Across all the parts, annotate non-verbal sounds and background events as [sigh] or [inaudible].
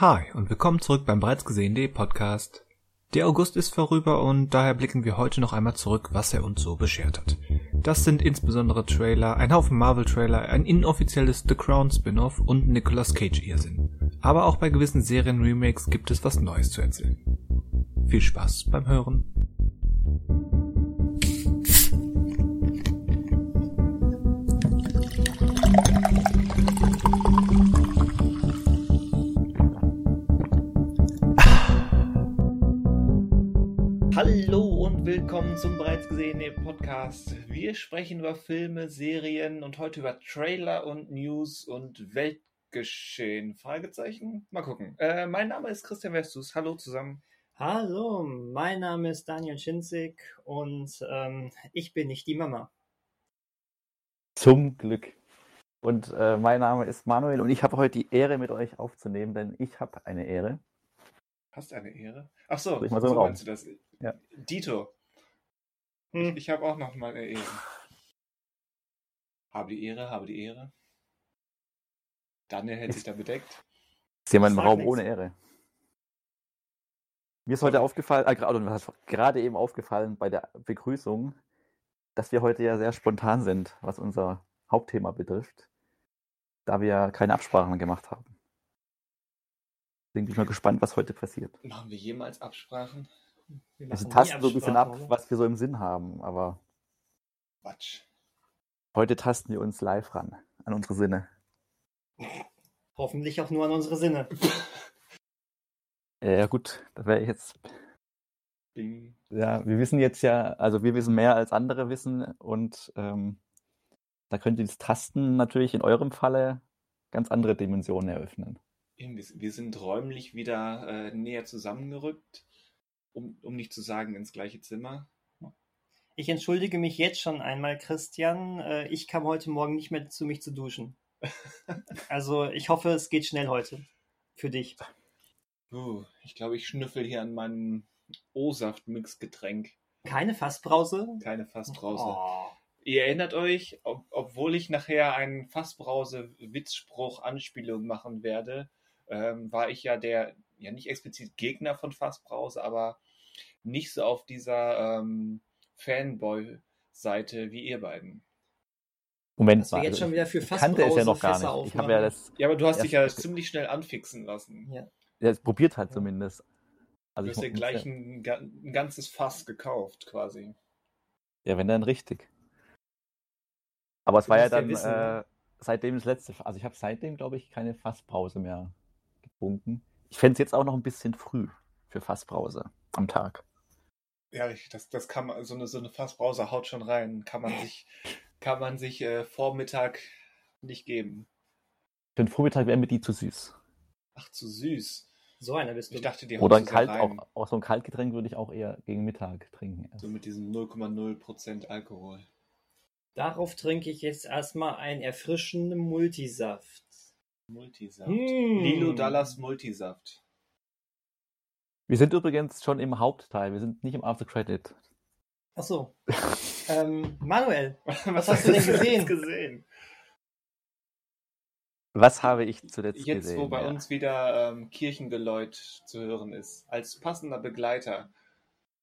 Hi und willkommen zurück beim bereits gesehenen.de Podcast. Der August ist vorüber und daher blicken wir heute noch einmal zurück, was er uns so beschert hat. Das sind insbesondere Trailer, ein Haufen Marvel-Trailer, ein inoffizielles The Crown Spin-off und Nicolas Cage Irrsinn. Aber auch bei gewissen Serien-Remakes gibt es was Neues zu erzählen. Viel Spaß beim Hören. Willkommen zum bereits gesehenen Podcast. Wir sprechen über Filme, Serien und heute über Trailer und News und Weltgeschehen. Fragezeichen? Mal gucken. Äh, mein Name ist Christian Westus. Hallo zusammen. Hallo, mein Name ist Daniel Schinzig und ähm, ich bin nicht die Mama. Zum Glück. Und äh, mein Name ist Manuel und ich habe heute die Ehre, mit euch aufzunehmen, denn ich habe eine Ehre. Hast eine Ehre? Ach so, Soll ich mal so so einen meinst du das? Ja. Dito, Hm, ich habe auch noch mal eine Ehre. Habe die Ehre, habe die Ehre. Daniel hält sich da bedeckt. Ist jemand im Raum nichts. ohne Ehre? Mir ist heute aufgefallen, äh, gerade eben aufgefallen bei der Begrüßung, dass wir heute ja sehr spontan sind, was unser Hauptthema betrifft, da wir keine Absprachen gemacht haben. Deswegen bin ich mal gespannt, was heute passiert. Machen wir jemals Absprachen? Wir Wir machen nie tasten so ein bisschen ab, was wir so im Sinn haben, aber Quatsch. heute tasten wir uns live ran an unsere Sinne. [laughs] Hoffentlich auch nur an unsere Sinne. [laughs] Ja gut, das wäre jetzt Bing. Ja, wir wissen jetzt ja, also wir wissen mehr als andere wissen und ähm, da könnt ihr das Tasten natürlich in eurem Falle ganz andere Dimensionen eröffnen. Wir sind räumlich wieder äh, näher zusammengerückt, um, um nicht zu sagen ins gleiche Zimmer. Ich entschuldige mich jetzt schon einmal, Christian. Äh, ich kam heute Morgen nicht mehr zu mich zu duschen. [laughs] Also ich hoffe, es geht schnell heute. Für dich. Uh, ich glaube, ich schnüffel hier an meinem O-Saft-Mix-Getränk. Keine Fassbrause? Keine Fassbrause. Oh. Ihr erinnert euch, ob, obwohl ich nachher einen Fassbrause-Witzspruch-Anspielung machen werde, ähm, war ich ja der, ja nicht explizit Gegner von Fassbrause, aber nicht so auf dieser ähm, Fanboy-Seite wie ihr beiden. Moment Dass mal, jetzt also schon wieder für ich kannte es ja noch gar Fassbrause nicht. Ich ja das, Ja, aber du hast Ja, dich ja ziemlich schnell anfixen lassen. Ja. ja, es probiert halt Ja. zumindest. Also Du hast dir gleich ein, ein ganzes Fass gekauft, quasi. ja, wenn dann richtig. Aber es Du war ja dann wissen, äh, seitdem das letzte, also ich habe seitdem, glaube ich, keine Fasspause mehr getrunken. Ich fände es jetzt auch noch ein bisschen früh für Fassbrause am Tag. Ja, ich- das, das kann man, so eine, so eine Fassbrause haut schon rein. Kann man sich, kann man sich äh, Vormittag nicht geben. Für den Vormittag wäre mir die zu süß. Ach, zu süß. So einer bist du. Ich dachte, die Oder haut ein Kalt, rein. auch, auch so ein Kaltgetränk würde ich auch eher gegen Mittag trinken. erst. So mit diesem 0,0% Alkohol. Darauf trinke ich jetzt erstmal einen erfrischenden Multisaft. Multisaft. Mm. Lilo Dallas Multisaft. Wir sind übrigens schon im Hauptteil, wir sind nicht im After Credit. Ach so. [laughs] ähm, Manuel, Was, hast du denn gesehen? gesehen? Was habe ich zuletzt Jetzt, gesehen? wo bei ja. uns wieder ähm, Kirchengeläut zu hören ist, als passender Begleiter.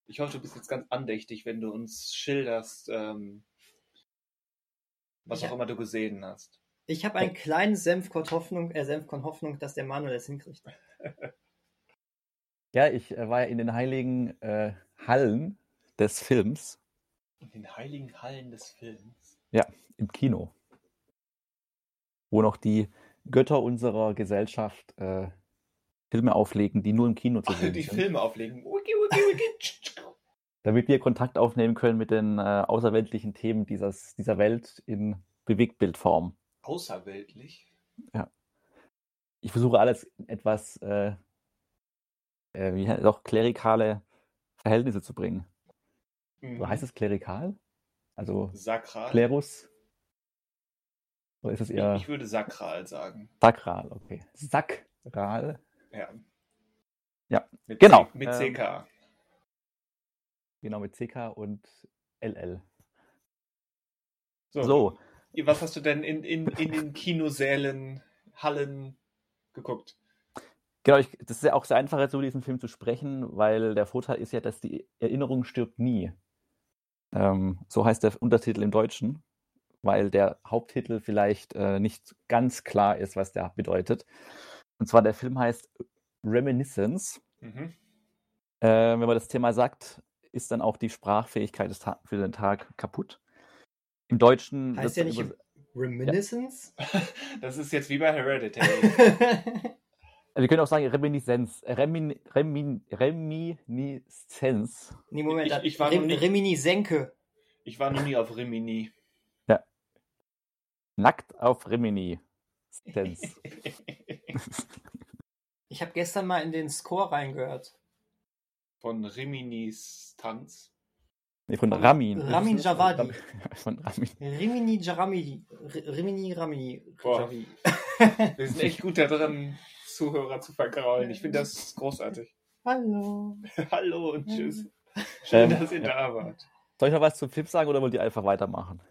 Ich hoffe, du bist jetzt ganz andächtig, wenn du uns schilderst, ähm, was Ja. auch immer du gesehen hast. Ich habe einen kleinen Senfkorn Hoffnung, äh, Senfkorn Hoffnung, dass der Manuel es hinkriegt. [laughs] Ja, ich äh, war ja in den heiligen äh, Hallen des Films, In den heiligen Hallen des Films. im Kino, wo noch die Götter unserer Gesellschaft äh, Filme auflegen, die nur im Kino zu sehen Die sind, Filme auflegen. Wiki, wiki, wiki. [laughs] [laughs] damit wir Kontakt aufnehmen können mit den äh, außerweltlichen Themen dieses, dieser Welt in Bewegtbildform. Außerweltlich. Ich versuche alles etwas, äh, äh, wie doch klerikale Verhältnisse zu bringen. Mhm. Oder heißt es klerikal? Also Sakral. Klerus? Oder ist es ich, eher ich würde sakral sagen. sakral? Okay. Sakral. Ja. Ja, Mit genau. C, mit Ähm, CK. Genau, mit CK und LL. So. So, Was hast du denn in, in, in den Kinosälen, Hallen geguckt? Genau, ich, das ist ja auch sehr einfach, jetzt über diesen Film zu sprechen, weil der Vorteil ist ja, dass die Erinnerung stirbt nie. Ähm, so heißt der Untertitel im Deutschen, weil der Haupttitel vielleicht äh, nicht ganz klar ist, was der bedeutet. Und zwar der Film heißt Reminiscence. Mhm. Äh, wenn man das Thema sagt, ist dann auch die Sprachfähigkeit des Ta für den Tag kaputt. Im Deutschen Heißt ja nicht über- Reminiscence? [laughs] Das ist jetzt wie bei Hereditary. [laughs] wir können auch sagen Reminiszenz. Remin, Remin, Reminiszenz. nee, Moment. Ich- ich war Rem noch nicht- Remini Senke. Ich war noch nie auf Rimini. Nackt auf Rimini. [laughs] Ich habe gestern mal in den Score reingehört. Von Riminis Tanz. Nee, von Ramin. Ramin Javadi. [laughs] Von Ramin. Rimini Jarami. Rimini Ramini. Boah. Javi. Wir sind echt gut da drin, Zuhörer zu vergraulen. Ich finde das großartig. Hallo. [laughs] Hallo und tschüss. Schön, Ähm, dass ihr ja. da wart. Soll ich noch was zum Film sagen oder wollt ihr einfach weitermachen?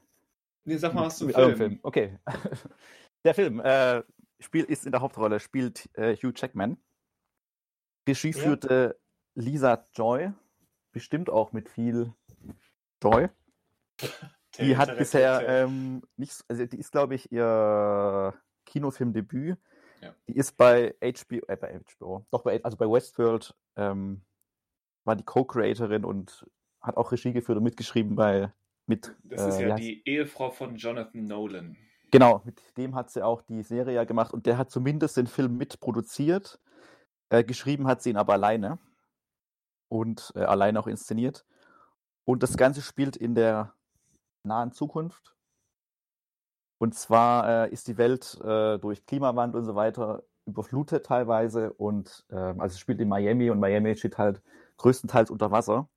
Nee, sag mal was zum Mit eurem Film. Okay. [laughs] Der Film äh, Spiel ist in der Hauptrolle, spielt äh, Hugh Jackman. Regie Ja. führte Lisa Joy, bestimmt auch mit viel Joy. Die hat bisher ähm, nicht, so- also die ist, glaube ich, ihr Kinofilmdebüt. Ja. Die ist bei HBO, äh, bei HBO, doch bei, also bei Westworld ähm, war die Co-Creatorin und hat auch Regie geführt und mitgeschrieben bei mit. Das ist äh, ja heißt- die Ehefrau von Jonathan Nolan. Genau, mit dem hat sie auch die Serie ja gemacht und der hat zumindest den Film mitproduziert. Äh, geschrieben hat sie ihn aber alleine und äh, alleine auch inszeniert. Und das Ganze spielt in der nahen Zukunft. Und zwar äh, ist die Welt äh, durch Klimawandel und so weiter überflutet teilweise und ähm, also es spielt in Miami und Miami steht halt größtenteils unter Wasser.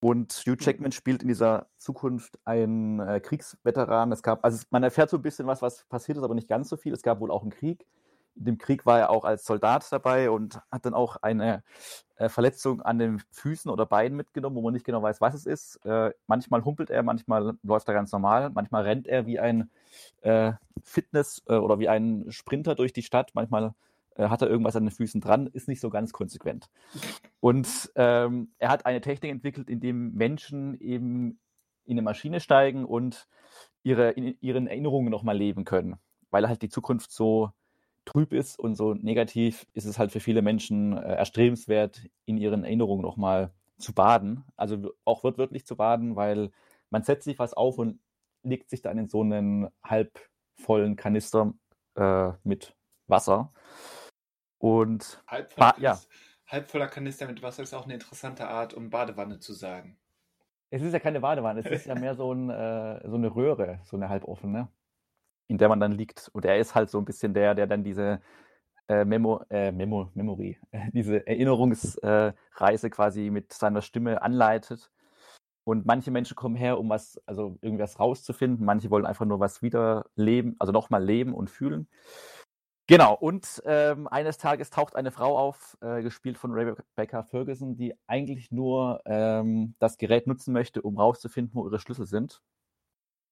Und Hugh Jackman spielt in dieser Zukunft einen äh, Kriegsveteran. Es gab, also man erfährt so ein bisschen was, was passiert ist, aber nicht ganz so viel. Es gab wohl auch einen Krieg. In dem Krieg war er auch als Soldat dabei und hat dann auch eine äh, Verletzung an den Füßen oder Beinen mitgenommen, wo man nicht genau weiß, was es ist. Äh, manchmal humpelt er, manchmal läuft er ganz normal, manchmal rennt er wie ein äh, Fitness- äh, oder wie ein Sprinter durch die Stadt, manchmal äh, hat er irgendwas an den Füßen dran, ist nicht so ganz konsequent. Und ähm, er hat eine Technik entwickelt, in dem Menschen eben in eine Maschine steigen und ihre, in ihren Erinnerungen nochmal leben können. Weil halt die Zukunft so trüb ist und so negativ, ist es halt für viele Menschen äh, erstrebenswert, in ihren Erinnerungen nochmal zu baden. Also auch wortwörtlich zu baden, weil man setzt sich was auf und legt sich dann in so einen halb vollen Kanister äh, mit Wasser. Und Halb voller, Ba- ja. Kanister, halb voller Kanister mit Wasser ist auch eine interessante Art, um Badewanne zu sagen. Es ist ja keine Badewanne, es ist ja mehr so, ein, äh, so eine Röhre, so eine halboffene, in der man dann liegt. Und er ist halt so ein bisschen der, der dann diese äh, Memo, äh, Memo, Memory, äh, [laughs] diese Erinnerungsreise quasi mit seiner Stimme anleitet. Und manche Menschen kommen her, um was, also irgendwas rauszufinden. Manche wollen einfach nur was wieder leben, also nochmal leben und fühlen. Genau, und ähm, eines Tages taucht eine Frau auf, äh, gespielt von Rebecca Ferguson, die eigentlich nur ähm, das Gerät nutzen möchte, um rauszufinden, wo ihre Schlüssel sind,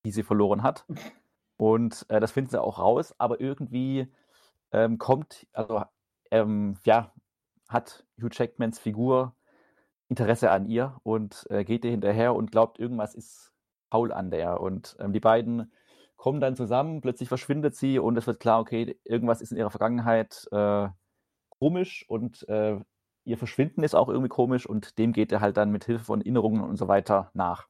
die sie verloren hat. [laughs] Und äh, das finden sie auch raus, aber irgendwie ähm, kommt, also ähm, ja, hat Hugh Jackmans Figur Interesse an ihr und äh, geht ihr hinterher und glaubt, irgendwas ist faul an der. Und ähm, die beiden kommen dann zusammen, plötzlich verschwindet sie und es wird klar, okay, irgendwas ist in ihrer Vergangenheit äh, komisch und äh, ihr Verschwinden ist auch irgendwie komisch und dem geht er halt dann mit Hilfe von Erinnerungen und so weiter nach.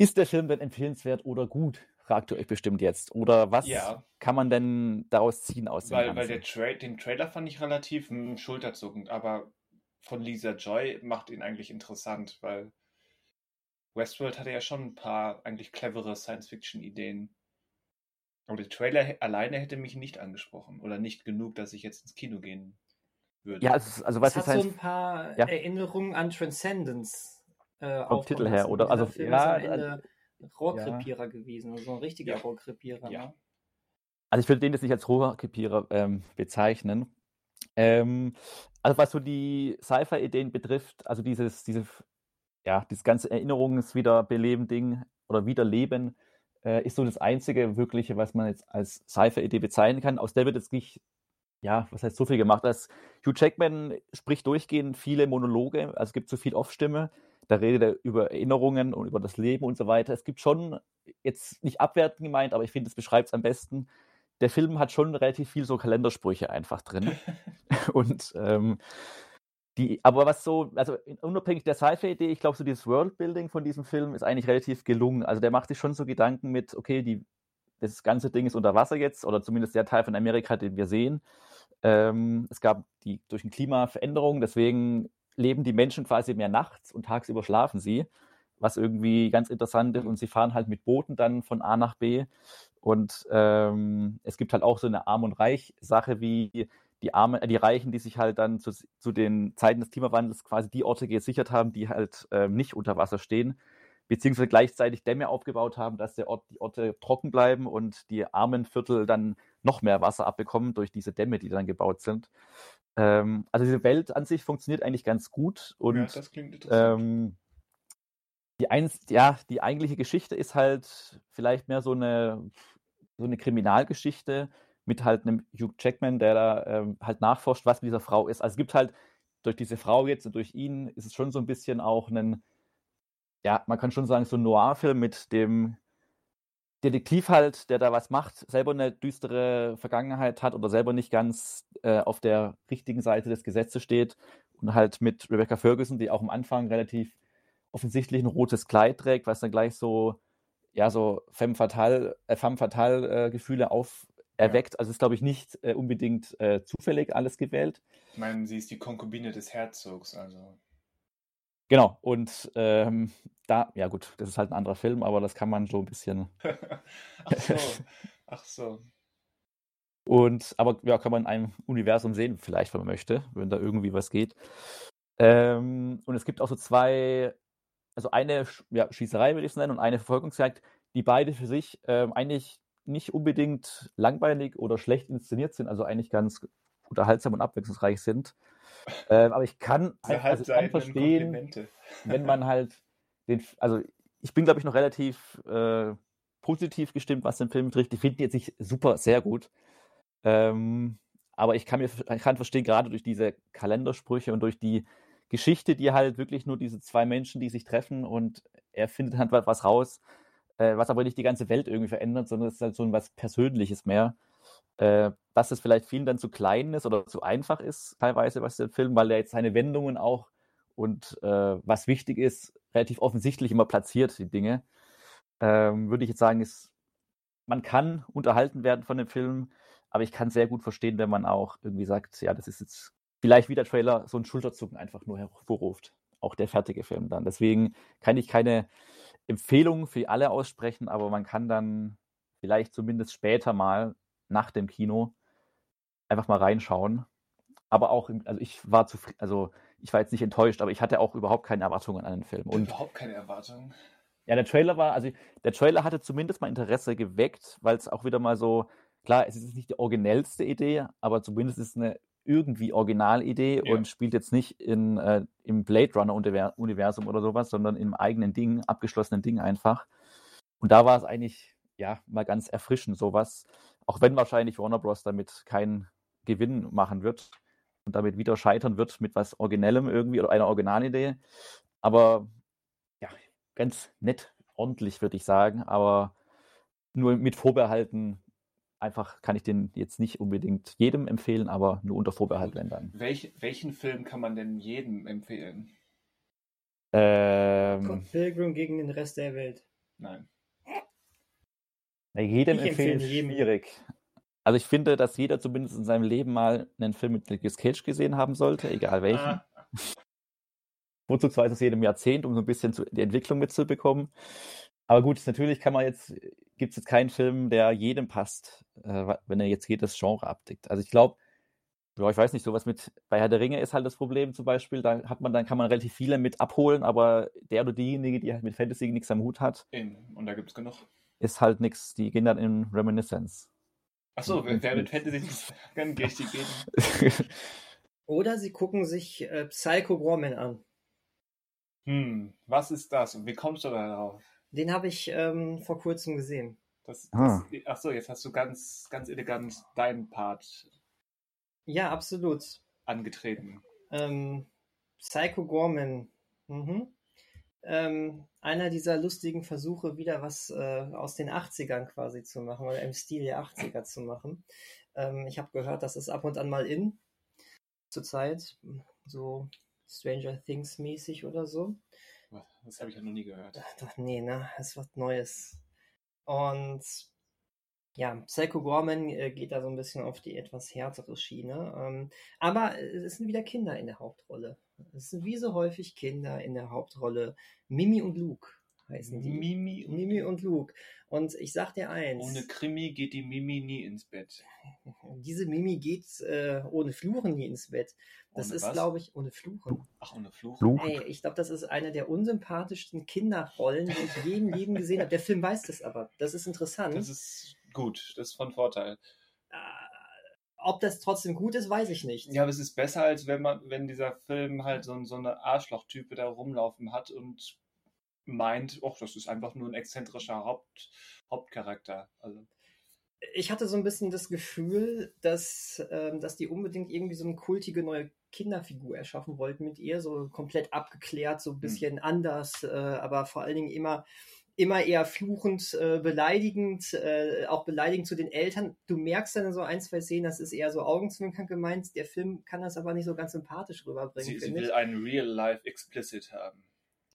Ist der Film denn empfehlenswert oder gut? Fragt ihr euch bestimmt jetzt. Oder was Ja. kann man denn daraus ziehen aus dem Weil, weil Ganzen? der Tra den Trailer fand ich relativ mm, schulterzuckend, aber von Lisa Joy macht ihn eigentlich interessant, weil Westworld hatte ja schon ein paar eigentlich clevere Science-Fiction-Ideen. Aber der Trailer alleine hätte mich nicht angesprochen oder nicht genug, dass ich jetzt ins Kino gehen würde. ja, also Es was hat ist so ein paar Ja. Erinnerungen an Transcendence. Äh, Vom Titel her, oder? Dieser Also, Film ja, ist am äh, Ende Rohrkrepierer gewesen, also so ein richtiger Ja. Rohrkrepierer. Ja. Ne? Also ich würde den jetzt nicht als Rohrkrepierer ähm, bezeichnen. Ähm, also was so die Sci-Fi-Ideen betrifft, also dieses, diese, ja, dieses ganze Erinnerungswiederbeleben-Ding oder Wiederleben äh, ist so das einzige wirkliche, was man jetzt als Sci-Fi-Idee bezeichnen kann. Aus der wird jetzt nicht ja, was heißt so viel gemacht? Das, Hugh Jackman spricht durchgehend viele Monologe, also es gibt so viel Off-Stimme, da redet er über Erinnerungen und über das Leben und so weiter. Es gibt schon, jetzt nicht abwertend gemeint, aber ich finde, es beschreibt es am besten. Der Film hat schon relativ viel so Kalendersprüche einfach drin. [laughs] und ähm, die, aber was so, also unabhängig der Sci-Fi-Idee, ich glaube, so dieses Worldbuilding von diesem Film ist eigentlich relativ gelungen. Also der macht sich schon so Gedanken mit, okay, die, das ganze Ding ist unter Wasser jetzt, oder zumindest der Teil von Amerika, den wir sehen. Ähm, es gab die durch den Klimaveränderung, deswegen leben die Menschen quasi mehr nachts und tagsüber schlafen sie, was irgendwie ganz interessant ist. Und sie fahren halt mit Booten dann von A nach B. Und ähm, es gibt halt auch so eine Arm- und Reich-Sache wie die Arme, äh, die Reichen, die sich halt dann zu, zu, den Zeiten des Klimawandels quasi die Orte gesichert haben, die halt ähm, nicht unter Wasser stehen, beziehungsweise gleichzeitig Dämme aufgebaut haben, dass der Ort, die Orte trocken bleiben und die armen Viertel dann noch mehr Wasser abbekommen durch diese Dämme, die dann gebaut sind. Ähm, also diese Welt an sich funktioniert eigentlich ganz gut und ja, das klingt interessant. Ähm, die, eins, ja, die eigentliche Geschichte ist halt vielleicht mehr so eine, so eine Kriminalgeschichte, mit halt einem Hugh Jackman, der da ähm, halt nachforscht, was mit dieser Frau ist. Also es gibt halt durch diese Frau jetzt und durch ihn ist es schon so ein bisschen auch ein, ja, man kann schon sagen, so ein Noir-Film mit dem Detektiv halt, der da was macht, selber eine düstere Vergangenheit hat oder selber nicht ganz äh, auf der richtigen Seite des Gesetzes steht und halt mit Rebecca Ferguson, die auch am Anfang relativ offensichtlich ein rotes Kleid trägt, was dann gleich so, ja, so femme fatale, äh, femme fatale äh, Gefühle auf, erweckt. Also ist, glaube ich, nicht äh, unbedingt äh, zufällig alles gewählt. Ich meine, sie ist die Konkubine des Herzogs, also. Genau, und ähm, da, ja gut, das ist halt ein anderer Film, aber das kann man so ein bisschen. [laughs] ach so, ach so. Und, aber ja, kann man in einem Universum sehen, vielleicht, wenn man möchte, wenn da irgendwie was geht. Ähm, und es gibt auch so zwei, also eine ja, Schießerei, würde ich es nennen, und eine Verfolgungsjagd, die beide für sich ähm, eigentlich nicht unbedingt langweilig oder schlecht inszeniert sind, also eigentlich ganz unterhaltsam und abwechslungsreich sind. Ähm, aber ich kann, also ich kann verstehen, wenn man halt den, also ich bin, glaube ich, noch relativ äh, positiv gestimmt, was den Film betrifft. Ich finde ihn jetzt nicht super, sehr gut. Ähm, aber ich kann mir ich kann verstehen, gerade durch diese Kalendersprüche und durch die Geschichte, die halt wirklich nur diese zwei Menschen, die sich treffen und er findet halt was raus, äh, was aber nicht die ganze Welt irgendwie verändert, sondern es ist halt so was Persönliches mehr. Äh, dass es vielleicht vielen dann zu klein ist oder zu einfach ist, teilweise, was der Film, weil er jetzt seine Wendungen auch und äh, was wichtig ist, relativ offensichtlich immer platziert, die Dinge. Ähm, würde ich jetzt sagen, ist, man kann unterhalten werden von dem Film, aber ich kann sehr gut verstehen, wenn man auch irgendwie sagt, ja, das ist jetzt vielleicht wie der Trailer so ein Schulterzucken einfach nur hervorruft. Auch der fertige Film dann. Deswegen kann ich keine Empfehlung für alle aussprechen, aber man kann dann vielleicht zumindest später mal nach dem Kino einfach mal reinschauen. Aber auch, also ich war zufrieden, also ich war jetzt nicht enttäuscht, aber ich hatte auch überhaupt keine Erwartungen an den Film. Und überhaupt keine Erwartungen? Ja, der Trailer war, also der Trailer hatte zumindest mal Interesse geweckt, weil es auch wieder mal so, klar, es ist nicht die originellste Idee, aber zumindest ist es eine irgendwie Originalidee ja. und spielt jetzt nicht in, äh, im Blade Runner-Universum oder sowas, sondern im eigenen Ding, abgeschlossenen Ding einfach. Und da war es eigentlich, ja, mal ganz erfrischend, sowas. Auch wenn wahrscheinlich Warner Bros. damit keinen Gewinn machen wird und damit wieder scheitern wird mit was Originellem irgendwie oder einer Originalidee. Aber ja, ganz nett, ordentlich, würde ich sagen, aber nur mit Vorbehalten, einfach kann ich den jetzt nicht unbedingt jedem empfehlen, aber nur unter Vorbehalt, wenn dann. Welch, welchen Film kann man denn jedem empfehlen? Ähm, Pilgrim gegen den Rest der Welt. Nein. Na, jedem ich empfehlen jedem. schwierig. Also ich finde, dass jeder zumindest in seinem Leben mal einen Film mit Nicolas Cage gesehen haben sollte, egal welchen. Ah. [laughs] Vorzugsweise aus jedem Jahrzehnt, um so ein bisschen zu, die Entwicklung mitzubekommen. Aber gut, natürlich kann man jetzt, gibt es jetzt keinen Film, der jedem passt, äh, wenn er jetzt jedes Genre abdeckt. Also ich glaube, ja, ich weiß nicht, sowas mit, bei Herr der Ringe ist halt das Problem zum Beispiel, da hat man, dann kann man relativ viele mit abholen, aber der oder diejenige, die halt mit Fantasy nichts am Hut hat. Und da gibt es genug. Ist halt nichts, die gehen dann in Reminiscence. Achso, wer mit Fantasy nichts kann, gehe ich die gehen. [laughs] Oder sie gucken sich äh, Psycho Gorman an. Hm, was ist das und wie kommst du da darauf? Den habe ich ähm, vor kurzem gesehen. Das, ah. das, ach so, jetzt hast du ganz, ganz elegant deinen Part Ja, absolut. angetreten. Ähm, Psycho Gorman. Mhm. Ähm, einer dieser lustigen Versuche, wieder was äh, aus den 80ern quasi zu machen oder im Stil der 80er zu machen. Ähm, ich habe gehört, das ist ab und an mal in zurzeit. So Stranger Things mäßig oder so. Das habe ich ja noch nie gehört. Doch, nee, ne? Es ist was Neues. Und ja, Psycho Gorman äh, geht da so ein bisschen auf die etwas härtere Schiene. Ähm, aber es sind wieder Kinder in der Hauptrolle. Es sind wie so häufig Kinder in der Hauptrolle. Mimi und Luke heißen die. Mimi und Mimi und Luke. Und ich sag dir eins. Ohne Krimi geht die Mimi nie ins Bett. [laughs] Diese Mimi geht äh, ohne Fluchen nie ins Bett. Das Ohne ist, glaube ich, ohne Fluchen. Ach, ohne Fluch. Luke. Ey, ich glaube, das ist eine der unsympathischsten Kinderrollen, die ich je im Leben gesehen habe. Der Film weiß das aber. Das ist interessant. Das ist gut, das ist von Vorteil. Äh, ob das trotzdem gut ist, weiß ich nicht. Ja, aber es ist besser, als wenn man, wenn dieser Film halt so, so eine Arschlochtype da rumlaufen hat und meint, ach, das ist einfach nur ein exzentrischer Haupt, Hauptcharakter. Also, Ich hatte so ein bisschen das Gefühl, dass, ähm, dass die unbedingt irgendwie so eine kultige neue Kinderfigur erschaffen wollten mit ihr, so komplett abgeklärt, so ein bisschen anders, äh, aber vor allen Dingen immer immer eher fluchend, äh, beleidigend, äh, auch beleidigend zu den Eltern. Du merkst dann so ein, zwei Szenen, das ist eher so augenzwinkern gemeint. Der Film kann das aber nicht so ganz sympathisch rüberbringen, sie, sie finde ich. will einen Real-Life Explicit haben.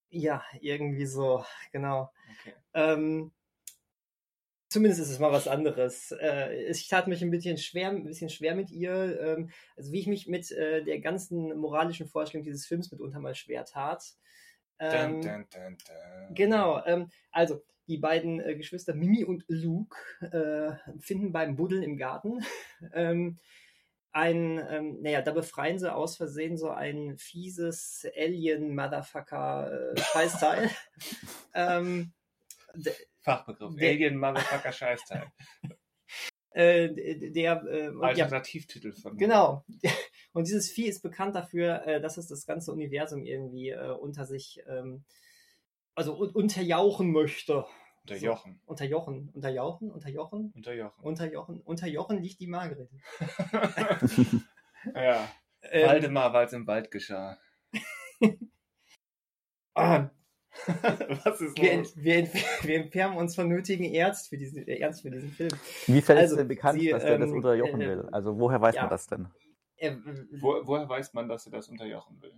Ja, irgendwie so, genau. Okay. Ähm, zumindest ist es mal was anderes. Äh, ich tat mich ein bisschen schwer, ein bisschen schwer mit ihr. Ähm, also wie ich mich mit äh, der ganzen moralischen Vorstellung dieses Films mitunter mal schwer tat. Ähm, Dun, dun, dun. Genau, ähm, also die beiden äh, Geschwister Mimi und Luke äh, finden beim Buddeln im Garten [laughs] ähm, ein, ähm, naja, da befreien sie aus Versehen so ein fieses Alien-Motherfucker-Scheißteil. [laughs] ähm, d- Fachbegriff. Der- Alien Motherfucker Scheißteil. [laughs] äh, der, äh, Alternativtitel von Genau. Und dieses Vieh ist bekannt dafür, äh, dass es das ganze Universum irgendwie äh, unter sich, ähm, also un unterjauchen möchte. Unterjochen. So, unterjochen, unterjauchen, unterjochen, Unterjochen. unterjochen, unterjochen liegt die Margret. [laughs] ja. Ähm, Waldemar, weil es im Wald geschah. [laughs] ah, Was ist wir, los? wir, [laughs] wir entfernen uns von nötigen Ernst für diesen, äh, Ernst für diesen Film. Inwiefern Also, ist denn bekannt, sie, dass der das ähm, unterjochen äh, will? Also woher weiß ja. man das denn? Äh, Wo, woher weiß man, dass er das unterjochen will?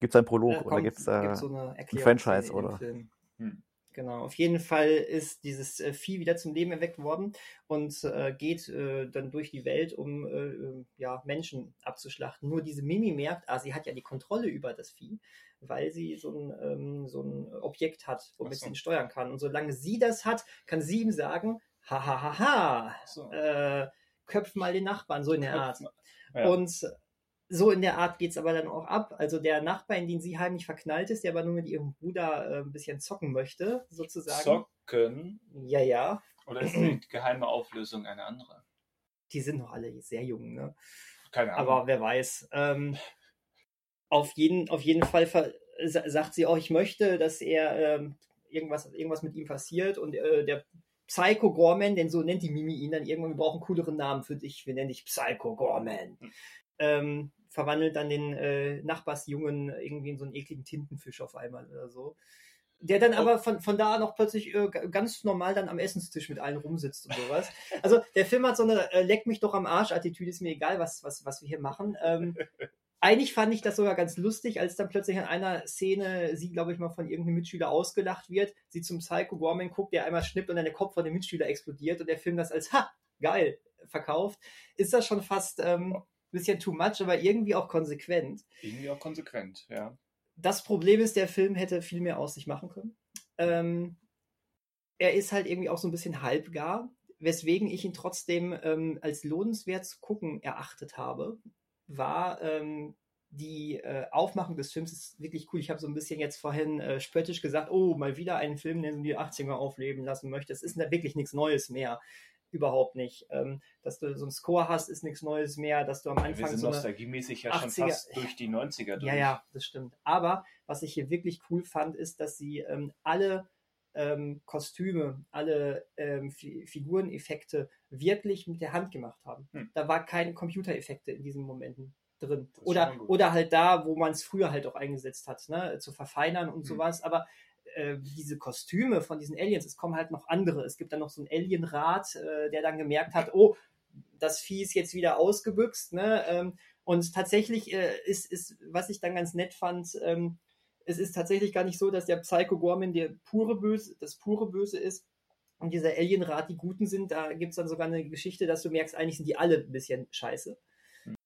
Gibt es einen Prolog Da oder kommt- gibt es äh, so eine Erklärung Franchise, oder? Film. Hm. Genau, auf jeden Fall ist dieses äh, Vieh wieder zum Leben erweckt worden und äh, geht äh, dann durch die Welt, um äh, äh, ja, Menschen abzuschlachten. Nur diese Mimi merkt, ah, sie hat ja die Kontrolle über das Vieh, weil sie so ein, ähm, so ein Objekt hat, womit so. sie ihn steuern kann. Und solange sie das hat, kann sie ihm sagen, ha ha ha ha, So. äh, köpf mal den Nachbarn, so in der Art. Ja. Und so in der Art geht's aber dann auch ab. Also der Nachbar, in den sie heimlich verknallt ist, der aber nur mit ihrem Bruder äh, ein bisschen zocken möchte, sozusagen. Zocken? Ja, ja. Oder ist die geheime Auflösung eine andere? Die sind noch alle sehr jung, ne? Keine Ahnung. Aber wer weiß. Ähm, auf, jeden, auf jeden Fall sagt sie auch, ich möchte, dass er ähm, irgendwas, irgendwas mit ihm passiert und äh, der Psycho Gorman, denn so nennt die Mimi ihn dann irgendwann, wir brauchen einen cooleren Namen für dich, wir nennen dich Psycho Gorman. Hm. Ähm, verwandelt dann den äh, Nachbarsjungen irgendwie in so einen ekligen Tintenfisch auf einmal oder so. Der dann aber von, von da noch plötzlich äh, ganz normal dann am Essenstisch mit allen rumsitzt und sowas. Also der Film hat so eine äh, Leck mich doch am Arsch-Attitüde, ist mir egal, was, was, was wir hier machen. Ähm, eigentlich fand ich das sogar ganz lustig, als dann plötzlich in einer Szene sie, glaube ich, mal von irgendeinem Mitschüler ausgelacht wird, sie zum Psycho Gorman guckt, der einmal schnippt und dann der Kopf von dem Mitschüler explodiert und der Film das als, ha, geil, verkauft. Ist das schon fast ähm, ein bisschen too much, aber irgendwie auch konsequent. Irgendwie auch konsequent, ja. Das Problem ist, der Film hätte viel mehr aus sich machen können. Ähm, er ist halt irgendwie auch so ein bisschen halbgar, weswegen ich ihn trotzdem ähm, als lohnenswert zu gucken erachtet habe, war ähm, die äh, Aufmachung des Films ist wirklich cool. Ich habe so ein bisschen jetzt vorhin äh, spöttisch gesagt, oh, mal wieder einen Film, so die 80er aufleben lassen möchte. Es ist da wirklich nichts Neues mehr. Überhaupt nicht. Ähm, dass du so einen Score hast, ist nichts Neues mehr. Dass du am Wir Anfang sind so nostalgiemäßig ja schon 80er fast durch die 90er durch. ja, ja, das stimmt. Aber was ich hier wirklich cool fand, ist, dass sie ähm, alle ähm, Kostüme, alle ähm, Fi Figureneffekte wirklich mit der Hand gemacht haben. Hm. Da war keine Computereffekte in diesen Momenten drin. Oder, oder halt da, wo man es früher halt auch eingesetzt hat, ne? zu verfeinern und Hm. sowas. Aber äh, diese Kostüme von diesen Aliens, es kommen halt noch andere. Es gibt dann noch so einen Alienrat, äh, der dann gemerkt hat, oh, das Vieh ist jetzt wieder ausgebüxt. Ne? Ähm, und tatsächlich äh, ist, ist, was ich dann ganz nett fand, ähm, es ist tatsächlich gar nicht so, dass der Psycho Gorman der pure Böse, das pure Böse ist und dieser Alienrat die Guten sind. Da gibt es dann sogar eine Geschichte, dass du merkst, eigentlich sind die alle ein bisschen scheiße.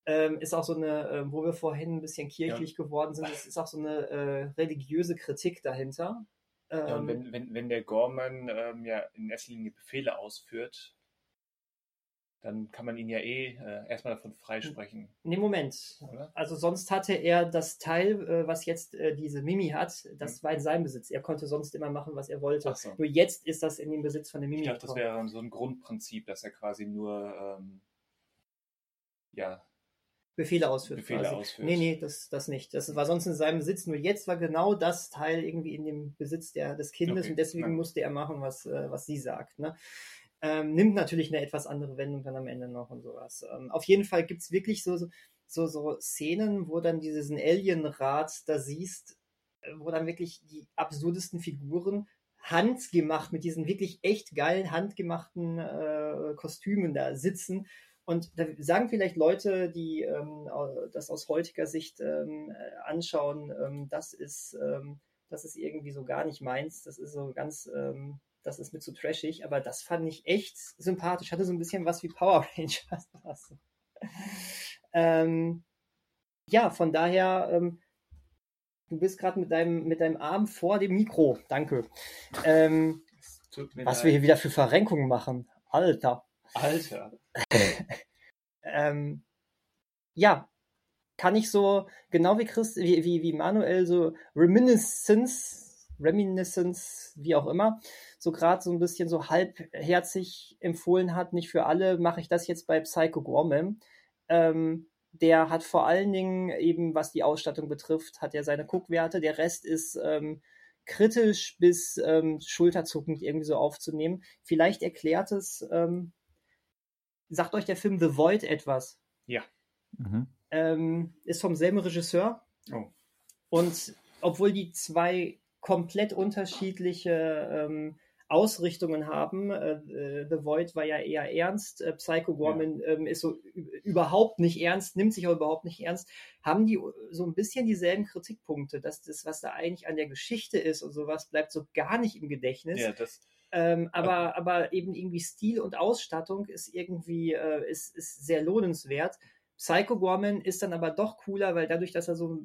Ähm, ist auch so eine, äh, wo wir vorhin ein bisschen kirchlich geworden sind, es ist auch so eine äh, religiöse Kritik dahinter. Ähm, Ja, und wenn, wenn, wenn der Gorman ähm, ja in erster Linie Befehle ausführt, dann kann man ihn ja eh äh, erstmal davon freisprechen, nee, Moment. oder? Also sonst hatte er das Teil, äh, was jetzt äh, diese Mimi hat, das Hm. war in seinem Besitz. Er konnte sonst immer machen, was er wollte. So. Nur jetzt ist das in dem Besitz von der Mimi. Ich dachte, das wäre so ein Grundprinzip, dass er quasi nur ähm, ja, Befehle ausführt. Befehle quasi. ausführt. Nee, nee, das, das nicht. Das war sonst in seinem Besitz. Nur jetzt war genau das Teil irgendwie in dem Besitz der, des Kindes Okay, und deswegen ja. musste er machen, was, äh, was sie sagt. Ne? Ähm, nimmt natürlich eine etwas andere Wendung dann am Ende noch und sowas. Ähm, auf jeden Fall gibt es wirklich so, so, so, Szenen, wo dann diesen Alienrat da siehst, äh, wo dann wirklich die absurdesten Figuren handgemacht mit diesen wirklich echt geilen handgemachten äh, Kostümen da sitzen. Und da sagen vielleicht Leute, die ähm, das aus heutiger Sicht ähm, äh, anschauen, ähm, das ist ähm, das ist irgendwie so gar nicht meins. Das ist so ganz, ähm, das ist mir zu trashig. Aber das fand ich echt sympathisch. Hatte so ein bisschen was wie Power [laughs] Rangers. Ähm, ja, von daher, ähm, du bist gerade mit deinem mit deinem Arm vor dem Mikro. Danke. Ähm, was wir leid. hier wieder für Verrenkungen machen. Alter. Alter. [laughs] Ähm, ja, kann ich so, genau wie Chris, wie, wie, wie Manuel, so Reminiscence, Reminiscence, wie auch immer, so gerade so ein bisschen so halbherzig empfohlen hat, nicht für alle, mache ich das jetzt bei Psycho Gorman. Ähm, der hat vor allen Dingen eben, was die Ausstattung betrifft, hat er seine Guckwerte. Der Rest ist ähm, kritisch bis ähm, schulterzuckend irgendwie so aufzunehmen. Vielleicht erklärt es, ähm, sagt euch der Film The Void etwas? Mhm. ähm, ist vom selben Regisseur. Oh. Und obwohl die zwei komplett unterschiedliche ähm, Ausrichtungen haben, äh, äh, The Void war ja eher ernst, äh, Psycho Gorman ähm, ist so überhaupt nicht ernst, nimmt sich aber überhaupt nicht ernst, haben die so ein bisschen dieselben Kritikpunkte, dass das, was da eigentlich an der Geschichte ist und sowas, bleibt so gar nicht im Gedächtnis. Ja, das, Ähm, aber, aber eben irgendwie Stil und Ausstattung ist irgendwie äh, ist, ist sehr lohnenswert. Psycho Gorman ist dann aber doch cooler, weil dadurch, dass er so,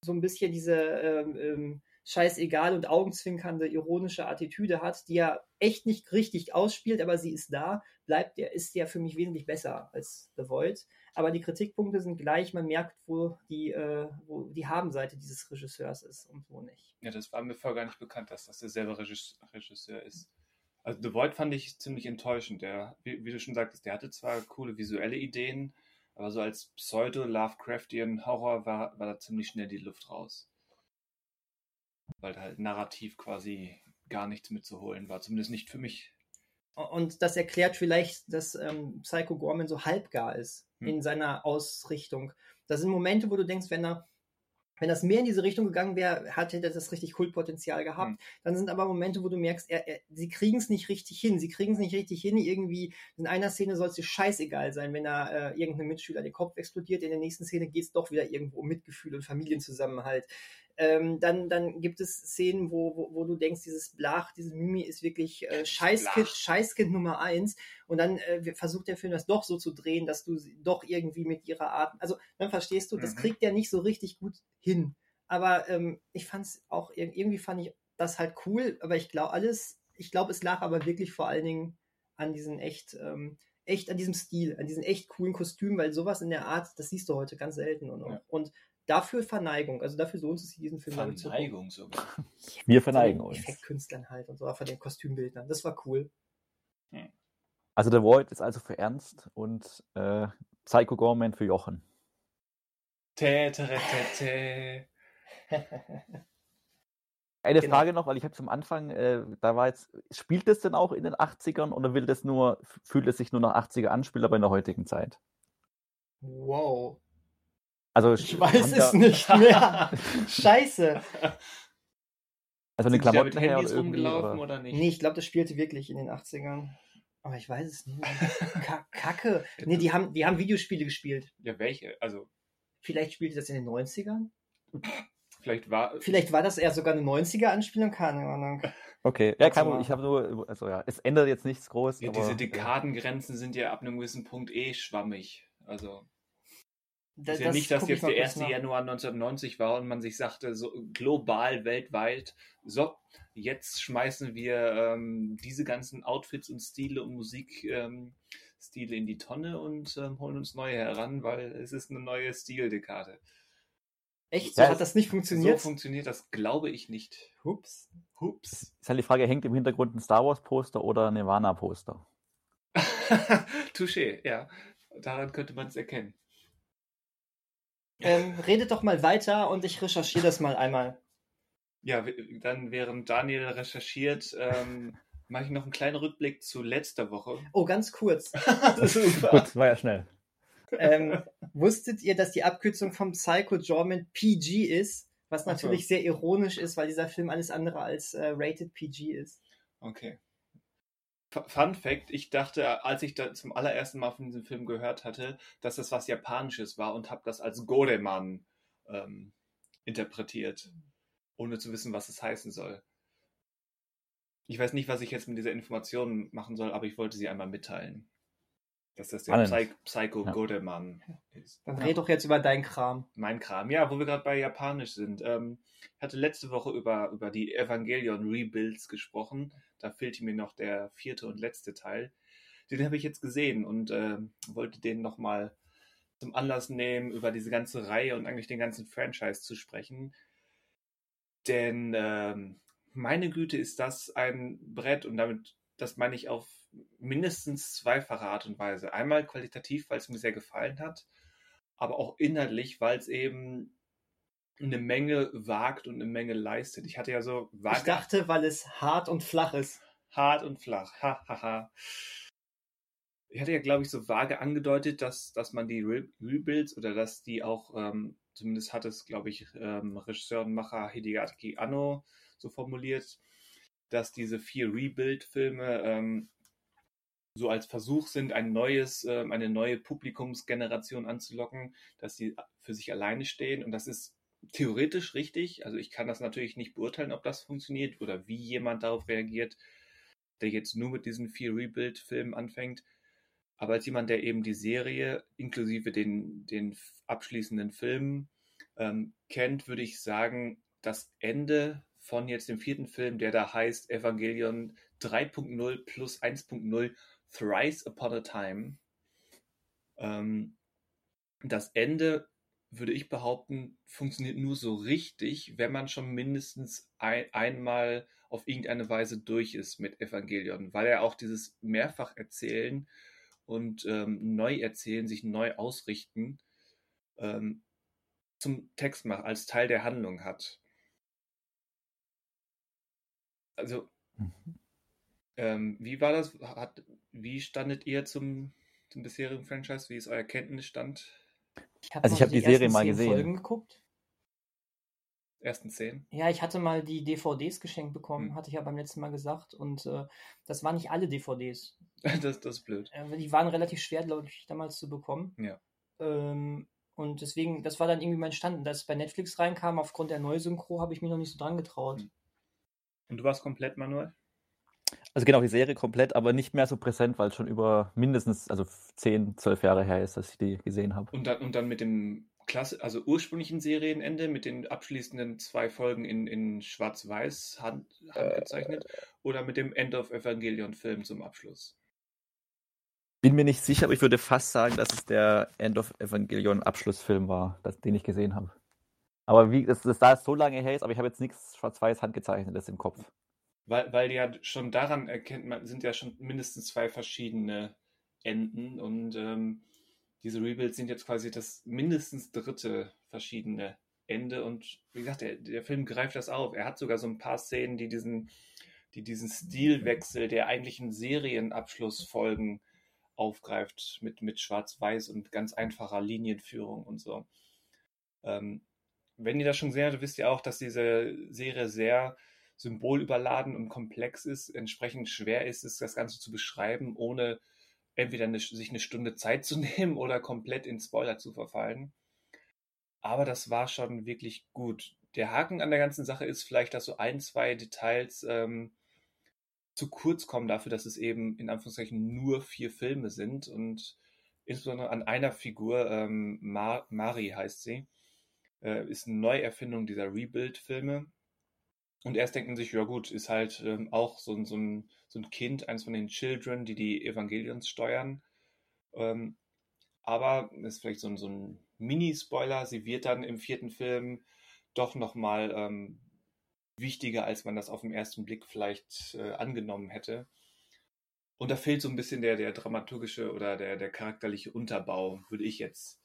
so ein bisschen diese ähm, ähm, scheißegal und augenzwinkernde ironische Attitüde hat, die er echt nicht richtig ausspielt, aber sie ist da, bleibt der, ist der für mich wesentlich besser als The Void. Aber die Kritikpunkte sind gleich, man merkt, wo die, äh, wo die Habenseite dieses Regisseurs ist und wo nicht. ja, das war mir vorher gar nicht bekannt, dass das derselbe Regis- Regisseur ist. Also The Void fand ich ziemlich enttäuschend. Der, wie, wie du schon sagtest, der hatte zwar coole visuelle Ideen, aber so als Pseudo-Lovecraftian Horror war, war da ziemlich schnell die Luft raus. Weil da halt narrativ quasi gar nichts mitzuholen war, zumindest nicht für mich. Und das erklärt vielleicht, dass ähm, Psycho Gorman so halbgar ist Hm. in seiner Ausrichtung. Das sind Momente, wo du denkst, wenn er, wenn das mehr in diese Richtung gegangen wäre, hätte er das richtig Kultpotenzial gehabt. Hm. Dann sind aber Momente, wo du merkst, er, er, sie kriegen es nicht richtig hin. Sie kriegen es nicht richtig hin. Irgendwie in einer Szene soll es dir scheißegal sein, wenn er äh, irgendeinem Mitschüler den Kopf explodiert. In der nächsten Szene geht es doch wieder irgendwo um Mitgefühl und Familienzusammenhalt. Ähm, dann, dann gibt es Szenen, wo, wo, wo du denkst, dieses Blach, diese Mimi ist wirklich äh, Scheißkind. Scheißkind Nummer eins. Und dann äh, versucht der Film das doch so zu drehen, dass du sie doch irgendwie mit ihrer Art, also dann verstehst du, das Mhm. kriegt der nicht so richtig gut hin. Aber ähm, ich fand es auch, ir- irgendwie fand ich das halt cool, aber ich glaube alles, ich glaube, es lag aber wirklich vor allen Dingen an diesen echt, ähm, echt an diesem Stil, an diesen echt coolen Kostümen, weil sowas in der Art, das siehst du heute ganz selten. Und, Ja. und dafür Verneigung, also dafür lohnt es sich, diesen Film mal zu. Verneigung sogar. Wir Von verneigen den uns. Effektkünstlern halt und so, von den Kostümbildnern. Das war cool. Also The Void ist also für Ernst und äh, Psycho Gorman für Jochen. Tä, tä, tä, tä. [laughs] Eine Genau. Frage noch, weil ich habe zum Anfang, äh, da war jetzt, spielt es denn auch in den 80ern oder will das nur, fühlt es sich nur nach 80er an, spielt aber in der heutigen Zeit? Wow. Also, Ich weiß es nicht mehr. [laughs] Scheiße. Also mit Klamotten her Handys oder irgendwie, rumgelaufen oder? oder nicht? Nee, ich glaube, das spielte wirklich in den 80ern. Aber ich weiß es nicht. Ka [laughs] Kacke. Nee, die haben, die haben Videospiele gespielt. Ja, welche? Also, Vielleicht spielte das in den 90ern? vielleicht war. Vielleicht war das eher sogar eine 90er-Anspielung, keine Ahnung. Okay, ja, kein mal. Problem. Ich habe nur, also ja, es ändert jetzt nichts groß. Ja, aber, diese Dekadengrenzen sind ja ab einem gewissen Punkt eh schwammig. Also, Da- ist ja nicht, dass jetzt der kurz 1. nach. Januar 1990 war und man sich sagte, so global, weltweit, so, jetzt schmeißen wir ähm, diese ganzen Outfits und Stile und Musikstile ähm, in die Tonne und ähm, holen uns neue heran, weil es ist eine neue Stildekade. Echt? So Ja, hat das nicht So funktioniert? funktioniert das, glaube ich, nicht. Hups. Hups. Ist halt die Frage, hängt im Hintergrund ein Star Wars Poster oder ein Nirvana Poster? [laughs] Touché, ja. Daran könnte man es erkennen. Ähm, redet doch mal weiter und ich recherchiere das mal einmal. Ja, dann während Daniel recherchiert, ähm, [laughs] mache ich noch einen kleinen Rückblick zu letzter Woche. Oh, ganz kurz. [laughs] Gut, [laughs] war ja schnell. ähm, wusstet ihr, dass die Abkürzung vom Psycho Jorman PG ist? Was Ach so. natürlich sehr ironisch ist, weil dieser Film alles andere als äh, rated PG ist. Okay. Fun Fact, ich dachte, als ich da zum allerersten Mal von diesem Film gehört hatte, dass das was Japanisches war und habe das als Goreman ähm, interpretiert, ohne zu wissen, was es heißen soll. Ich weiß nicht, was ich jetzt mit dieser Information machen soll, aber ich wollte sie einmal mitteilen. Dass das der. Psy Psycho Ja. Goreman ist. Dann red doch jetzt über deinen Kram. Mein Kram. Ja, wo wir gerade bei Japanisch sind. Ähm, ich hatte letzte Woche über, über die Evangelion Rebuilds gesprochen. Da fehlte mir noch der vierte und letzte Teil. Den habe ich jetzt gesehen und ähm, wollte den nochmal zum Anlass nehmen, über diese ganze Reihe und eigentlich den ganzen Franchise zu sprechen. Denn ähm, meine Güte ist das ein Brett und damit, das meine ich auf mindestens zweifache Art und Weise. Einmal qualitativ, weil es mir sehr gefallen hat aber auch inhaltlich, weil es eben eine Menge wagt und eine Menge leistet. Ich hatte ja so Ich dachte, weil es hart und flach ist. hart und flach. Ha, ha, ha. Ich hatte ja, glaube ich, so vage angedeutet, dass, dass man die Re Rebuilds oder dass die auch, ähm, zumindest hat es, glaube ich, ähm, Regisseur und Macher Hideaki Anno so formuliert, dass diese vier Rebuild-Filme ähm, so als Versuch sind, ein neues, ähm, eine neue Publikumsgeneration anzulocken, dass sie für sich alleine stehen. Und das ist theoretisch richtig. Also ich kann das natürlich nicht beurteilen, ob das funktioniert oder wie jemand darauf reagiert, der jetzt nur mit diesen vier Rebuild-Filmen anfängt. Aber als jemand, der eben die Serie inklusive den, den abschließenden Filmen ähm, kennt, würde ich sagen, das Ende von jetzt dem vierten Film, der da heißt Evangelion 3.0 plus 1.0 Thrice Upon a Time. Ähm, das Ende, würde ich behaupten, funktioniert nur so richtig, wenn man schon mindestens ein, einmal auf irgendeine Weise durch ist mit Evangelion, weil er auch dieses Mehrfacherzählen und ähm, Neuerzählen, sich neu ausrichten, ähm, zum Text macht, als Teil der Handlung hat. Also, ähm, wie war das? Hat, wie standet ihr zum, zum bisherigen Franchise? Wie ist euer Kenntnisstand? Ich hab Also ich mal hab die ersten Serie mal gesehen. Folgen geguckt. Ersten zehn? Ja, ich hatte mal die DVDs geschenkt bekommen, Hm. hatte ich ja beim letzten Mal gesagt. Und äh, das waren nicht alle DVDs. [laughs] Das, das ist blöd. Äh, die waren relativ schwer, glaube ich, damals zu bekommen. Ja. Ähm, und deswegen, das war dann irgendwie mein Stand. Und Als es bei Netflix reinkam, aufgrund der Neusynchro, habe ich mich noch nicht so dran getraut. Hm. Und du warst komplett, Manuel? Also genau, die Serie komplett, aber nicht mehr so präsent, weil es schon über mindestens, also 10, 12 Jahre her ist, dass ich die gesehen habe. Und dann, und dann mit dem Klasse, also ursprünglichen Serienende, mit den abschließenden zwei Folgen in, in Schwarz-Weiß hand, handgezeichnet oder mit dem End of Evangelion-Film zum Abschluss? Bin mir nicht sicher, aber ich würde fast sagen, dass es der End of Evangelion Abschlussfilm war, das, den ich gesehen habe. Aber wie, das, das da so lange her ist, aber ich habe jetzt nichts schwarz-weiß handgezeichnetes im Kopf. Weil, weil ja schon daran erkennt man, sind ja schon mindestens zwei verschiedene Enden und ähm, diese Rebuilds sind jetzt quasi das mindestens dritte verschiedene Ende und wie gesagt, der, der Film greift das auf. Er hat sogar so ein paar Szenen, die diesen, die diesen Stilwechsel der eigentlichen Serienabschlussfolgen aufgreift mit, mit Schwarz-Weiß und ganz einfacher Linienführung und so. Ähm, wenn ihr das schon seht, wisst ihr auch, dass diese Serie sehr symbolüberladen und komplex ist. Entsprechend schwer ist es, das Ganze zu beschreiben, ohne entweder eine, sich eine Stunde Zeit zu [laughs] nehmen oder komplett in Spoiler zu verfallen. Aber das war schon wirklich gut. Der Haken an der ganzen Sache ist vielleicht, dass so ein, zwei Details ähm, zu kurz kommen dafür, dass es eben in Anführungszeichen nur vier Filme sind und insbesondere an einer Figur, ähm, Mar Mari heißt sie, äh, ist eine Neuerfindung dieser Rebuild-Filme. Und erst denken sich, ja gut, ist halt ähm, auch so, so, ein, so ein Kind, eins von den Children, die die Evangelions steuern. Ähm, aber, ist vielleicht so ein, so ein Mini-Spoiler, sie wird dann im vierten Film doch nochmal ähm, wichtiger, als man das auf den ersten Blick vielleicht äh, angenommen hätte. Und da fehlt so ein bisschen der, der dramaturgische oder der, der charakterliche Unterbau, würde ich jetzt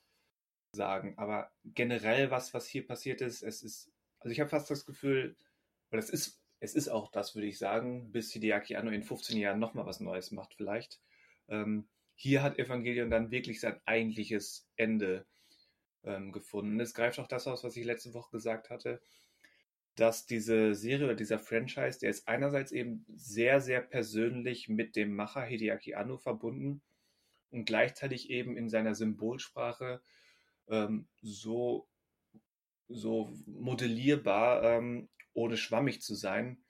sagen. Aber generell, was, was hier passiert ist, es ist, also ich habe fast das Gefühl, oder es ist, es ist auch das, würde ich sagen, bis Hideaki Anno in 15 Jahren nochmal was Neues macht, vielleicht. Ähm, hier hat Evangelion dann wirklich sein eigentliches Ende ähm, gefunden. Es greift auch das aus, was ich letzte Woche gesagt hatte, dass diese Serie oder dieser Franchise, der ist einerseits eben sehr, sehr persönlich mit dem Macher Hideaki Anno verbunden und gleichzeitig eben in seiner Symbolsprache ähm, so, so modellierbar, ähm, ohne schwammig zu sein,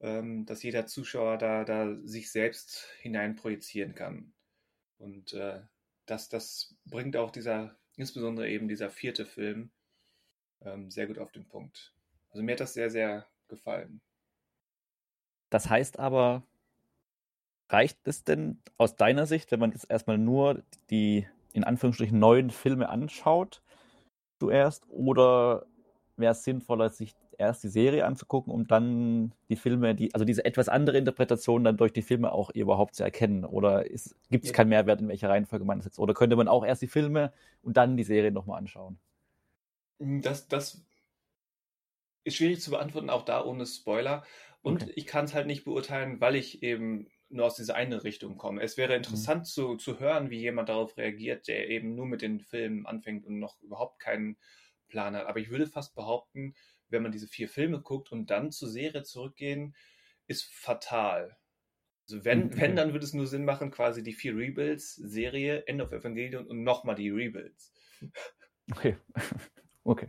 ähm, dass jeder Zuschauer da, da sich selbst hinein projizieren kann. Und äh, das, das bringt auch dieser, insbesondere eben dieser vierte Film, ähm, sehr gut auf den Punkt. Also mir hat das sehr, sehr gefallen. Das heißt aber, reicht es denn aus deiner Sicht, wenn man jetzt erstmal nur die in Anführungsstrichen neuen Filme anschaut zuerst oder wäre es sinnvoller, sich erst die Serie anzugucken, um dann die Filme, die, also diese etwas andere Interpretation dann durch die Filme auch überhaupt zu erkennen? Oder gibt es keinen Mehrwert, in welcher Reihenfolge man das jetzt? Oder könnte man auch erst die Filme und dann die Serie nochmal anschauen? Das, das ist schwierig zu beantworten, auch da ohne Spoiler. Und okay. ich kann es halt nicht beurteilen, weil ich eben nur aus dieser eine Richtung komme. Es wäre interessant mhm. zu, zu hören, wie jemand darauf reagiert, der eben nur mit den Filmen anfängt und noch überhaupt keinen Plan hat. Aber ich würde fast behaupten, wenn man diese vier Filme guckt und dann zur Serie zurückgehen, ist fatal. Also wenn, mhm. wenn, dann würde es nur Sinn machen, quasi die vier Rebuilds, Serie, End of Evangelion und nochmal die Rebuilds. Okay. [laughs] okay.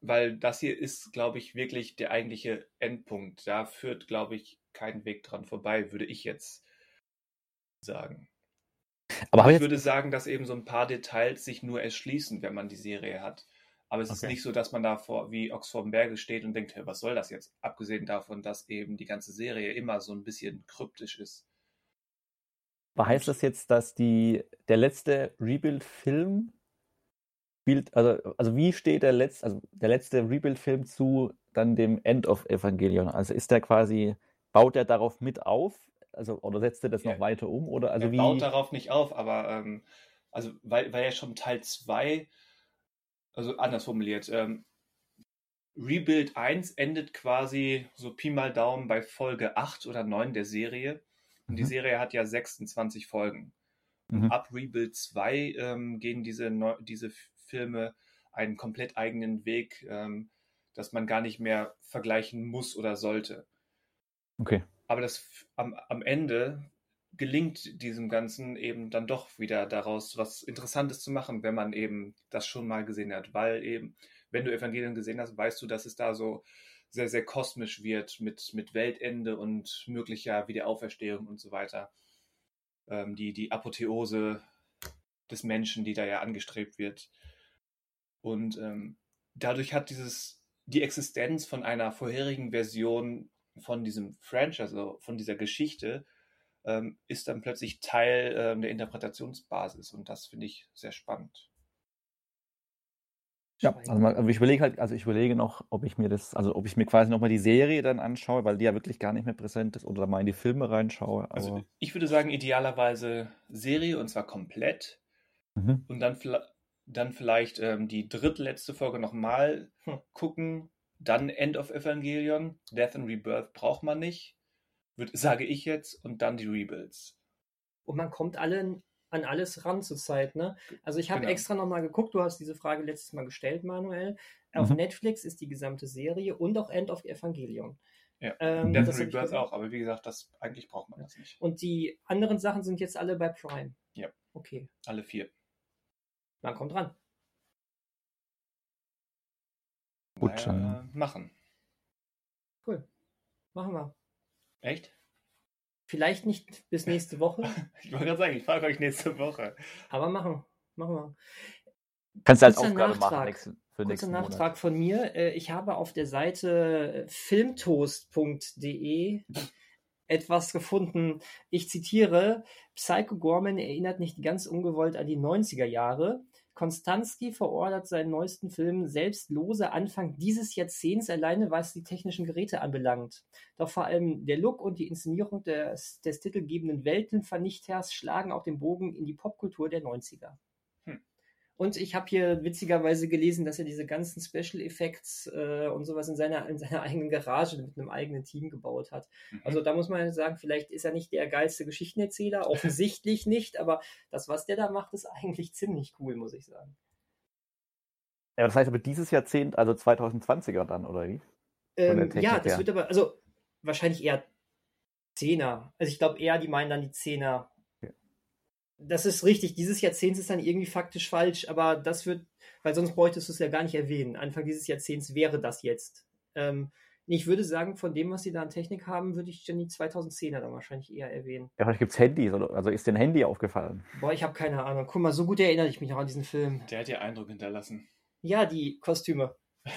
Weil das hier ist, glaube ich, wirklich der eigentliche Endpunkt. Da führt, glaube ich, kein Weg dran vorbei, würde ich jetzt sagen. Aber ich würde sagen, dass eben so ein paar Details sich nur erschließen, wenn man die Serie hat. Aber es okay. ist nicht so, dass man da vor wie Oxford Berge steht und denkt, hey, was soll das jetzt? Abgesehen davon, dass eben die ganze Serie immer so ein bisschen kryptisch ist. Aber heißt das jetzt, dass die, der letzte Rebuild-Film spielt, also, also wie steht der letzte, also der letzte Rebuild-Film zu dann dem End of Evangelion? Also ist der quasi, baut er darauf mit auf? Also, oder setzt er das ja. noch weiter um? Oder also er wie... baut darauf nicht auf, aber ähm, also weil, weil ja schon Teil 2 also anders formuliert, ähm, Rebuild 1 endet quasi so Pi mal Daumen bei Folge 8 oder 9 der Serie. Und mhm. die Serie hat ja 26 Folgen. Mhm. Ab Rebuild 2 ähm, gehen diese, diese Filme einen komplett eigenen Weg, ähm, dass man gar nicht mehr vergleichen muss oder sollte. Okay. Aber das am, am Ende gelingt diesem Ganzen eben dann doch wieder daraus was Interessantes zu machen, wenn man eben das schon mal gesehen hat. Weil eben, wenn du Evangelien gesehen hast, weißt du, dass es da so sehr, sehr kosmisch wird mit, mit Weltende und möglicher Wiederauferstehung und so weiter. Ähm, die, die Apotheose des Menschen, die da ja angestrebt wird. Und ähm, dadurch hat dieses, die Existenz von einer vorherigen Version von diesem Franchise, also von dieser Geschichte, ähm, ist dann plötzlich Teil ähm, der Interpretationsbasis und das finde ich sehr spannend. Ja, also, mal, also ich überlege halt, also ich überlege noch, ob ich mir das, also ob ich mir quasi nochmal die Serie dann anschaue, weil die ja wirklich gar nicht mehr präsent ist oder mal in die Filme reinschaue. Also ich würde sagen, idealerweise Serie und zwar komplett. Mhm. Und dann dann vielleicht ähm, die drittletzte Folge nochmal Hm. gucken, dann End of Evangelion, Death and Rebirth braucht man nicht, würd, sage ich jetzt, und dann die Rebuilds. Und man kommt alle an alles ran zurzeit, ne? Also ich habe Genau. extra nochmal geguckt, du hast diese Frage letztes Mal gestellt, Manuel. Auf Mhm. Netflix ist die gesamte Serie und auch End of Evangelion. Ja. Ähm, Death das Rebirth auch, aber wie gesagt, das eigentlich braucht man das nicht. Und die anderen Sachen sind jetzt alle bei Prime. Ja. Okay, Alle vier. man kommt ran. Gut, dann- äh, machen. Cool. Machen wir. Echt? Vielleicht nicht bis [laughs] nächste Woche, Ich wollte gerade sagen, ich frage euch nächste Woche. aber machen. Machen wir. Kannst du als Kurzer Aufgabe Nachtrag. machen nächsten, für Kurzer Nachtrag Monat. von mir. Äh, Ich habe auf der Seite filmtoast.de etwas gefunden. Ich zitiere, Psycho Gorman erinnert nicht ganz ungewollt an die 90er Jahre. Konstanski verordert seinen neuesten Film selbst lose Anfang dieses Jahrzehnts, alleine was die technischen Geräte anbelangt. Doch vor allem der Look und die Inszenierung des, des titelgebenden Weltenvernichters schlagen auch den Bogen in die Popkultur der 90er. Und ich habe hier witzigerweise gelesen, dass er diese ganzen Special Effects äh, und sowas in seiner, in seiner eigenen Garage mit einem eigenen Team gebaut hat. Mhm. Also da muss man sagen, vielleicht ist er nicht der geilste Geschichtenerzähler, [laughs] offensichtlich nicht, aber das, was der da macht, ist eigentlich ziemlich cool, muss ich sagen. Ja, das heißt aber dieses Jahrzehnt, also 2020er dann, oder wie? der Ähm, ja, das her. wird aber, also wahrscheinlich eher Zehner. Also ich glaube eher, die meinen dann die Zehner. Das ist richtig. Dieses Jahrzehnt ist dann irgendwie faktisch falsch, aber das wird, weil sonst bräuchtest du es ja gar nicht erwähnen. Anfang dieses Jahrzehnts wäre das jetzt. Ähm, ich würde sagen, von dem, was sie da an Technik haben, würde ich dann die 2010er dann wahrscheinlich eher erwähnen. Ja, vielleicht gibt es Handys, oder, also ist dir ein Handy aufgefallen? Boah, ich habe keine Ahnung. Guck mal, so gut erinnere ich mich noch an diesen Film. Der hat ja Eindruck hinterlassen. Ja, die Kostüme. [laughs]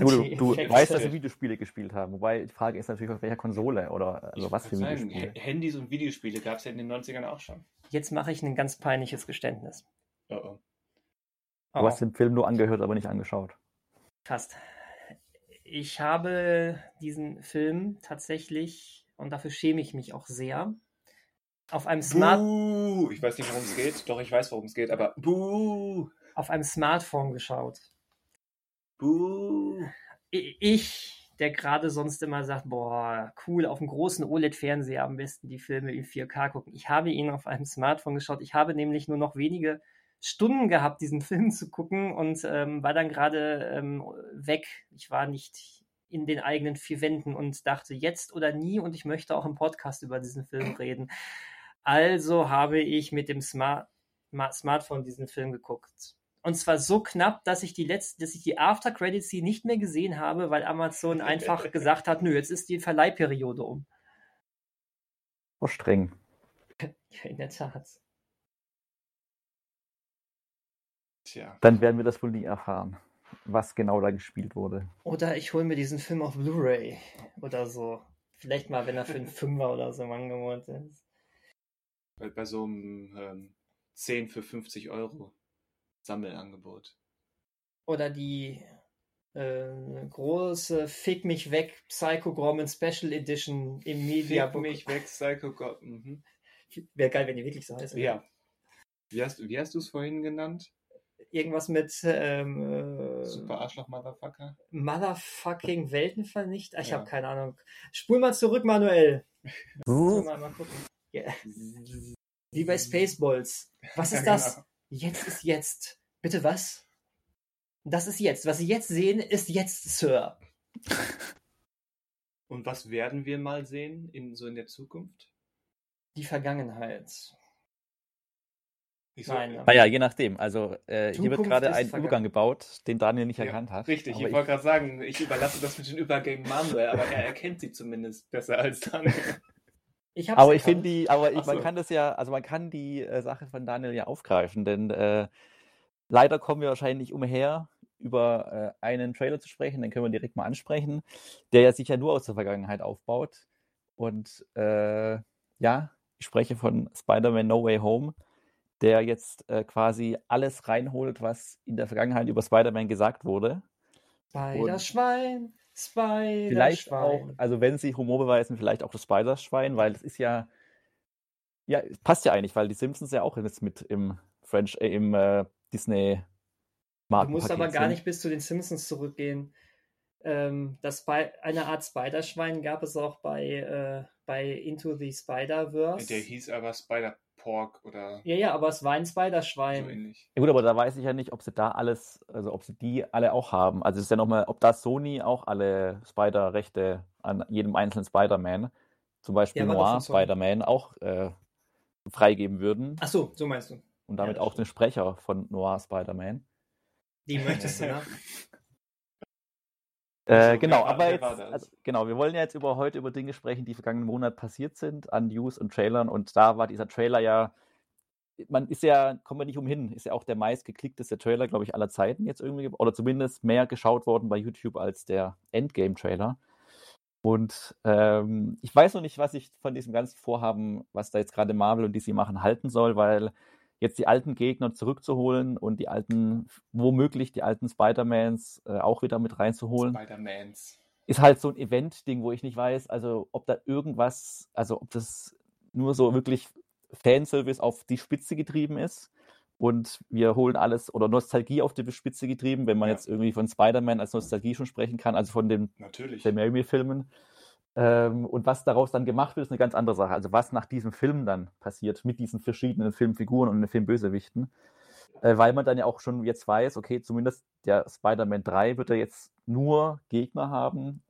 Du, die [laughs] du weißt, dass sie Videospiele gespielt haben. Wobei die Frage ist natürlich, auf welcher Konsole oder also Ich was für sagen, Videospiele. H- Handys und Videospiele gab es ja in den 90ern auch schon. Jetzt mache ich ein ganz peinliches Geständnis. Oh, oh. Du hast den Film nur angehört, aber nicht angeschaut. Fast. Ich habe diesen Film tatsächlich, und dafür schäme ich mich auch sehr, auf einem, Smart, Buh! Ich weiß nicht, worum es geht. Doch, ich weiß, worum es geht, aber Buh! auf einem Smartphone geschaut. Buh! Ich, der gerade sonst immer sagt, boah, cool, auf einem großen OLED-Fernseher am besten die Filme in 4K gucken. Ich habe ihn auf einem Smartphone geschaut. Ich habe nämlich nur noch wenige Stunden gehabt, diesen [laughs] Film zu gucken und ähm, war dann gerade ähm, weg. Ich war nicht in den eigenen vier Wänden und dachte jetzt oder nie und ich möchte auch im Podcast über diesen Film reden. Also habe ich mit dem Smart Ma- Smartphone diesen Film geguckt. Und zwar so knapp, dass ich die letzte, dass ich die After Credit Scene nicht mehr gesehen habe, weil Amazon einfach [laughs] gesagt hat, nö, jetzt ist die Verleihperiode um. So streng. Ja, in der Tat. Tja. Dann werden wir das wohl nie erfahren, was genau da gespielt wurde. Oder ich hole mir diesen Film auf Blu-ray oder so. Vielleicht mal, wenn er für einen [laughs] Fünfer oder so im Angebot ist. Bei, bei so einem ähm, 10 für 50 Euro Sammelangebot. Oder die äh, große Fick mich weg Psycho Gorman Special Edition im Media Fick mich weg, Psycho God. Mhm. Wäre geil, wenn die wirklich so heißen. Ja. Wie hast, wie hast du es vorhin genannt? Irgendwas mit ähm, äh, Super Arschloch Motherfucker? Motherfucking Weltenvernichter. Ich Ja. habe keine Ahnung. Spul mal zurück, Manuel. Mal, mal gucken. Ja. Wie bei Spaceballs. Was ist Ja, das? genau. Jetzt ist jetzt. Bitte was? Das ist jetzt. Was Sie jetzt sehen, ist jetzt, Sir. [laughs] Und was werden wir mal sehen in so in der Zukunft? Die Vergangenheit. Ich Nein, naja, je nachdem. Also äh, hier wird gerade ein vergangen- Übergang gebaut, den Daniel nicht Ja, erkannt hat. Richtig, Aber ich wollte gerade sagen, ich überlasse das mit den Übergängen Manuel, aber er erkennt sie zumindest besser als dann. [laughs] Ich Aber ich finde die, aber ich, Ach man so. kann das ja, also man kann die äh, Sache von Daniel ja aufgreifen, denn äh, leider kommen wir wahrscheinlich umher, über äh, einen Trailer zu sprechen, den können wir direkt mal ansprechen, der ja sich ja nur aus der Vergangenheit aufbaut. Und äh, ja, ich spreche von Spider-Man No Way Home, der jetzt äh, quasi alles reinholt, was in der Vergangenheit über Spider-Man gesagt wurde. Spider-Schwein, Spider-Schwein. Vielleicht auch, also wenn sie Humor beweisen, vielleicht auch das Spider-Schwein, weil es ist ja, ja, es passt ja eigentlich, weil die Simpsons ja auch jetzt mit im French, äh, im äh, Disney Du musst aber gar nicht bis zu den Simpsons zurückgehen. Ähm, das eine Art Spider-Schwein gab es auch bei, äh, bei Into the Spider-Verse. Der hieß aber Spider-Pork oder. Ja, ja, aber es war ein Spider-Schwein. So ähnlich. Ja, gut, aber da weiß ich ja nicht, ob sie da alles, also ob sie die alle auch haben. Also es ist ja nochmal, ob da Sony auch alle Spider-Rechte an jedem einzelnen Spider-Man, zum Beispiel ja, Noir Spider-Man, auch äh, freigeben würden. Ach so, so meinst du. Und damit ja, auch den Sprecher von Noir Spider-Man. Die möchtest du, ne? [laughs] Äh, genau, aber jetzt, also, genau, wir wollen ja jetzt über heute über Dinge sprechen, die vergangenen Monat passiert sind an News und Trailern und da war dieser Trailer ja, man ist ja, kommen wir nicht umhin, ist ja auch der meistgeklickteste Trailer, glaube ich, aller Zeiten jetzt irgendwie, oder zumindest mehr geschaut worden bei YouTube als der Endgame-Trailer. Und ähm, ich weiß noch nicht, was ich von diesem ganzen Vorhaben, was da jetzt gerade Marvel und DC machen, halten soll, weil jetzt die alten Gegner zurückzuholen und die alten, womöglich die alten Spider-Mans äh, auch wieder mit reinzuholen. Spider-Mans. Ist halt so ein Event-Ding, wo ich nicht weiß, also ob da irgendwas, also ob das nur so wirklich Fanservice auf die Spitze getrieben ist und wir holen alles oder Nostalgie auf die Spitze getrieben, wenn man ja. jetzt irgendwie von Spider-Man als Nostalgie schon sprechen kann, also von den Sam Raimi-Filmen. Ähm, und was daraus dann gemacht wird, ist eine ganz andere Sache. Also was nach diesem Film dann passiert mit diesen verschiedenen Filmfiguren und den Filmbösewichten. Äh, weil man dann ja auch schon jetzt weiß, okay, zumindest der Spider-Man 3 wird er jetzt nur Gegner haben,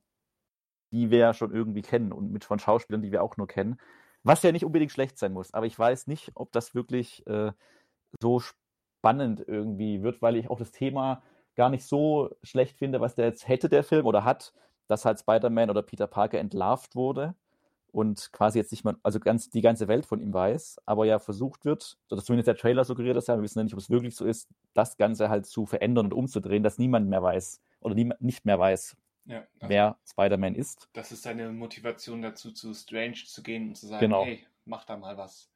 die wir ja schon irgendwie kennen und mit von Schauspielern, die wir auch nur kennen. Was ja nicht unbedingt schlecht sein muss. Aber ich weiß nicht, ob das wirklich äh, so spannend irgendwie wird, weil ich auch das Thema gar nicht so schlecht finde, was der jetzt hätte, der Film oder hat dass halt Spider-Man oder Peter Parker entlarvt wurde und quasi jetzt nicht mal, also ganz die ganze Welt von ihm weiß, aber ja versucht wird, oder zumindest der Trailer suggeriert das ja, wir wissen ja nicht, ob es wirklich so ist, das Ganze halt zu verändern und umzudrehen, dass niemand mehr weiß oder nie, nicht mehr weiß, ja, also wer Spider-Man ist. Das ist seine Motivation dazu, zu Strange zu gehen und zu sagen, genau. hey, mach da mal was.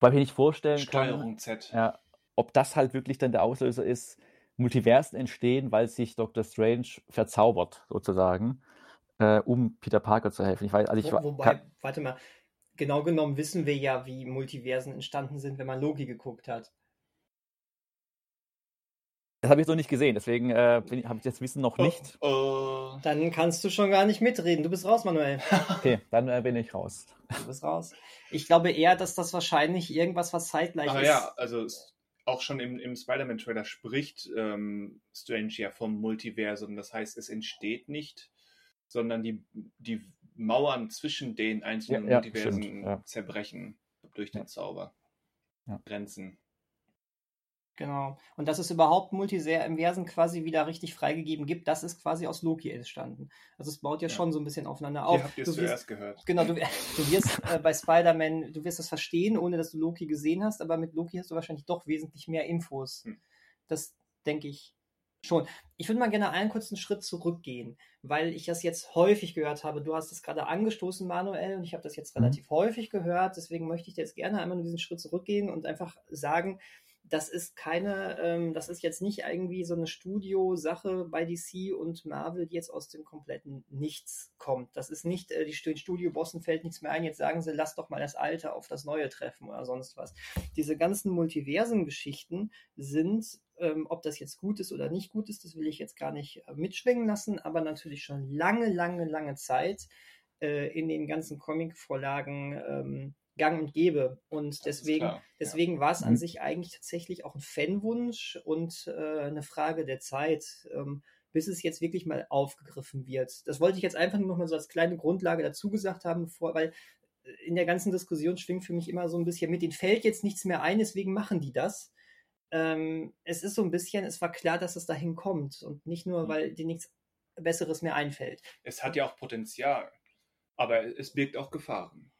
Weil ich nicht vorstellen Steuerung kann, Z. Ja, ob das halt wirklich dann der Auslöser ist, Multiversen entstehen, weil sich Dr. Strange verzaubert, sozusagen, äh, um Peter Parker zu helfen. Ich weiß, also ich Wo, wobei, kann, warte mal, genau genommen wissen wir ja, wie Multiversen entstanden sind, wenn man Loki geguckt hat. Das habe ich so nicht gesehen, deswegen äh, habe ich das Wissen noch oh, nicht. Oh, oh. Dann kannst du schon gar nicht mitreden. Du bist raus, Manuel. [laughs] okay, dann äh, bin ich raus. Du bist raus. Ich glaube eher, dass das wahrscheinlich irgendwas, was zeitgleich Aber ist. ja, also auch schon im, im Spider-Man-Trailer spricht ähm, Strange ja vom Multiversum. Das heißt, es entsteht nicht, sondern die, die Mauern zwischen den einzelnen ja, Multiversen ja. zerbrechen durch den Zauber. Grenzen. Genau. Und dass es überhaupt Multiversen quasi wieder richtig freigegeben gibt, das ist quasi aus Loki entstanden. Also es baut ja, ja. schon so ein bisschen aufeinander auf. Hier habt ihr es zuerst gehört. Genau, du, [laughs] du wirst äh, bei Spider-Man, du wirst das verstehen, ohne dass du Loki gesehen hast, aber mit Loki hast du wahrscheinlich doch wesentlich mehr Infos. Hm. Das denke ich schon. Ich würde mal gerne einen kurzen Schritt zurückgehen, weil ich das jetzt häufig gehört habe. Du hast es gerade angestoßen, Manuel, und ich habe das jetzt mhm. relativ häufig gehört. Deswegen möchte ich jetzt gerne einmal nur diesen Schritt zurückgehen und einfach sagen, das ist keine, ähm, das ist jetzt nicht irgendwie so eine Studio-Sache bei DC und Marvel, die jetzt aus dem kompletten Nichts kommt. Das ist nicht, äh, die Studio-Bossen fällt nichts mehr ein, jetzt sagen sie, lass doch mal das Alte auf das Neue treffen oder sonst was. Diese ganzen Multiversen-Geschichten sind, ähm, ob das jetzt gut ist oder nicht gut ist, das will ich jetzt gar nicht äh, mitschwingen lassen, aber natürlich schon lange, lange, lange Zeit äh, in den ganzen Comic-Vorlagen ähm, gang und gäbe. Und deswegen, deswegen ja. war es an mhm. sich eigentlich tatsächlich auch ein Fanwunsch und äh, eine Frage der Zeit, ähm, bis es jetzt wirklich mal aufgegriffen wird. Das wollte ich jetzt einfach nur noch mal so als kleine Grundlage dazu gesagt haben, bevor, weil äh, in der ganzen Diskussion schwingt für mich immer so ein bisschen mit, denen fällt jetzt nichts mehr ein, deswegen machen die das. Ähm, es ist so ein bisschen, es war klar, dass es dahin kommt und nicht nur, mhm. weil dir nichts Besseres mehr einfällt. Es hat ja auch Potenzial, aber es birgt auch Gefahren.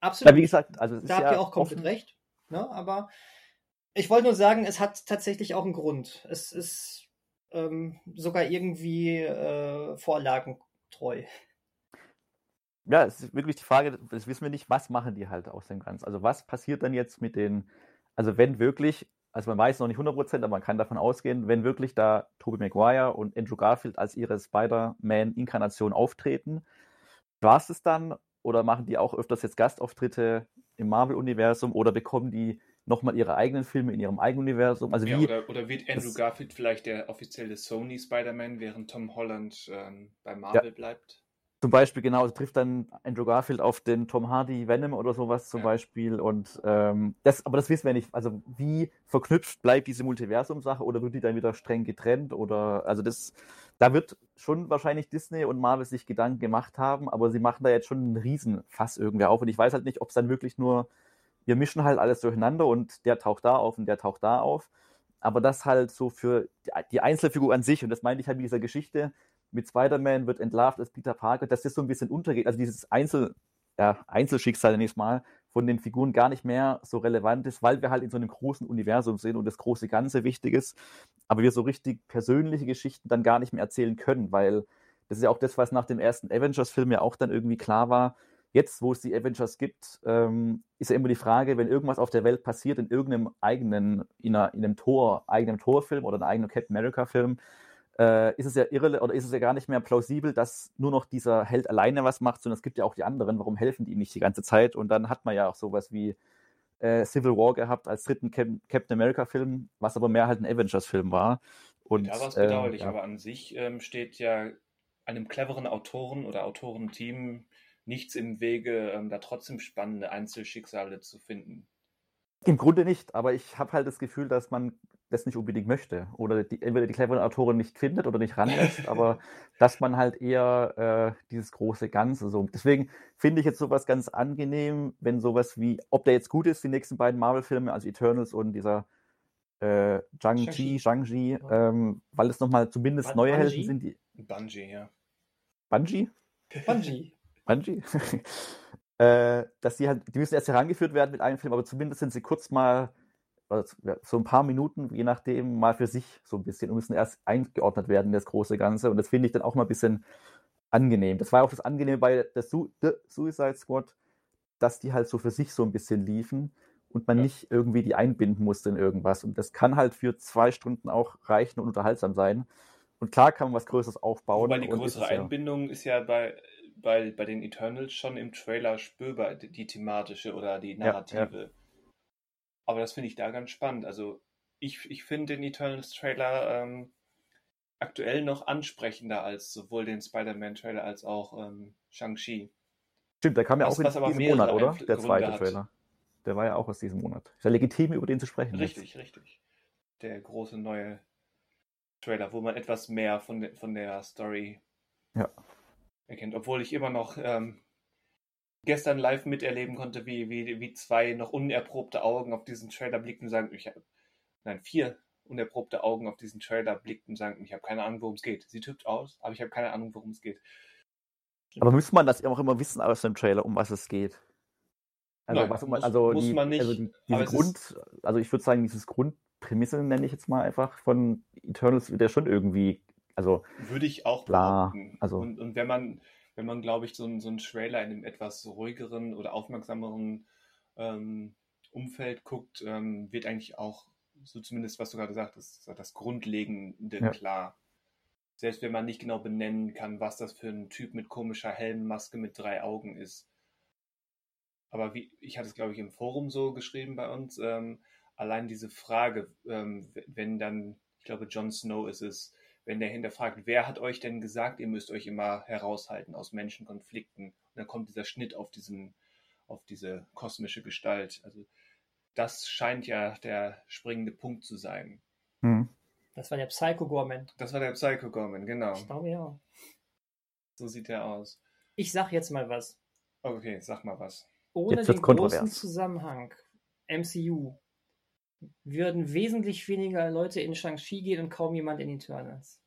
Absolut. Ja, wie gesagt, also da habt ja ihr auch komplett offen. recht. Ne? Aber ich wollte nur sagen, es hat tatsächlich auch einen Grund. Es ist ähm, sogar irgendwie äh, vorlagentreu. Ja, es ist wirklich die Frage, das wissen wir nicht, was machen die halt aus dem Ganzen? Also was passiert dann jetzt mit den, also wenn wirklich, also man weiß noch nicht 100%, aber man kann davon ausgehen, wenn wirklich da Tobey Maguire und Andrew Garfield als ihre Spider-Man-Inkarnation auftreten, war es es dann oder machen die auch öfters jetzt Gastauftritte im Marvel-Universum oder bekommen die nochmal ihre eigenen Filme in ihrem eigenen Universum. Also Ja, wie, oder, oder wird Andrew Garfield vielleicht der offizielle Sony Spider-Man, während Tom Holland ähm, bei Marvel bleibt? Zum Beispiel, genau, es trifft dann Andrew Garfield auf den Tom Hardy Venom oder sowas zum Ja. Beispiel. Und ähm, das, aber das wissen wir nicht. Also wie verknüpft bleibt diese Multiversum-Sache oder wird die dann wieder streng getrennt? Oder also das, da wird schon wahrscheinlich Disney und Marvel sich Gedanken gemacht haben, aber sie machen da jetzt schon einen Riesenfass irgendwie auf. Und ich weiß halt nicht, ob es dann wirklich nur, wir mischen halt alles durcheinander und der taucht da auf und der taucht da auf. Aber das halt so für die, die Einzelfigur an sich, und das meinte ich halt mit dieser Geschichte, mit Spider-Man wird entlarvt als Peter Parker, dass das so ein bisschen untergeht. Also dieses Einzel, ja, Einzelschicksal nächstes Mal von den Figuren gar nicht mehr so relevant ist, weil wir halt in so einem großen Universum sind und das große Ganze wichtig ist. Aber wir so richtig persönliche Geschichten dann gar nicht mehr erzählen können, weil das ist ja auch das, was nach dem ersten Avengers-Film ja auch dann irgendwie klar war. Jetzt, wo es die Avengers gibt, ähm, ist ja immer die Frage, wenn irgendwas auf der Welt passiert, in irgendeinem eigenen, in, einer, in einem Tor, eigenen Torfilm oder einem eigenen Captain America-Film, äh, ist es ja irre oder ist es ja gar nicht mehr plausibel, dass nur noch dieser Held alleine was macht, sondern es gibt ja auch die anderen. Warum helfen die ihm nicht die ganze Zeit? Und dann hat man ja auch sowas wie äh, Civil War gehabt als dritten Cap Captain America-Film, was aber mehr halt ein Avengers-Film war. Und, da war es äh, bedauerlich, ja. aber an sich ähm, steht ja einem cleveren Autoren oder Autorenteam nichts im Wege, ähm, da trotzdem spannende Einzelschicksale zu finden. Im Grunde nicht, aber ich habe halt das Gefühl, dass man das nicht unbedingt möchte. Oder die, entweder die cleveren Autoren nicht findet oder nicht [laughs] ranlässt, aber dass man halt eher äh, dieses große Ganze so. Deswegen finde ich jetzt sowas ganz angenehm, wenn sowas wie, ob der jetzt gut ist, die nächsten beiden Marvel-Filme, also Eternals und dieser äh, Shang-Chi, Shang-Chi, Ja. ähm, weil es nochmal zumindest Ban- neue Bungie? Helden sind, die. Bungie, ja. Bungie? Bungie. Bungie? äh, dass die halt, die müssen erst herangeführt werden mit einem Film, aber zumindest sind sie kurz mal, so ein paar Minuten, je nachdem, mal für sich so ein bisschen und müssen erst eingeordnet werden in das große Ganze. Und das finde ich dann auch mal ein bisschen angenehm. Das war auch das Angenehme bei der Su The Suicide Squad, dass die halt so für sich so ein bisschen liefen und man Ja. nicht irgendwie die einbinden musste in irgendwas. Und das kann halt für zwei Stunden auch reichen und unterhaltsam sein. Und klar kann man was Größeres aufbauen. Wobei die größere ist es ja- Einbindung ist ja bei, bei, bei den Eternals schon im Trailer spürbar, die, die thematische oder die ja. Aber das finde ich da ganz spannend. Also ich, ich finde den Eternals-Trailer ähm, aktuell noch ansprechender als sowohl den Spider-Man-Trailer als auch ähm, Shang-Chi. Stimmt, der kam ja Was- auch in diesem Monat, oder? Der zweite hat. Trailer. Der war ja auch aus diesem Monat. Ist ja legitim, über den zu sprechen. jetzt. Richtig, richtig. Der große neue Trailer, wo man etwas mehr von, de, von der Story Ja. erkennt. Obwohl ich immer noch ähm, gestern live miterleben konnte, wie, wie, wie zwei noch unerprobte Augen auf diesen Trailer blickten und sagen, ich nein, vier unerprobte Augen auf diesen Trailer blickten und sagen, ich habe keine Ahnung, worum es geht. Sieht hübsch aus, aber ich habe keine Ahnung, worum es geht. Aber müsste man das auch immer wissen aus dem Trailer, um was es geht? Also, Nein, was, muss- also, muss die, man nicht, also diese es Grund, also ich würde sagen, dieses Grundprämisse nenne ich jetzt mal einfach von Eternals wird ja schon irgendwie, also Würde ich auch Klar, behaupten. also- und, und wenn man, wenn man, glaube ich, so, einen- so einen Trailer in einem etwas ruhigeren oder aufmerksameren ähm, Umfeld guckt, ähm, wird eigentlich auch, so zumindest was du gerade sagtest, das Grundlegende Ja. klar. Selbst wenn man nicht genau benennen kann, was das für ein Typ mit komischer Helmmaske mit drei Augen ist. Aber wie, ich hatte es, glaube ich, im Forum so geschrieben bei uns, ähm, allein diese Frage, ähm, wenn dann, ich glaube, Jon Snow ist es, wenn der hinterfragt, wer hat euch denn gesagt, ihr müsst euch immer heraushalten aus Menschenkonflikten? Und dann kommt dieser Schnitt auf diesen, auf diese kosmische Gestalt. Also das scheint ja der springende Punkt zu sein. hm. Das war der Psycho Gorman. Das war der Psycho Gorman, genau. Ich glaube ja. So sieht er aus. Ich sag jetzt mal was. Okay, sag mal was. Ohne Jetzt den großen Zusammenhang MCU würden wesentlich weniger Leute in Shang-Chi gehen und kaum jemand in Eternals.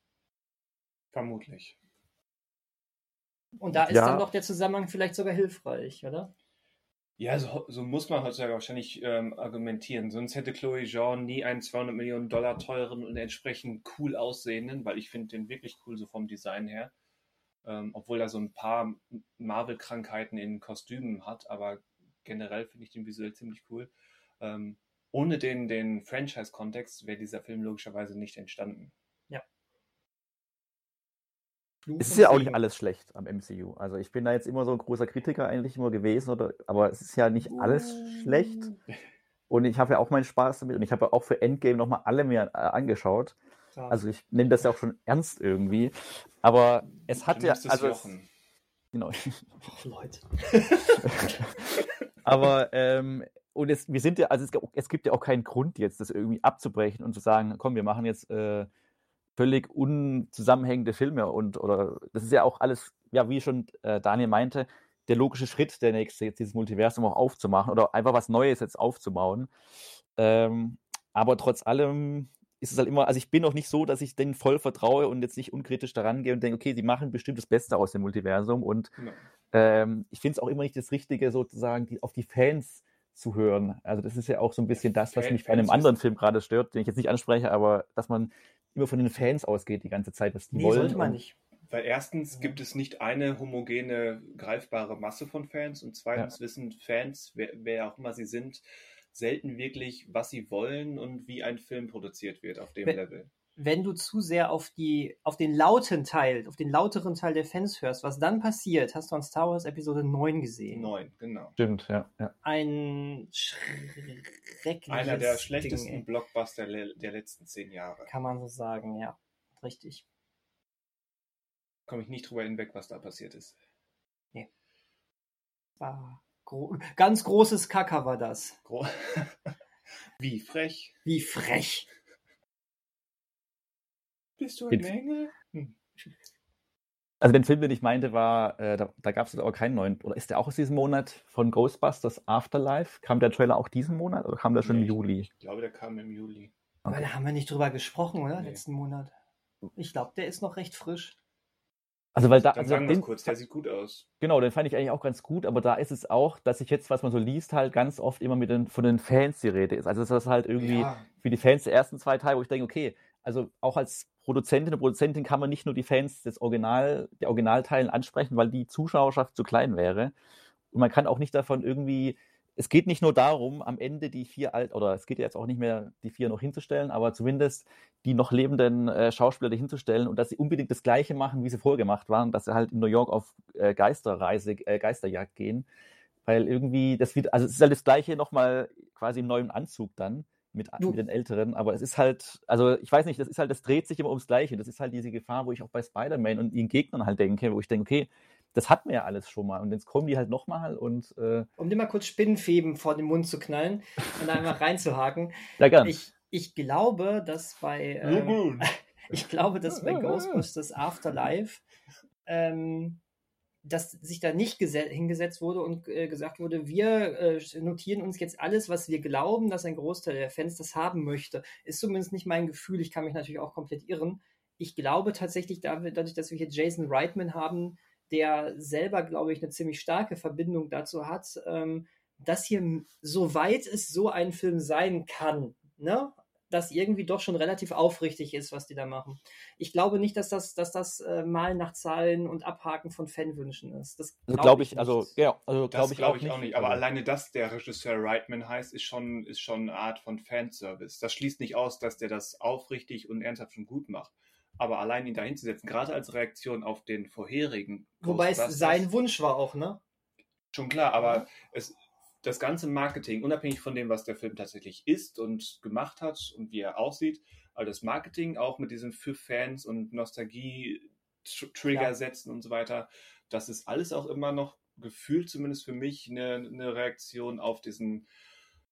Vermutlich. Und da ist Ja. dann doch der Zusammenhang vielleicht sogar hilfreich, oder? Ja, so, so muss man heutzutage wahrscheinlich ähm, argumentieren. Sonst hätte Chloe Jean nie einen 200 Millionen Dollar teuren und entsprechend cool aussehenden, weil ich finde den wirklich cool so vom Design her. Ähm, obwohl er so ein paar Marvel-Krankheiten in Kostümen hat, aber generell finde ich den visuell ziemlich cool. Ähm, ohne den, den Franchise-Kontext wäre dieser Film logischerweise nicht entstanden. Fluch Es ist ja auch nicht alles schlecht am MCU. Also ich bin da jetzt immer so ein großer Kritiker eigentlich immer gewesen, oder, aber es ist ja nicht alles schlecht. Und ich habe ja auch meinen Spaß damit und ich habe auch für Endgame nochmal alle mir äh, angeschaut. Klar. Also ich nehme das ja auch schon ernst irgendwie. Aber es hat Du ja, nimmst es also es, Jochen. genau. Ach, Leute. [laughs] Aber ähm, und es, wir sind ja, also es, es gibt ja auch keinen Grund jetzt, das irgendwie abzubrechen und zu sagen, komm, wir machen jetzt äh, völlig unzusammenhängende Filme und oder das ist ja auch alles, ja, wie schon äh, Daniel meinte, der logische Schritt, der nächste, jetzt dieses Multiversum auch aufzumachen oder einfach was Neues jetzt aufzubauen. Ähm, aber trotz allem ist es halt immer, also ich bin auch nicht so, dass ich denen voll vertraue und jetzt nicht unkritisch daran gehe und denke, okay, sie machen bestimmt das Beste aus dem Multiversum und Genau. ähm, ich finde es auch immer nicht das Richtige, sozusagen die, auf die Fans zu hören. Also das ist ja auch so ein bisschen das, was mich bei einem anderen Film gerade stört, den ich jetzt nicht anspreche, aber dass man immer von den Fans ausgeht die ganze Zeit, was die Nee, wollen. sollte man nicht. Weil erstens gibt es nicht eine homogene, greifbare Masse von Fans und zweitens wissen Fans, wer, wer auch immer sie sind, selten wirklich, was sie wollen und wie ein Film produziert wird auf dem Wenn- Level. Wenn du zu sehr auf die, auf den lauten Teil, auf den lauteren Teil der Fans hörst, was dann passiert, hast du an Star Wars Episode 9 gesehen. Neun, genau. Stimmt, ja. ja. Ein schreckliches Einer der Ding, schlechtesten ey. Blockbuster der letzten zehn Jahre. Kann man so sagen, ja. Richtig. Komme ich nicht drüber hinweg, was da passiert ist. War gro ganz großes Kacker war das. Gro [laughs] wie frech. Wie frech. Bist du ein Jetzt- Engel? Hm. Also den Film, den ich meinte, war, äh, da, da gab es aber keinen neuen, oder ist der auch aus diesem Monat von Ghostbusters Afterlife? Kam der Trailer auch diesen Monat oder kam der schon Nee, im Juli? Ich glaube, der kam im Juli. Aber da haben wir nicht drüber gesprochen, oder? Nee. Letzten Monat. Ich glaube, der ist noch recht frisch. Also weil da, Dann also den, kurz, der sieht gut aus. genau, den fand ich eigentlich auch ganz gut, aber da ist es auch, dass ich jetzt, was man so liest, halt ganz oft immer mit den, von den Fans die Rede ist. Also dass das halt irgendwie Ja, für die Fans der ersten zwei Teile, wo ich denke, okay, also auch als Produzentin und Produzentin kann man nicht nur die Fans des Original, der Originalteilen ansprechen, weil die Zuschauerschaft zu klein wäre. Und man kann auch nicht davon irgendwie, es geht nicht nur darum, am Ende die vier alt, oder es geht jetzt auch nicht mehr, die vier noch hinzustellen, aber zumindest die noch lebenden äh, Schauspieler hinzustellen und dass sie unbedingt das Gleiche machen, wie sie vorher gemacht waren, dass sie halt in New York auf äh, Geisterreise, äh, Geisterjagd gehen. Weil irgendwie, das wird, also es ist halt das Gleiche nochmal quasi im neuen Anzug dann mit, mit den Älteren, aber es ist halt, also ich weiß nicht, das ist halt, das dreht sich immer ums Gleiche. Das ist halt diese Gefahr, wo ich auch bei Spider-Man und ihren Gegnern halt denke, wo ich denke, okay, das hatten wir ja alles schon mal und jetzt kommen die halt nochmal und äh, Um dir mal kurz Spinnenfäden vor den Mund zu knallen und da einmal reinzuhaken. [laughs] ja, gern. Ich, ich glaube, dass bei ähm, [laughs] ich glaube, dass bei Ghostbusters Afterlife ähm, dass sich da nicht gese- hingesetzt wurde und äh, gesagt wurde, wir äh, notieren uns jetzt alles, was wir glauben, dass ein Großteil der Fans das haben möchte. Ist zumindest nicht mein Gefühl. Ich kann mich natürlich auch komplett irren. Ich glaube tatsächlich, dadurch, dass wir hier Jason Reitman haben, der selber, glaube ich, eine ziemlich starke Verbindung dazu hat, ähm, dass hier, soweit es so ein Film sein kann, ne, das irgendwie doch schon relativ aufrichtig ist, was die da machen. Ich glaube nicht, dass das, dass das äh, Malen nach Zahlen und Abhaken von Fanwünschen ist. Das Also glaub glaube ich, also nicht. ja, also glaube ich, glaube auch, ich nicht. auch nicht. Aber also, alleine, dass der Regisseur Reitman heißt, ist schon, ist schon eine Art von Fanservice. Das schließt nicht aus, dass der das aufrichtig und ernsthaft und gut macht. Aber allein ihn da hinzusetzen, gerade als Reaktion auf den vorherigen. Wobei es sein Wunsch war auch, ne? Schon klar, aber es, das ganze Marketing, unabhängig von dem, was der Film tatsächlich ist und gemacht hat und wie er aussieht, aber das Marketing auch mit diesem für Fans und Nostalgie-Trigger Ja. setzen und so weiter, das ist alles auch immer noch gefühlt zumindest für mich eine, eine Reaktion auf diesen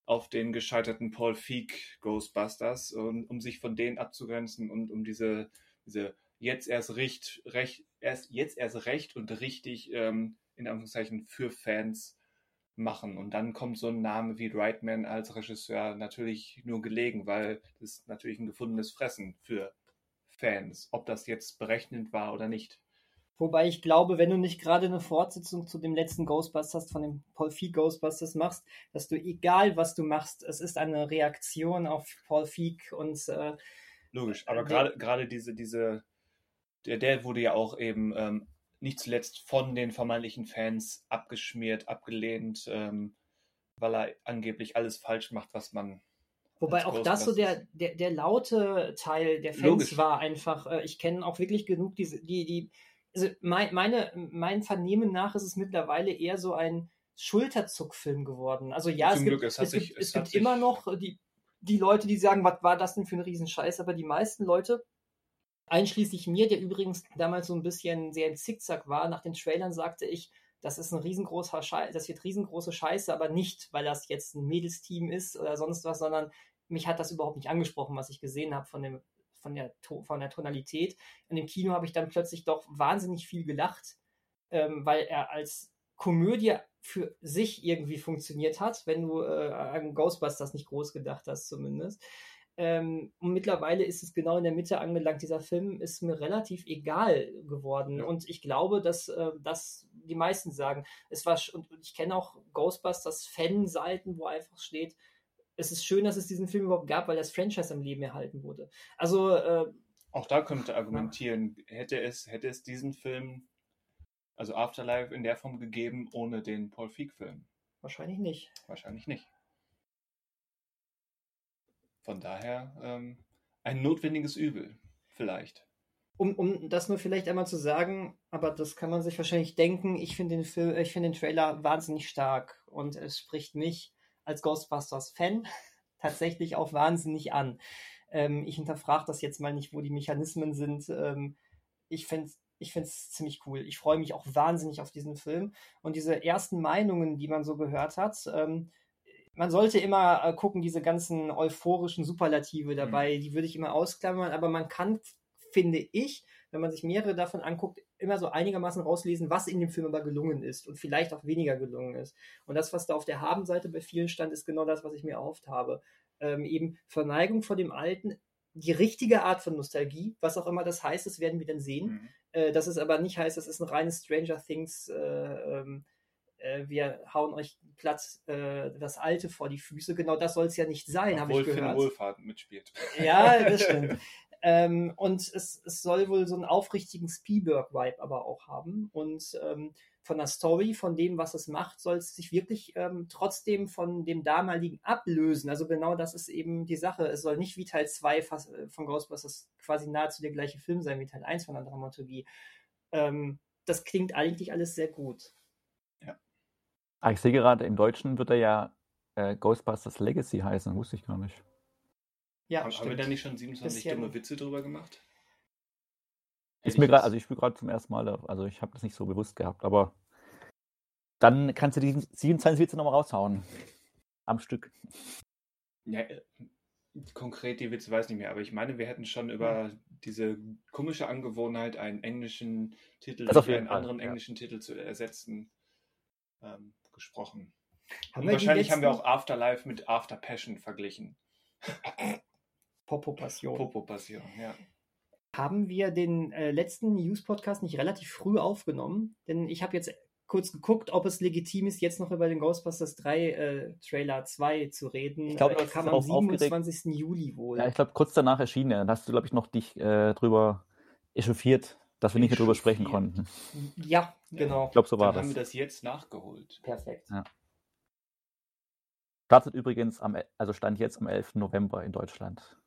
auf den gescheiterten Paul Feig Ghostbusters, um, um sich von denen abzugrenzen und um diese, diese jetzt erst recht, recht erst jetzt erst recht und richtig ähm, in Anführungszeichen für Fans machen. Und dann kommt so ein Name wie Reitman als Regisseur natürlich nur gelegen, weil das ist natürlich ein gefundenes Fressen für Fans, ob das jetzt berechnend war oder nicht. Wobei ich glaube, wenn du nicht gerade eine Fortsetzung zu dem letzten Ghostbusters von dem Paul Feig Ghostbusters machst, dass du egal was du machst, es ist eine Reaktion auf Paul Feig und äh, Logisch, aber Der- gerade gerade diese, diese, der, der wurde ja auch eben ähm, nicht zuletzt von den vermeintlichen Fans abgeschmiert, abgelehnt, ähm, weil er angeblich alles falsch macht, was man. Wobei auch das so der, der, der laute Teil der Fans Logisch. war einfach, äh, ich kenne auch wirklich genug diese, die, die, also mein, meine, mein Vernehmen nach ist es mittlerweile eher so ein, Schulterzuckfilm geworden. Also ja, Zum es gibt, Glück, es hat es sich- gibt, es es gibt immer noch die, die Leute, die sagen, was war das denn für ein Riesenscheiß, aber die meisten Leute, einschließlich mir, der übrigens damals so ein bisschen sehr im Zickzack war, nach den Trailern sagte ich, das ist ein riesengroßer Scheiß, das wird riesengroße Scheiße, aber nicht, weil das jetzt ein Mädelsteam ist oder sonst was, sondern mich hat das überhaupt nicht angesprochen, was ich gesehen habe von von der, von der Tonalität. In dem Kino habe ich dann plötzlich doch wahnsinnig viel gelacht, ähm, weil er als Komödie für sich irgendwie funktioniert hat, wenn du äh, an Ghostbusters nicht groß gedacht hast zumindest. Ähm, und mittlerweile ist es genau in der Mitte angelangt. Dieser Film ist mir relativ egal geworden. Ja. Und ich glaube, dass, äh, dass die meisten sagen, es war, und ich kenne auch Ghostbusters Fanseiten, wo einfach steht, es ist schön, dass es diesen Film überhaupt gab, weil das Franchise am Leben erhalten wurde. Also, äh, Auch da könnte argumentieren, hätte es, hätte es diesen Film, also Afterlife, in der Form gegeben, ohne den Paul Feig-Film? wahrscheinlich nicht. Wahrscheinlich nicht. Von daher ähm, ein notwendiges Übel, vielleicht. Um, um das nur vielleicht einmal zu sagen, aber das kann man sich wahrscheinlich denken, ich finde den Film, den Trailer wahnsinnig stark und es spricht mich als Ghostbusters-Fan [laughs] tatsächlich auch wahnsinnig an. Ähm, ich hinterfrage das jetzt mal nicht, wo die Mechanismen sind. Ähm, ich finde ich finde es ziemlich cool. Ich freue mich auch wahnsinnig auf diesen Film. Und diese ersten Meinungen, die man so gehört hat, ähm, man sollte immer äh, gucken, diese ganzen euphorischen Superlative dabei, die würde ich immer ausklammern, aber man kann, finde ich, wenn man sich mehrere davon anguckt, immer so einigermaßen rauslesen, was in dem Film aber gelungen ist und vielleicht auch weniger gelungen ist. Und das, was da auf der Habenseite bei vielen stand, ist genau das, was ich mir erhofft habe. Ähm, eben Verneigung vor dem Alten, die richtige Art von Nostalgie, was auch immer das heißt, das werden wir dann sehen. Mhm. Äh, dass es aber nicht heißt, das ist ein reines Stranger Things, äh, ähm, äh, wir hauen euch Platz äh, das Alte vor die Füße. Genau das soll es ja nicht sein, habe ich Finn gehört. Wohlfahrt mitspielt. [laughs] Ja, das stimmt. ähm, und es, es soll wohl so einen aufrichtigen Spielberg-Vibe aber auch haben. Und ähm, von der Story, von dem, was es macht, soll es sich wirklich ähm, trotzdem von dem damaligen ablösen. Also genau das ist eben die Sache. Es soll nicht wie Teil 2 fast, äh, von Ghostbusters quasi nahezu der gleiche Film sein wie Teil 1 von der Dramaturgie. Ähm, das klingt eigentlich alles sehr gut. Ah, ich sehe gerade, im Deutschen wird er ja äh, Ghostbusters Legacy heißen, wusste ich gar nicht. Ja, Haben, haben wir da nicht schon 27 Bisschen- dumme Witze drüber gemacht? Ist mir jetzt- also ich spiele gerade zum ersten Mal, also ich habe das nicht so bewusst gehabt, aber dann kannst du die 27 Witze nochmal raushauen. Am Stück. Ja, äh, konkret die Witze weiß ich nicht mehr, aber ich meine, wir hätten schon über diese komische Angewohnheit, einen englischen Titel durch einen Fall, anderen ja. englischen Titel zu ersetzen, ähm, gesprochen. Haben wahrscheinlich haben wir auch Afterlife mit After Passion verglichen. Popo-Passion. Popo-Passion, ja. haben wir den äh, letzten News-Podcast nicht relativ früh aufgenommen, denn ich habe jetzt kurz geguckt, ob es legitim ist, jetzt noch über den Ghostbusters 3 äh, Trailer 2 zu reden. Ich glaub, äh, das ist kam am darauf aufgeregt. 27. Juli wohl. Ja, ich glaube, kurz danach erschien er. Dann hast du, glaube ich, noch dich äh, drüber echauffiert, dass wir nicht mehr drüber sprechen konnten. ja, genau. Ich glaube, so war Dann haben das. wir das jetzt nachgeholt. Perfekt. Ja. Startet übrigens am, also stand jetzt am 11. November in Deutschland.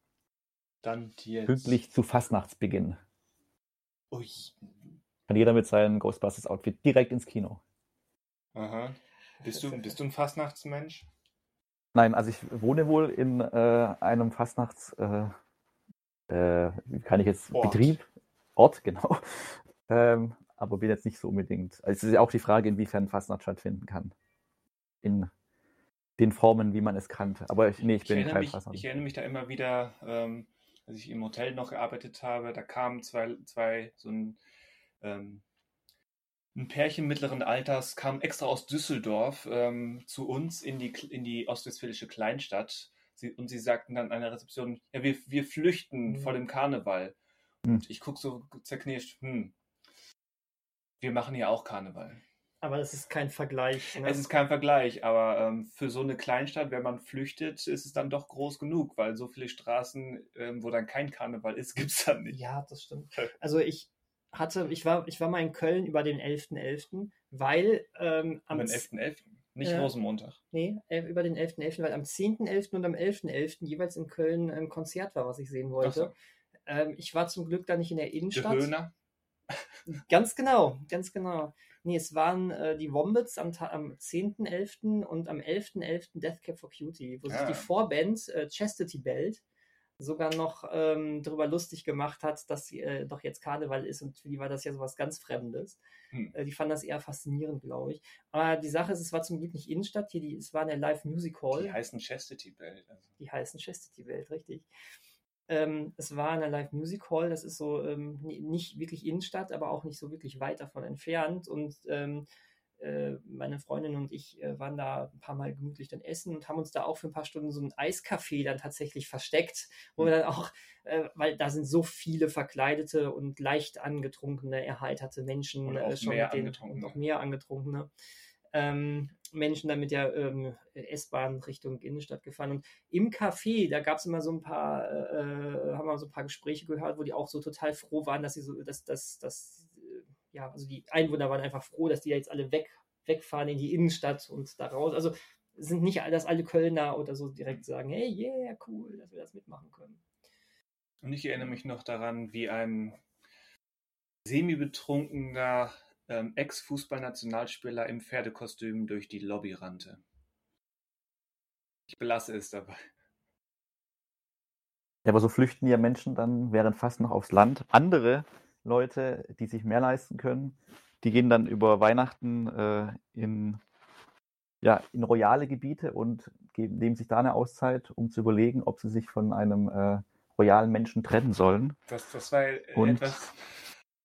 Dann jetzt. Pünktlich zu Fastnachtsbeginn. Ui. Kann jeder mit seinem Ghostbusters-Outfit direkt ins Kino. Aha. Bist du, bist du ein Fastnachtsmensch? Nein, also ich wohne wohl in äh, einem Fastnachts, äh, äh, wie kann ich jetzt, Ort. Betrieb, Ort, [laughs] genau. Ähm, aber bin jetzt nicht so unbedingt. Also es ist ja auch die Frage, inwiefern Fastnacht stattfinden kann. In den Formen, wie man es kannte. Aber ich, nee, ich bin erinnere kein mich, Fastnacht. ich erinnere mich da immer wieder, ähm, als ich im Hotel noch gearbeitet habe, da kamen zwei, zwei so ein, ähm, ein Pärchen mittleren Alters, kam extra aus Düsseldorf ähm, zu uns in die, in die ostwestfälische Kleinstadt. Sie, und sie sagten dann an der Rezeption, ja, wir, wir flüchten Mhm. vor dem Karneval. Hm. Ich gucke so zerknirscht, hm, wir machen ja auch Karneval. Aber das ist kein Vergleich. Ne? Es ist kein Vergleich, aber ähm, für so eine Kleinstadt, wenn man flüchtet, ist es dann doch groß genug, weil so viele Straßen, ähm, wo dann kein Karneval ist, [laughs] gibt es dann nicht. Ja, das stimmt. Also ich hatte, ich war, ich war mal in Köln über den 11.11., weil ähm, Am am 11.11., nicht Ja. Rosenmontag. Nee, äh, über den 11.11., weil am 10.11. und am 11.11. jeweils in Köln ein Konzert war, was ich sehen wollte. Ach so. Ähm, ich war zum Glück da nicht in der Innenstadt. Höhner. Ganz genau, ganz genau. Nee, es waren äh, die Wombats am, am 10.11. und am 11.11. Death Cab for Cutie, wo sich Ah. die Vorband äh, Chastity Belt sogar noch ähm, darüber lustig gemacht hat, dass sie, äh, doch jetzt Karneval ist und für die war das ja sowas ganz Fremdes. Hm. Äh, die fanden das eher faszinierend, glaube ich. Aber die Sache ist, es war zum Glück nicht Innenstadt, hier die, es war eine Live Music Hall Die heißen Chastity Belt. Also. die heißen Chastity Welt, richtig. Ähm, es war eine Live Music Hall, das ist so ähm, ni- nicht wirklich Innenstadt, aber auch nicht so wirklich weit davon entfernt. Und ähm, äh, meine Freundin und ich äh, waren da ein paar Mal gemütlich dann essen und haben uns da auch für ein paar Stunden so ein Eiscafé dann tatsächlich versteckt, wo wir dann auch, äh, weil da sind so viele verkleidete und leicht angetrunkene, erheiterte Menschen Und auch äh, schon mehr mit den, Angetrunkene. und auch mehr angetrunkene ähm, Menschen dann mit der ähm, S-Bahn Richtung Innenstadt gefahren. Und im Café, da gab es immer so ein paar, äh, haben wir so ein paar Gespräche gehört, wo die auch so total froh waren, dass sie so, dass, dass, dass, äh, ja, also die Einwohner waren einfach froh, dass die jetzt alle weg, wegfahren in die Innenstadt und da raus. Also sind nicht, dass alle Kölner oder so direkt sagen, hey, yeah, cool, dass wir das mitmachen können. Und ich erinnere mich noch daran, wie ein semi-betrunkener Ex-Fußballnationalspieler im Pferdekostüm durch die Lobby rannte. Ich belasse es dabei. Ja, aber so flüchten ja Menschen dann während fast noch aufs Land. Andere Leute, die sich mehr leisten können, die gehen dann über Weihnachten äh, in, ja, in royale Gebiete und geben, nehmen sich da eine Auszeit, um zu überlegen, ob sie sich von einem äh, royalen Menschen trennen sollen. Das, das war äh, Und- etwas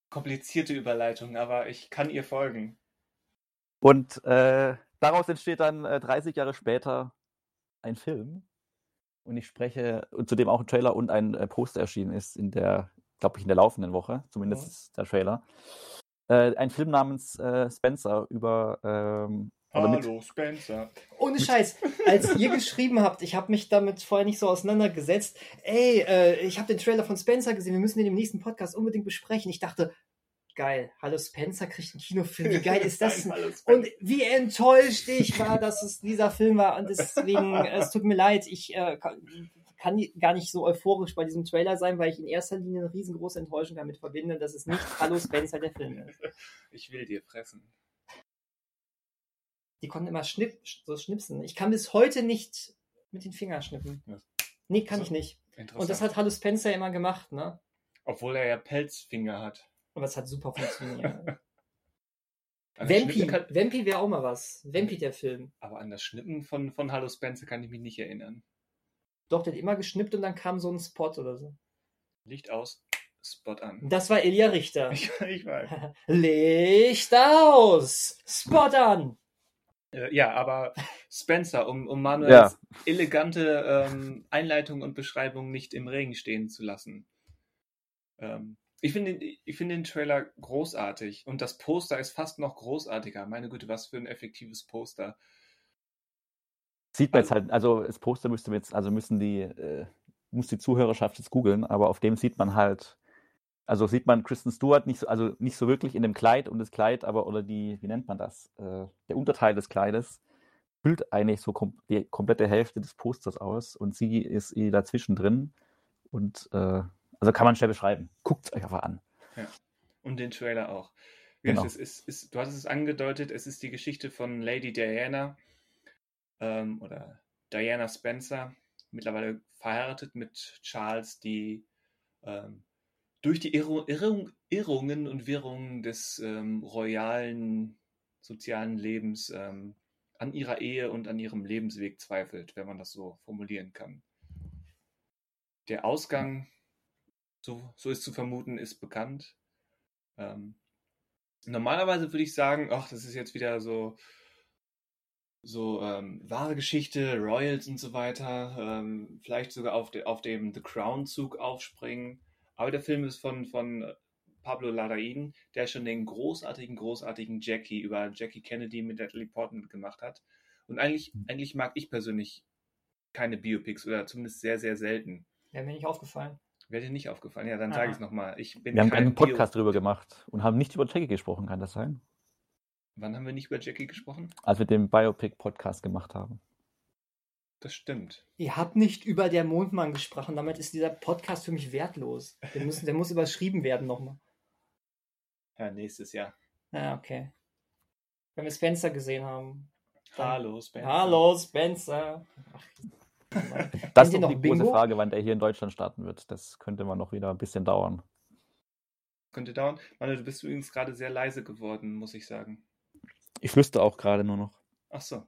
komplizierte Überleitung, aber ich kann ihr folgen. Und äh, daraus entsteht dann äh, 30 Jahre später ein Film. Und ich spreche, und zu dem auch ein Trailer und ein äh, Poster erschienen ist in der, glaube ich, in der laufenden Woche, zumindest Mhm. der Trailer. Äh, ein Film namens äh, Spencer über ähm, Hallo, Spencer. Ohne Scheiß, als ihr [laughs] geschrieben habt, ich habe mich damit vorher nicht so auseinandergesetzt, ey, äh, ich habe den Trailer von Spencer gesehen, wir müssen den im nächsten Podcast unbedingt besprechen. Ich dachte, geil, hallo Spencer kriegt einen Kinofilm, wie geil ist das. [laughs] Und wie enttäuscht ich war, dass es dieser Film war. Und deswegen, äh, es tut mir leid, ich äh, kann, kann gar nicht so euphorisch bei diesem Trailer sein, weil ich in erster Linie eine riesengroße Enttäuschung damit verbinde, dass es nicht Hallo Spencer der Film ist. Ich will dir fressen. Die konnten immer schnipp, so schnipsen. Ich kann bis heute nicht mit den Fingern schnippen. Ja. Nee, kann So. ich nicht. Und das hat Hallo Spencer immer gemacht, ne? Obwohl er ja Pelzfinger hat. Aber es hat super funktioniert. [laughs] Vampi, kann, Vampi wäre auch mal was. Vampi der Film. aber an das Schnippen von, von Hallo Spencer kann ich mich nicht erinnern. Doch, der hat immer geschnippt und dann kam so ein Spot oder so. Licht aus, Spot an. Das war Elia Richter. Ich, [laughs] ich weiß. [laughs] Licht aus! Spot an! Äh, ja, aber Spencer, um, um Manuels Ja. elegante ähm, Einleitung und Beschreibung nicht im Regen stehen zu lassen. Ähm, ich finde den, ich finde den Trailer großartig und das Poster ist fast noch großartiger. Meine Güte, was für ein effektives Poster. sieht man jetzt halt, also das Poster müsste jetzt, also müssen die, äh, muss die Zuhörerschaft jetzt googeln, aber auf dem sieht man halt, also sieht man Kristen Stewart nicht so, also nicht so wirklich in dem Kleid und das Kleid, aber oder die, wie nennt man das? Äh, der Unterteil des Kleides füllt eigentlich so kom die komplette Hälfte des Posters aus und sie ist eh dazwischen drin und äh, also kann man schnell beschreiben. Guckt es euch einfach an. Und den Trailer auch. Genau. Es ist, ist, du hattest es angedeutet, es ist die Geschichte von Lady Diana ähm, oder Diana Spencer, mittlerweile verheiratet mit Charles, die ähm, durch die Irru Irrung, Irrungen und Wirrungen des ähm, royalen sozialen Lebens ähm, an ihrer Ehe und an ihrem Lebensweg zweifelt, wenn man das so formulieren kann. Der Ausgang, so, so ist zu vermuten, ist bekannt. Ähm, normalerweise würde ich sagen, ach, das ist jetzt wieder so so ähm, wahre Geschichte, Royals und so weiter, ähm, vielleicht sogar auf, de auf dem The Crown-Zug aufspringen. Aber der Film ist von, von Pablo Larraín, der schon den großartigen, großartigen Jackie über Jackie Kennedy mit Natalie Portman gemacht hat. Und eigentlich, eigentlich mag ich persönlich keine Biopics oder zumindest sehr, sehr selten. Wäre mir nicht aufgefallen. Wäre dir nicht aufgefallen? Ja, dann Ah. sage ich es nochmal. Ich bin Wir haben kein einen Podcast Bio drüber gemacht und haben nicht über Jackie gesprochen, kann das sein? Wann haben wir nicht über Jackie gesprochen? Als wir den Biopic-Podcast gemacht haben. Das stimmt. Ihr habt nicht über der Mondmann gesprochen, damit ist dieser Podcast für mich wertlos. Der muss, der muss überschrieben werden nochmal. Ja, nächstes Jahr. Ah, okay. Wenn wir Spencer gesehen haben. Dann- Hallo, Spencer. Hallo, Spencer. Ach, [laughs] Das ist die große Bingo? Frage, wann der hier in Deutschland starten wird. Das könnte mal noch wieder ein bisschen dauern. Könnte dauern. Manu, du bist übrigens gerade sehr leise geworden, muss ich sagen. Ich flüster auch gerade nur noch. Ach so.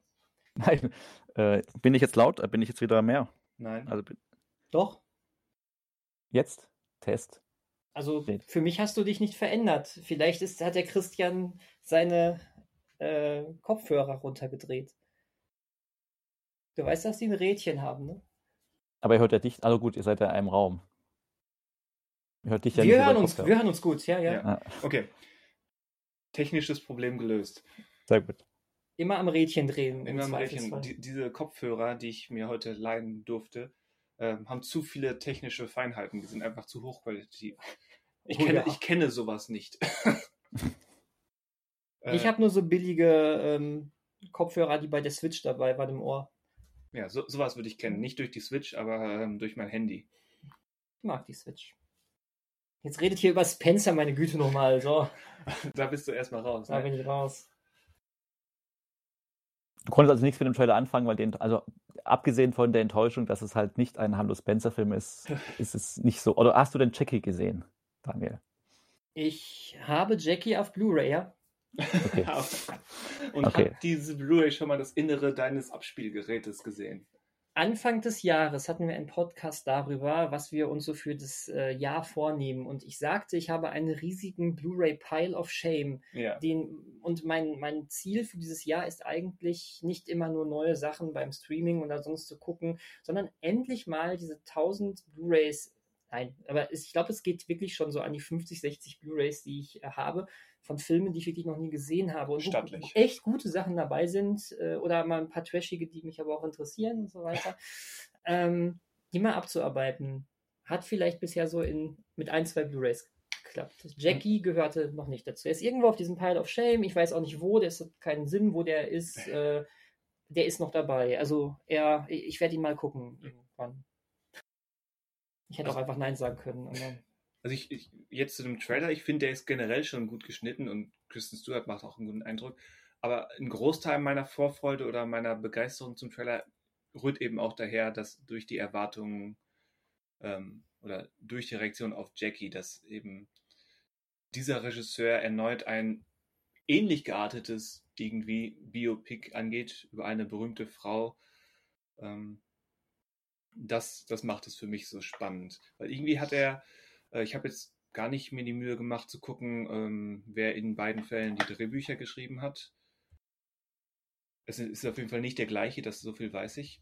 [laughs] Nein, äh, bin ich jetzt laut? Äh, Bin ich jetzt wieder mehr? Nein. Also bin- Doch. jetzt? Test. Also für mich hast du dich nicht verändert. Vielleicht ist, hat der Christian seine äh, Kopfhörer runtergedreht. Du weißt, dass die ein Rädchen haben, ne? Aber ihr hört ja dich. Also gut, ihr seid ja in einem Raum. Ihr hört dich ja nicht wir, über hören uns, Kopfhörer. wir hören uns gut, ja, ja. Ja. Ah, Okay. Technisches Problem gelöst. sehr gut. Immer am Rädchen drehen. im In meinem Rädchen, die, diese Kopfhörer, die ich mir heute leihen durfte, ähm, haben zu viele technische Feinheiten. Die sind einfach zu hochqualitativ. Ich, Oh kenne, ja. ich kenne sowas nicht. [laughs] Ich Äh, habe nur so billige ähm, Kopfhörer, die bei der Switch dabei waren im Ohr. Ja, so, sowas würde ich kennen. Nicht durch die Switch, aber ähm, durch mein Handy. Ich mag die Switch. Jetzt redet hier über Spencer, meine Güte nochmal. So, [laughs] Da bist du erstmal raus. da Ne? bin ich raus. Du konntest also nichts mit dem Trailer anfangen, weil den, also abgesehen von der Enttäuschung, dass es halt nicht ein Hamlo Spencer-Film ist, [laughs] ist es nicht so. Oder hast du denn Jackie gesehen, Daniel? Ich habe Jackie auf Blu-ray, ja. Okay. [laughs] Und Okay. hat diese Blu-ray schon mal das Innere deines Abspielgerätes gesehen? Anfang des Jahres hatten wir einen Podcast darüber, was wir uns so für das äh, Jahr vornehmen. Und ich sagte, ich habe einen riesigen Blu-ray Pile of Shame. Ja. Den, und mein, mein Ziel für dieses Jahr ist eigentlich nicht immer nur neue Sachen beim Streaming oder sonst zu gucken, sondern endlich mal diese 1000 Blu-rays. Nein, aber ich glaube, es geht wirklich schon so an die 50, 60 Blu-rays, die ich äh, habe, von Filmen, die ich wirklich noch nie gesehen habe. Und Stattlich. echt gute Sachen dabei sind äh, oder mal ein paar trashige, die mich aber auch interessieren und so weiter. ähm, die mal abzuarbeiten. Hat vielleicht bisher so in, mit ein, zwei Blu-rays geklappt. Jackie gehörte noch nicht dazu. Er ist irgendwo auf diesem Pile of Shame. Ich weiß auch nicht wo, der ist keinen Sinn, wo der ist. Äh, der ist noch dabei. Also er, ich werde ihn mal gucken irgendwann. Ich hätte auch einfach Nein sagen können. Also ich, ich jetzt zu dem Trailer, ich finde, der ist generell schon gut geschnitten und Kristen Stewart macht auch einen guten Eindruck. Aber ein Großteil meiner Vorfreude oder meiner Begeisterung zum Trailer rührt eben auch daher, dass durch die Erwartungen ähm, oder durch die Reaktion auf Jackie, dass eben dieser Regisseur erneut ein ähnlich geartetes irgendwie Biopic angeht über eine berühmte Frau. Ähm, das, das macht es für mich so spannend. Weil irgendwie hat er, äh, ich habe jetzt gar nicht mir die Mühe gemacht zu gucken, ähm, wer in beiden Fällen die Drehbücher geschrieben hat. Es ist auf jeden Fall nicht der gleiche, das so viel weiß ich.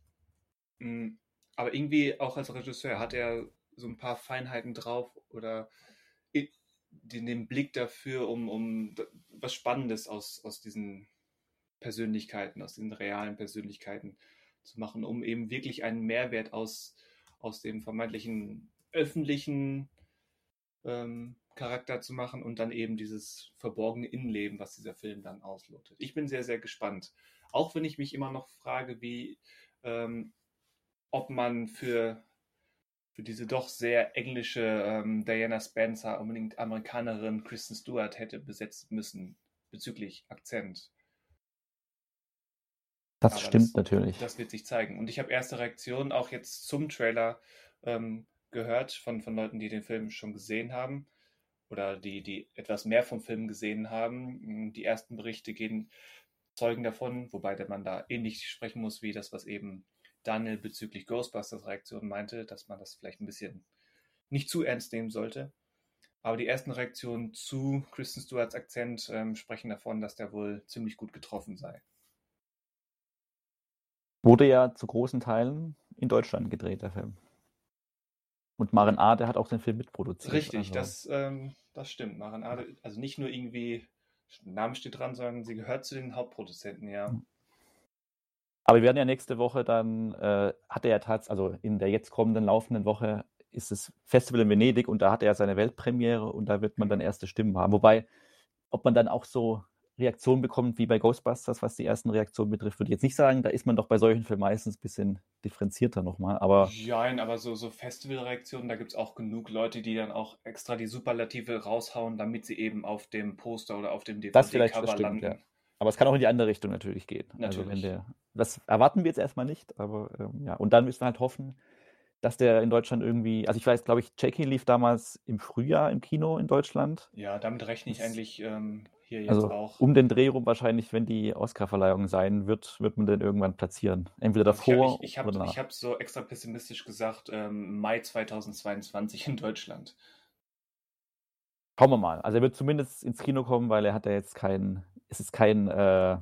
Mm, Aber irgendwie auch als Regisseur hat er so ein paar Feinheiten drauf oder den, den Blick dafür, um, um was Spannendes aus, aus diesen Persönlichkeiten, aus den realen Persönlichkeiten zu machen, um eben wirklich einen Mehrwert aus, aus dem vermeintlichen öffentlichen ähm, Charakter zu machen und dann eben dieses verborgene Innenleben, was dieser Film dann auslotet. Ich bin sehr, sehr gespannt. Auch wenn ich mich immer noch frage, wie, ähm, ob man für, für diese doch sehr englische ähm, Diana Spencer unbedingt Amerikanerin Kristen Stewart hätte besetzen müssen bezüglich Akzent. Das Aber stimmt das- natürlich. Das wird sich zeigen. Und ich habe erste Reaktionen auch jetzt zum Trailer ähm, gehört von, von Leuten, die den Film schon gesehen haben oder die, die etwas mehr vom Film gesehen haben. Die ersten Berichte gehen zeugen davon, wobei man da ähnlich sprechen muss wie das, was eben Daniel bezüglich Ghostbusters Reaktionen meinte, dass man das vielleicht ein bisschen nicht zu ernst nehmen sollte. Aber die ersten Reaktionen zu Kristen Stewarts Akzent ähm, sprechen davon, dass der wohl ziemlich gut getroffen sei. Wurde ja zu großen Teilen in Deutschland gedreht, der Film. Und Maren Ade hat auch den Film mitproduziert. Richtig, also- das, ähm, das stimmt. Maren Ade, also nicht nur irgendwie, Name steht dran, sondern sie gehört zu den Hauptproduzenten, ja. Mhm. Aber wir werden ja nächste Woche dann, äh, hat er ja tatsächlich, also in der jetzt kommenden laufenden Woche ist das Festival in Venedig und da hat er seine Weltpremiere und da wird man dann erste Stimmen haben. Wobei, ob man dann auch so Reaktion bekommt wie bei Ghostbusters, was die ersten Reaktionen betrifft, würde ich jetzt nicht sagen. Da ist man doch bei solchen Filmen meistens ein bisschen differenzierter nochmal. Aber Nein, aber so, so Festivalreaktionen, da gibt es auch genug Leute, die dann auch extra die Superlative raushauen, damit sie eben auf dem Poster oder auf dem DVD-Cover landen. ja. Aber es kann auch in die andere Richtung natürlich gehen. Also wenn Natürlich. der, das erwarten wir jetzt erstmal nicht, aber ähm, ja. Und dann müssen wir halt hoffen, dass der in Deutschland irgendwie, also ich weiß, glaube ich, Jackie lief damals im Frühjahr im Kino in Deutschland. Ja, damit rechne ich Das- eigentlich ähm, hier jetzt Also auch. um den Dreh rum wahrscheinlich, wenn die Oscarverleihung sein wird, wird man den irgendwann platzieren. Entweder Also ich davor habe ich, ich hab, oder danach. ich hab so extra pessimistisch gesagt, ähm, Mai 2022 in Deutschland. Schauen wir mal. Also er wird zumindest ins Kino kommen, weil er hat ja jetzt kein, es ist kein äh,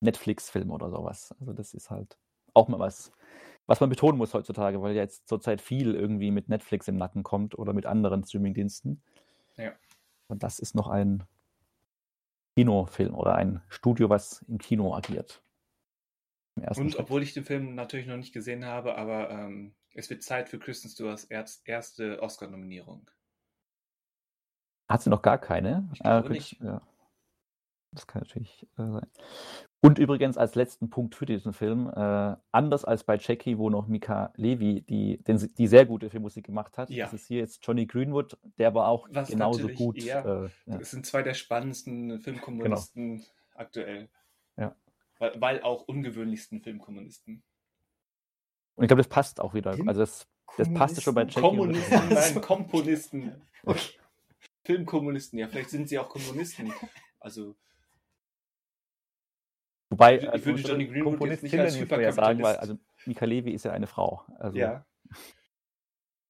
Netflix-Film oder sowas. Also das ist halt auch mal was, was man betonen muss heutzutage, weil ja jetzt zurzeit viel irgendwie mit Netflix im Nacken kommt oder mit anderen Streamingdiensten. Ja. Und das ist noch ein Kinofilm oder ein Studio, was im Kino agiert. Und Schritt. obwohl ich den Film natürlich noch nicht gesehen habe, aber ähm, es wird Zeit für Kristen Stewarts erst, erste Oscar-Nominierung. Hat sie noch gar keine? Ich glaube gut, nicht. Ja. Das kann natürlich äh, sein. Und übrigens als letzten Punkt für diesen Film, äh, anders als bei Jackie, wo noch Mika Levi die, den, die sehr gute Filmmusik gemacht hat, Ja. ist es hier jetzt Johnny Greenwood, der war auch Was genauso gut. eher- Äh, ja. Genau. Es sind zwei der spannendsten Filmkommunisten aktuell. Ja. Weil, weil auch ungewöhnlichsten Filmkommunisten. Und ich glaube, das passt auch wieder. Also das, das passte schon bei Jackie. Kommunisten, nein, Komponisten. Okay. Filmkommunisten, ja, vielleicht sind sie auch Kommunisten. Also, Wobei, Ich also würde Johnny Greenwood jetzt nicht als man ja sagen, weil Hyperkapitalist- also Mika Levi ist ja eine Frau. Also, ja.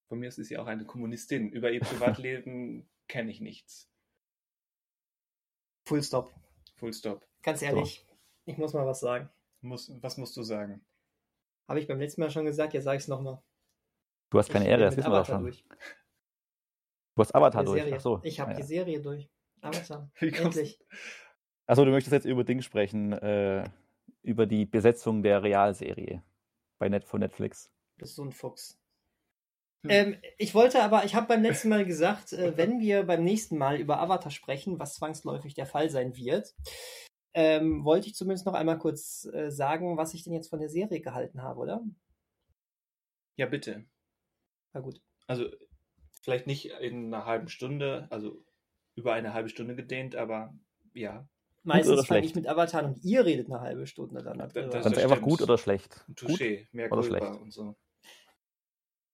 Von mir aus ist sie auch eine Kommunistin. Über ihr Privatleben [laughs] kenne ich nichts. Full Stop. Full stop. Ganz ehrlich, ich muss mal was sagen. Muss, was musst du sagen? Habe ich beim letzten Mal schon gesagt, jetzt sage ich es nochmal. Du hast keine Ehre, das wissen wir doch schon. Du hast Avatar durch. Serie. Ach so. Ich habe Ah, die ja. Serie durch. Avatar. [laughs] Wie kommst Endlich. Achso, du möchtest jetzt über Ding sprechen, äh, über die Besetzung der Realserie bei Net von Netflix. Bist so ein Fuchs. Hm. Ähm, ich wollte aber, ich habe beim letzten Mal gesagt, äh, wenn wir beim nächsten Mal über Avatar sprechen, was zwangsläufig der Fall sein wird, ähm, wollte ich zumindest noch einmal kurz äh, sagen, was ich denn jetzt von der Serie gehalten habe, oder? Ja, bitte. Na gut. Also, vielleicht nicht in einer halben Stunde, also über eine halbe Stunde gedehnt, aber ja. Meistens fange ich mit Avatar und ihr redet eine halbe Stunde dann. Das- darüber. das- Ganz einfach gut oder schlecht? Gut? Touché, mehr oder schlecht? und so.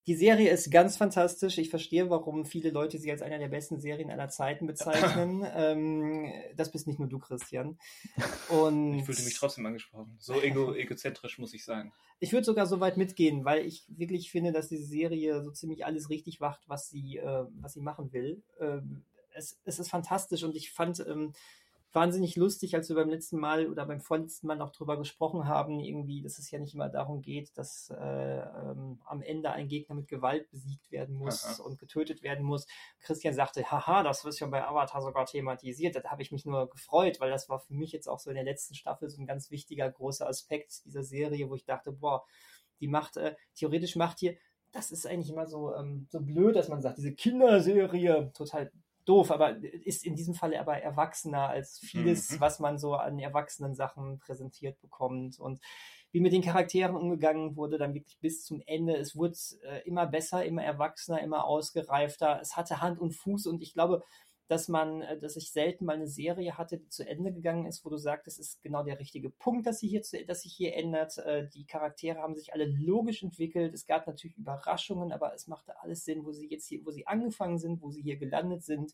Die Serie ist ganz fantastisch. Ich verstehe, warum viele Leute sie als einer der besten Serien aller Zeiten bezeichnen. [laughs] ähm, das bist nicht nur du, Christian. Und Ich fühlte mich trotzdem angesprochen. So ego, egozentrisch muss ich sagen. Ich würde sogar so weit mitgehen, weil ich wirklich finde, dass diese Serie so ziemlich alles richtig macht, was sie, äh, was sie machen will. Ähm, es, es ist fantastisch und ich fand ähm, wahnsinnig lustig, als wir beim letzten Mal oder beim vorletzten Mal noch drüber gesprochen haben, irgendwie, dass es ja nicht immer darum geht, dass äh, ähm, am Ende ein Gegner mit Gewalt besiegt werden muss Aha. und getötet werden muss. Christian sagte, haha, das wird schon bei Avatar sogar thematisiert. Da habe ich mich nur gefreut, weil das war für mich jetzt auch so in der letzten Staffel so ein ganz wichtiger, großer Aspekt dieser Serie, wo ich dachte, boah, die macht, äh, theoretisch macht hier, das ist eigentlich immer so, ähm, so blöd, dass man sagt, diese Kinderserie, total doof, aber ist in diesem Falle aber erwachsener als vieles, Mhm. was man so an erwachsenen Sachen präsentiert bekommt und wie mit den Charakteren umgegangen wurde, dann wirklich bis zum Ende. Es wurde äh, immer besser, immer erwachsener, immer ausgereifter. Es hatte Hand und Fuß und ich glaube, dass man, äh, dass ich selten mal eine Serie hatte, die zu Ende gegangen ist, wo du sagst, das ist genau der richtige Punkt, dass sie hier, zu, dass sich hier ändert. Äh, Die Charaktere haben sich alle logisch entwickelt. Es gab natürlich Überraschungen, aber es machte alles Sinn, wo sie jetzt hier, wo sie angefangen sind, wo sie hier gelandet sind.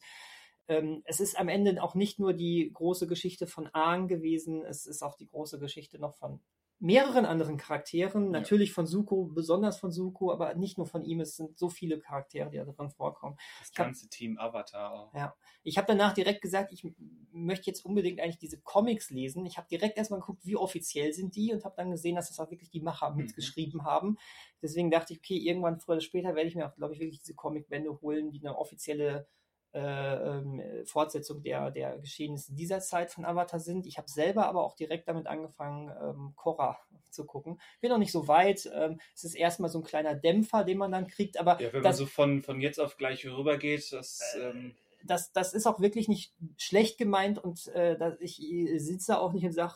Ähm, es ist am Ende auch nicht nur die große Geschichte von Aang gewesen, es ist auch die große Geschichte noch von mehreren anderen Charakteren, natürlich von Suko, besonders von Suko, aber nicht nur von ihm, es sind so viele Charaktere, die da drin vorkommen. Das Ich hab- ganze Team Avatar auch. Ja, ich habe danach direkt gesagt, ich möchte jetzt unbedingt eigentlich diese Comics lesen. Ich habe direkt erstmal geguckt, wie offiziell sind die und habe dann gesehen, dass das auch wirklich die Macher Mhm. mitgeschrieben haben. Deswegen dachte ich, okay, irgendwann früher oder später werde ich mir auch, glaube ich, wirklich diese Comicbände holen, die eine offizielle äh, ähm, Fortsetzung der, der Geschehnisse dieser Zeit von Avatar sind. Ich habe selber aber auch direkt damit angefangen, ähm, Korra zu gucken. Bin noch nicht so weit. Ähm, es ist erstmal so ein kleiner Dämpfer, den man dann kriegt, aber Ja, wenn man das, so von, von jetzt auf gleich rüber geht, das, ähm, das, das ist auch wirklich nicht schlecht gemeint und äh, dass ich sitze auch nicht und sage,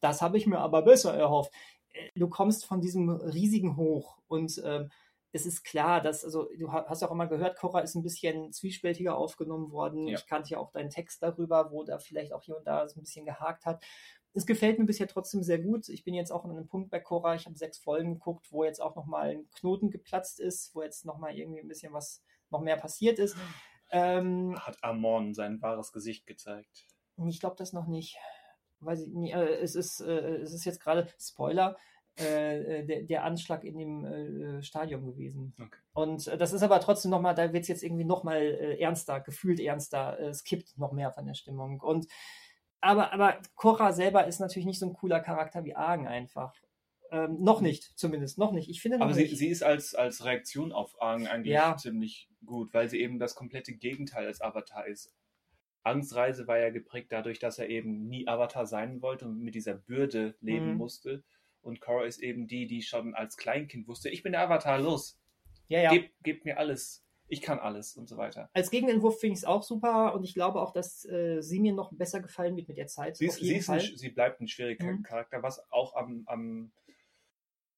das habe ich mir aber besser erhofft. Äh, du kommst von diesem riesigen Hoch und ähm, es ist klar, dass, also du hast auch immer gehört, Cora ist ein bisschen zwiespältiger aufgenommen worden. Ja. Ich kannte ja auch deinen Text darüber, wo da vielleicht auch hier und da so ein bisschen gehakt hat. Es gefällt mir bisher trotzdem sehr gut. Ich bin jetzt auch an einem Punkt bei Cora. Ich habe sechs Folgen geguckt, wo jetzt auch nochmal ein Knoten geplatzt ist, wo jetzt nochmal irgendwie ein bisschen was noch mehr passiert ist. Ähm, Hat Amon sein wahres Gesicht gezeigt? Ich glaube das noch nicht. Weiß ich nie, äh, es, ist, äh, es ist jetzt gerade Spoiler. Äh, äh, der, der, Anschlag in dem äh, Stadion gewesen. Okay. Und äh, das ist aber trotzdem nochmal, da wird es jetzt irgendwie nochmal äh, ernster, gefühlt ernster. es kippt noch mehr von der Stimmung. Und aber, aber Korra selber ist natürlich nicht so ein cooler Charakter wie Argen einfach. Ähm, noch nicht, zumindest, noch nicht. Ich finde Aber sie, sie, ist als, als Reaktion auf Argen eigentlich ja. ziemlich gut, weil sie eben das komplette Gegenteil als Avatar ist. Angstreise war ja geprägt dadurch, dass er eben nie Avatar sein wollte und mit dieser Bürde leben mhm. musste. Und Korra ist eben die, die schon als Kleinkind wusste, ich bin der Avatar, los. Ja, ja. Gebt, gebt mir alles. Ich kann alles und so weiter. Als Gegenentwurf finde ich es auch super und ich glaube auch, dass äh, sie mir noch besser gefallen wird mit der Zeit. Sie, ist, sie, ist ein, sie bleibt ein schwieriger mhm. Charakter, was auch am, am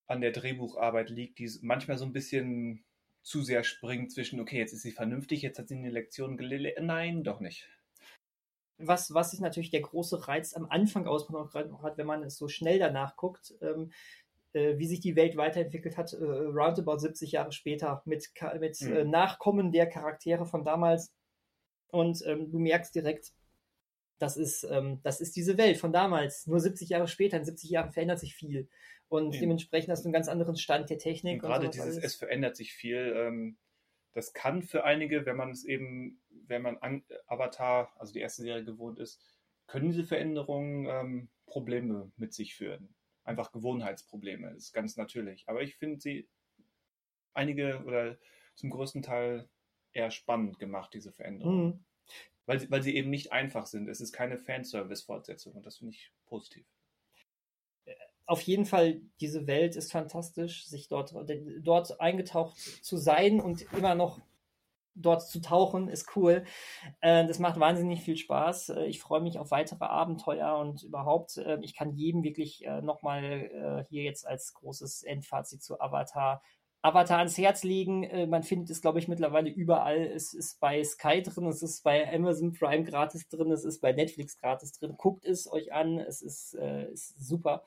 an der Drehbucharbeit liegt, die manchmal so ein bisschen zu sehr springt zwischen, okay, jetzt ist sie vernünftig, jetzt hat sie eine Lektion gelernt. Nein, doch nicht. Was, was ist natürlich der große Reiz am Anfang ausmacht, gerade wenn man es so schnell danach guckt, ähm, äh, wie sich die Welt weiterentwickelt hat, äh, roundabout 70 Jahre später, mit, mit mhm. äh, Nachkommen der Charaktere von damals. Und ähm, du merkst direkt, das ist, ähm, das ist diese Welt von damals. Nur 70 Jahre später, in 70 Jahren verändert sich viel. Und ja. dementsprechend hast du einen ganz anderen Stand der Technik. Und gerade dieses, alles. es verändert sich viel. Ähm, das kann für einige, wenn man es eben, wenn man an, Avatar, also die erste Serie gewohnt ist, können diese Veränderungen ähm, Probleme mit sich führen. Einfach Gewohnheitsprobleme, ist ganz natürlich. Aber ich finde sie einige oder zum größten Teil eher spannend gemacht, diese Veränderungen. Mhm. Weil, sie, weil sie eben nicht einfach sind. Es ist keine Fanservice-Fortsetzung und das finde ich positiv auf jeden Fall, diese Welt ist fantastisch, sich dort, dort eingetaucht zu sein und immer noch dort zu tauchen, ist cool. Äh, das macht wahnsinnig viel Spaß. Äh, ich freue mich auf weitere Abenteuer und überhaupt, äh, ich kann jedem wirklich äh, nochmal äh, hier jetzt als großes Endfazit zu Avatar Avatar ans Herz legen. Äh, man findet es, glaube ich, mittlerweile überall. Es ist bei Sky drin, es ist bei Amazon Prime gratis drin, es ist bei Netflix gratis drin. Guckt es euch an, es ist, ist super.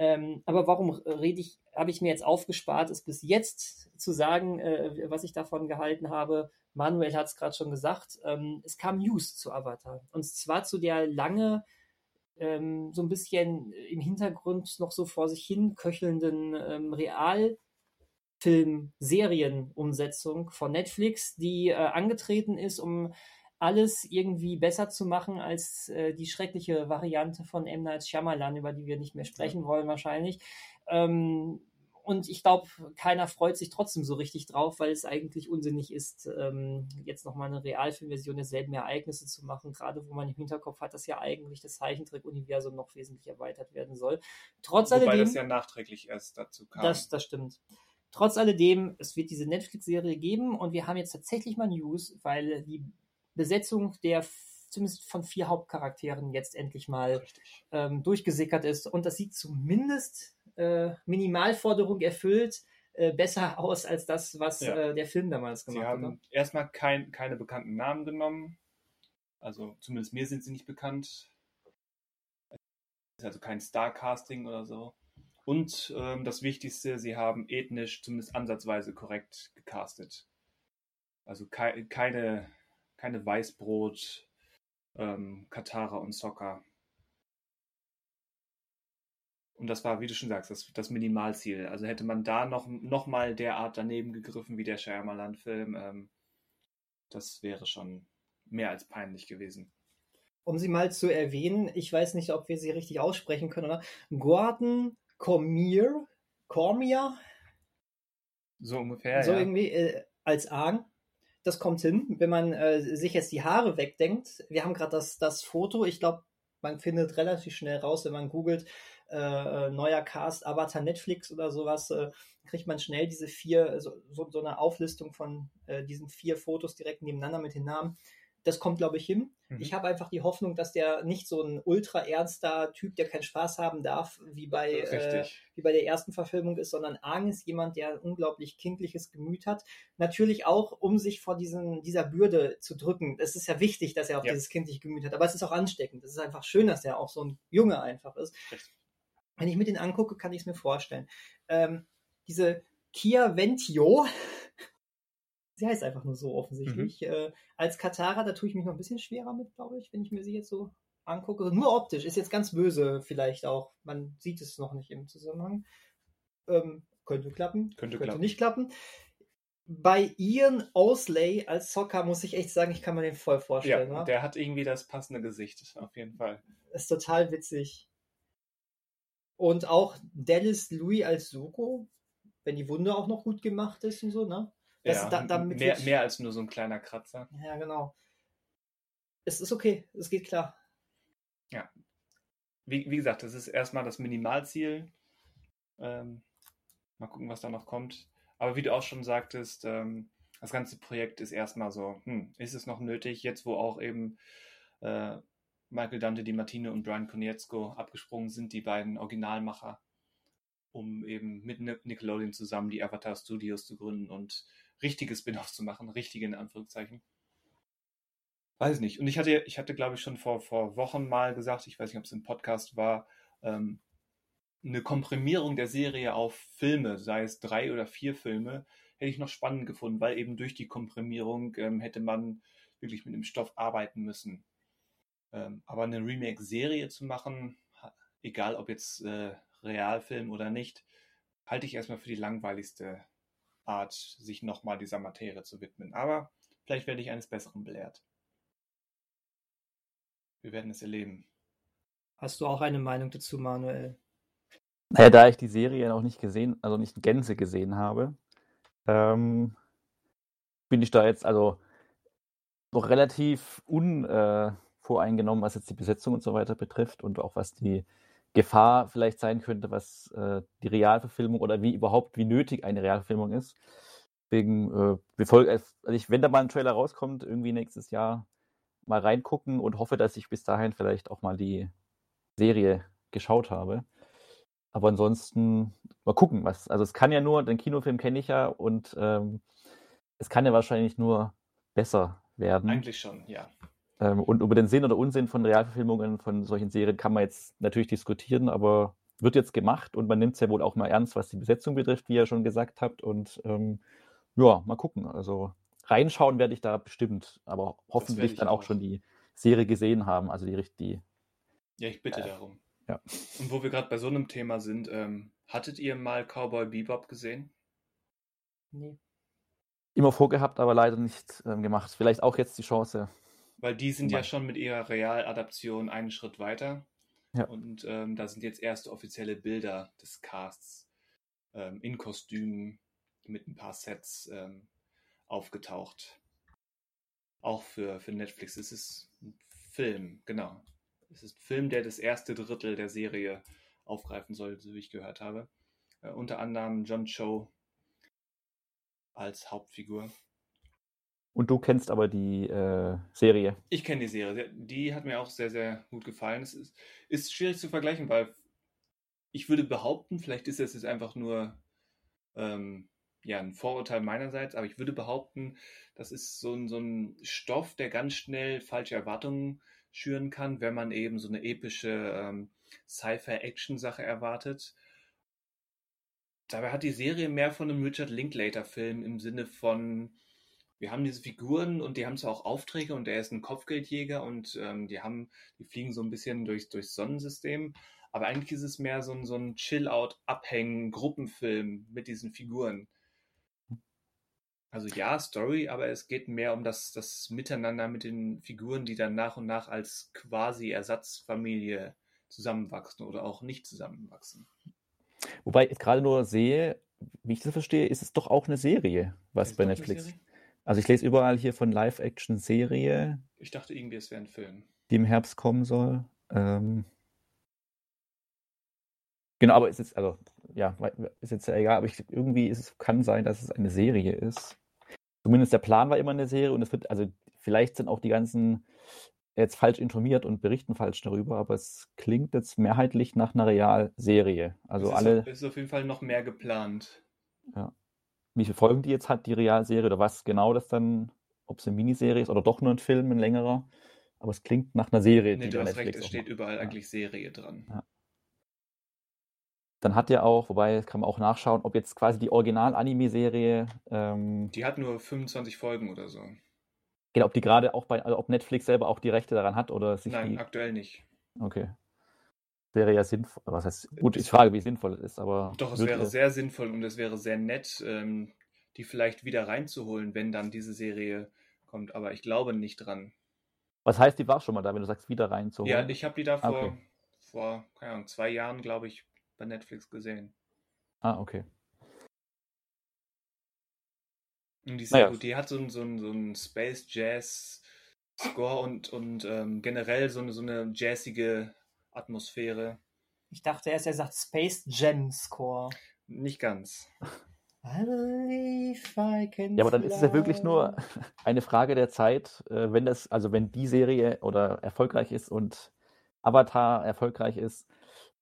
Ähm, aber warum rede ich, habe ich mir jetzt aufgespart, es bis jetzt zu sagen, äh, was ich davon gehalten habe. Manuel hat es gerade schon gesagt, ähm, es kam News zu Avatar. Und zwar zu der lange ähm, so ein bisschen im Hintergrund noch so vor sich hin köchelnden ähm, Realfilm-Serienumsetzung von Netflix, die äh, angetreten ist, um alles irgendwie besser zu machen als äh, die schreckliche Variante von M. Night Shyamalan, über die wir nicht mehr sprechen wollen wahrscheinlich. Ähm, und ich glaube, keiner freut sich trotzdem so richtig drauf, weil es eigentlich unsinnig ist, ähm, jetzt nochmal eine Realfilmversion derselben Ereignisse zu machen, gerade wo man im Hinterkopf hat, dass ja eigentlich das Zeichentrick-Universum noch wesentlich erweitert werden soll. Trotz Wobei alledem, das ja nachträglich erst dazu kam. Das, das stimmt. Trotz alledem, es wird diese Netflix-Serie geben und wir haben jetzt tatsächlich mal News, weil die Besetzung der zumindest von vier Hauptcharakteren jetzt endlich mal ähm, durchgesickert ist. Und das sieht zumindest äh, Minimalforderung erfüllt äh, besser [laughs] aus als das, was ja. äh, der Film damals gemacht hat. Sie haben hat. erstmal kein, keine bekannten Namen genommen. Also zumindest mir sind sie nicht bekannt. Also kein Star-Casting oder so. Und ähm, das Wichtigste, sie haben ethnisch zumindest ansatzweise korrekt gecastet. Also ke keine keine Weißbrot, ähm, Katara und Soccer. Und das war, wie du schon sagst, das, das Minimalziel. Also hätte man da noch, noch mal derart daneben gegriffen wie der Shyamalan-Film, ähm, das wäre schon mehr als peinlich gewesen. Um sie mal zu erwähnen, ich weiß nicht, ob wir sie richtig aussprechen können, oder? Gordon Cormier, Cormier? So ungefähr, So ja. irgendwie äh, als Ahn das kommt hin, wenn man äh, sich jetzt die Haare wegdenkt. Wir haben gerade das, das Foto, ich glaube, man findet relativ schnell raus, wenn man googelt, äh, äh, neuer Cast, Avatar Netflix oder sowas, äh, kriegt man schnell diese vier, so, so, so eine Auflistung von äh, diesen vier Fotos direkt nebeneinander mit den Namen. Das kommt, glaube ich, hin. Mhm. Ich habe einfach die Hoffnung, dass der nicht so ein ultra ernster Typ, der keinen Spaß haben darf, wie bei, äh, wie bei der ersten Verfilmung ist, sondern Aang ist jemand, der ein unglaublich kindliches Gemüt hat. Natürlich auch, um sich vor diesen, dieser Bürde zu drücken. Es ist ja wichtig, dass er auch Ja. dieses kindliche Gemüt hat, aber es ist auch ansteckend. Es ist einfach schön, dass er auch so ein Junge einfach ist. Richtig. Wenn ich mir den angucke, kann ich es mir vorstellen. Ähm, diese Kia Ventio, sie heißt einfach nur so offensichtlich. Äh, als Katara, da tue ich mich noch ein bisschen schwerer mit, glaube ich, wenn ich mir sie jetzt so angucke. Nur optisch, ist jetzt ganz böse vielleicht auch. Man sieht es noch nicht im Zusammenhang. Ähm, könnte klappen, Könnte könnte klappen. nicht klappen. Bei Ian Osley als Soccer muss ich echt sagen, ich kann mir den voll vorstellen. Ja, wa? der hat irgendwie das passende Gesicht, auf jeden Fall. ist total witzig. Und auch Dallas Louis als Suko, wenn die Wunde auch noch gut gemacht ist und so, ne? Das- ja, da- damit mehr, mehr als nur so ein kleiner Kratzer. Ja, genau. Es ist okay, es geht klar. Wie, wie gesagt, das ist erstmal das Minimalziel. Ähm, mal gucken, was da noch kommt. Aber wie du auch schon sagtest, ähm, das ganze Projekt ist erstmal so, hm, ist es noch nötig, jetzt wo auch eben äh, Michael Dante Di Martino und Brian Konietzko abgesprungen sind, die beiden Originalmacher, um eben mit Ni- Nickelodeon zusammen die Avatar Studios zu gründen und richtige Spin-offs zu machen, richtige in Anführungszeichen. Weiß nicht. Und ich hatte, ich hatte, glaube ich, schon vor, vor Wochen mal gesagt, ich weiß nicht, ob es im Podcast war, ähm, eine Komprimierung der Serie auf Filme, sei es drei oder vier Filme, hätte ich noch spannend gefunden, weil eben durch die Komprimierung ähm, hätte man wirklich mit dem Stoff arbeiten müssen. Ähm, aber eine Remake-Serie zu machen, egal ob jetzt äh, Realfilm oder nicht, halte ich erstmal für die langweiligste Art, sich nochmal dieser Materie zu widmen. Aber vielleicht werde ich eines Besseren belehrt. Wir werden es erleben. Hast du auch eine Meinung dazu, Manuel? Naja, da ich die Serie noch nicht gesehen, also nicht in Gänze gesehen habe, ähm, bin ich da jetzt also noch relativ unvoreingenommen, was jetzt die Besetzung und so weiter betrifft und auch was die Gefahr vielleicht sein könnte, was äh, die Realverfilmung oder wie überhaupt, wie nötig eine Realverfilmung ist. Deswegen, äh, wir folgen, also ich, wenn da mal ein Trailer rauskommt, irgendwie nächstes Jahr mal reingucken und hoffe, dass ich bis dahin vielleicht auch mal die Serie geschaut habe. Aber ansonsten mal gucken, was. Also es kann ja nur, den Kinofilm kenne ich ja und ähm, es kann ja wahrscheinlich nur besser werden. Eigentlich schon, ja. Ähm, und über den Sinn oder Unsinn von Realverfilmungen von solchen Serien kann man jetzt natürlich diskutieren, aber wird jetzt gemacht und man nimmt es ja wohl auch mal ernst, was die Besetzung betrifft, wie ihr schon gesagt habt. Und ähm, ja, mal gucken. Also reinschauen werde ich da bestimmt, aber hoffentlich ich dann auch auch. schon die Serie gesehen haben, also die, die Ja, ich bitte Äh, darum. ja. Und wo wir gerade bei so einem Thema sind, ähm, hattet ihr mal Cowboy Bebop gesehen? Nee. immer vorgehabt, aber leider nicht ähm, gemacht. Vielleicht auch jetzt die Chance. Weil die sind ja schon mit ihrer Realadaption einen Schritt weiter. Ja. Und ähm, da sind jetzt erste offizielle Bilder des Casts ähm, in Kostümen mit ein paar Sets ähm, aufgetaucht. Auch für, für Netflix. Es ist ein Film, genau. Es ist ein Film, der das erste Drittel der Serie aufgreifen soll, so wie ich gehört habe. Äh, unter anderem John Cho als Hauptfigur. Und du kennst aber die äh, Serie. Ich kenne die Serie. Die hat mir auch sehr, sehr gut gefallen. Es ist, ist schwierig zu vergleichen, weil ich würde behaupten, vielleicht ist es jetzt einfach nur ähm, ja, ein Vorurteil meinerseits, aber ich würde behaupten, das ist so ein, so ein Stoff, der ganz schnell falsche Erwartungen schüren kann, wenn man eben so eine epische ähm, Sci-Fi-Action-Sache erwartet. Dabei hat die Serie mehr von einem Richard Linklater-Film im Sinne von, wir haben diese Figuren und die haben zwar auch Aufträge und er ist ein Kopfgeldjäger und ähm, die haben, die fliegen so ein bisschen durchs, durchs Sonnensystem, aber eigentlich ist es mehr so ein, so ein Chill-Out-Abhängen-Gruppenfilm mit diesen Figuren. Also ja, Story, aber es geht mehr um das, das Miteinander mit den Figuren, die dann nach und nach als quasi Ersatzfamilie zusammenwachsen oder auch nicht zusammenwachsen. Wobei ich gerade nur sehe, wie ich das verstehe, ist es doch auch eine Serie, was Ist bei Netflix. Also ich lese überall hier von Live-Action-Serie, Ich dachte irgendwie, es wäre ein Film. die im Herbst kommen soll. Ähm, genau, aber es ist, also, ja, ist jetzt ja egal, aber ich, irgendwie ist es, kann sein, dass es eine Serie ist. Zumindest der Plan war immer eine Serie und es wird, also vielleicht sind auch die ganzen jetzt falsch informiert und berichten falsch darüber, aber es klingt jetzt mehrheitlich nach einer Realserie. Also es ist, alle, auf, ist auf jeden Fall noch mehr geplant. Wie viele Folgen die jetzt hat, die Realserie, oder was genau das dann, ob es eine Miniserie ist oder doch nur ein Film, ein längerer. Aber es klingt nach einer Serie, Nee, du hast recht, es steht macht. überall Ja. eigentlich Serie dran. Ja. Dann hat ja auch, wobei kann man auch nachschauen, ob jetzt quasi die Original-Anime-Serie, ähm, Die hat nur 25 Folgen oder so. genau, ob die gerade auch bei, also ob Netflix selber auch die Rechte daran hat oder sich Nein, die. aktuell nicht. Okay. Wäre ja sinnvoll. Was heißt, gut, ich frage, wie sinnvoll es ist, aber. Doch, es wäre sehr sinnvoll und es wäre sehr nett, ähm, die vielleicht wieder reinzuholen, wenn dann diese Serie kommt. Aber ich glaube nicht dran. Was heißt, die war schon mal da, wenn du sagst, wieder reinzuholen? Ja, ich habe die da vor, okay. vor keine Ahnung, zwei Jahren, glaube ich, bei Netflix gesehen. Ah, okay. Und die Naja. gut. Die hat so einen so so einen Space Jazz Score und, und ähm, generell so eine, so eine jazzige Atmosphäre. Ich dachte erst, er sagt Space Jam Score. Nicht ganz. I believe I can Ja, aber dann ist es ja wirklich nur [laughs] eine Frage der Zeit, äh, wenn das, also wenn die Serie oder erfolgreich ist und Avatar erfolgreich ist,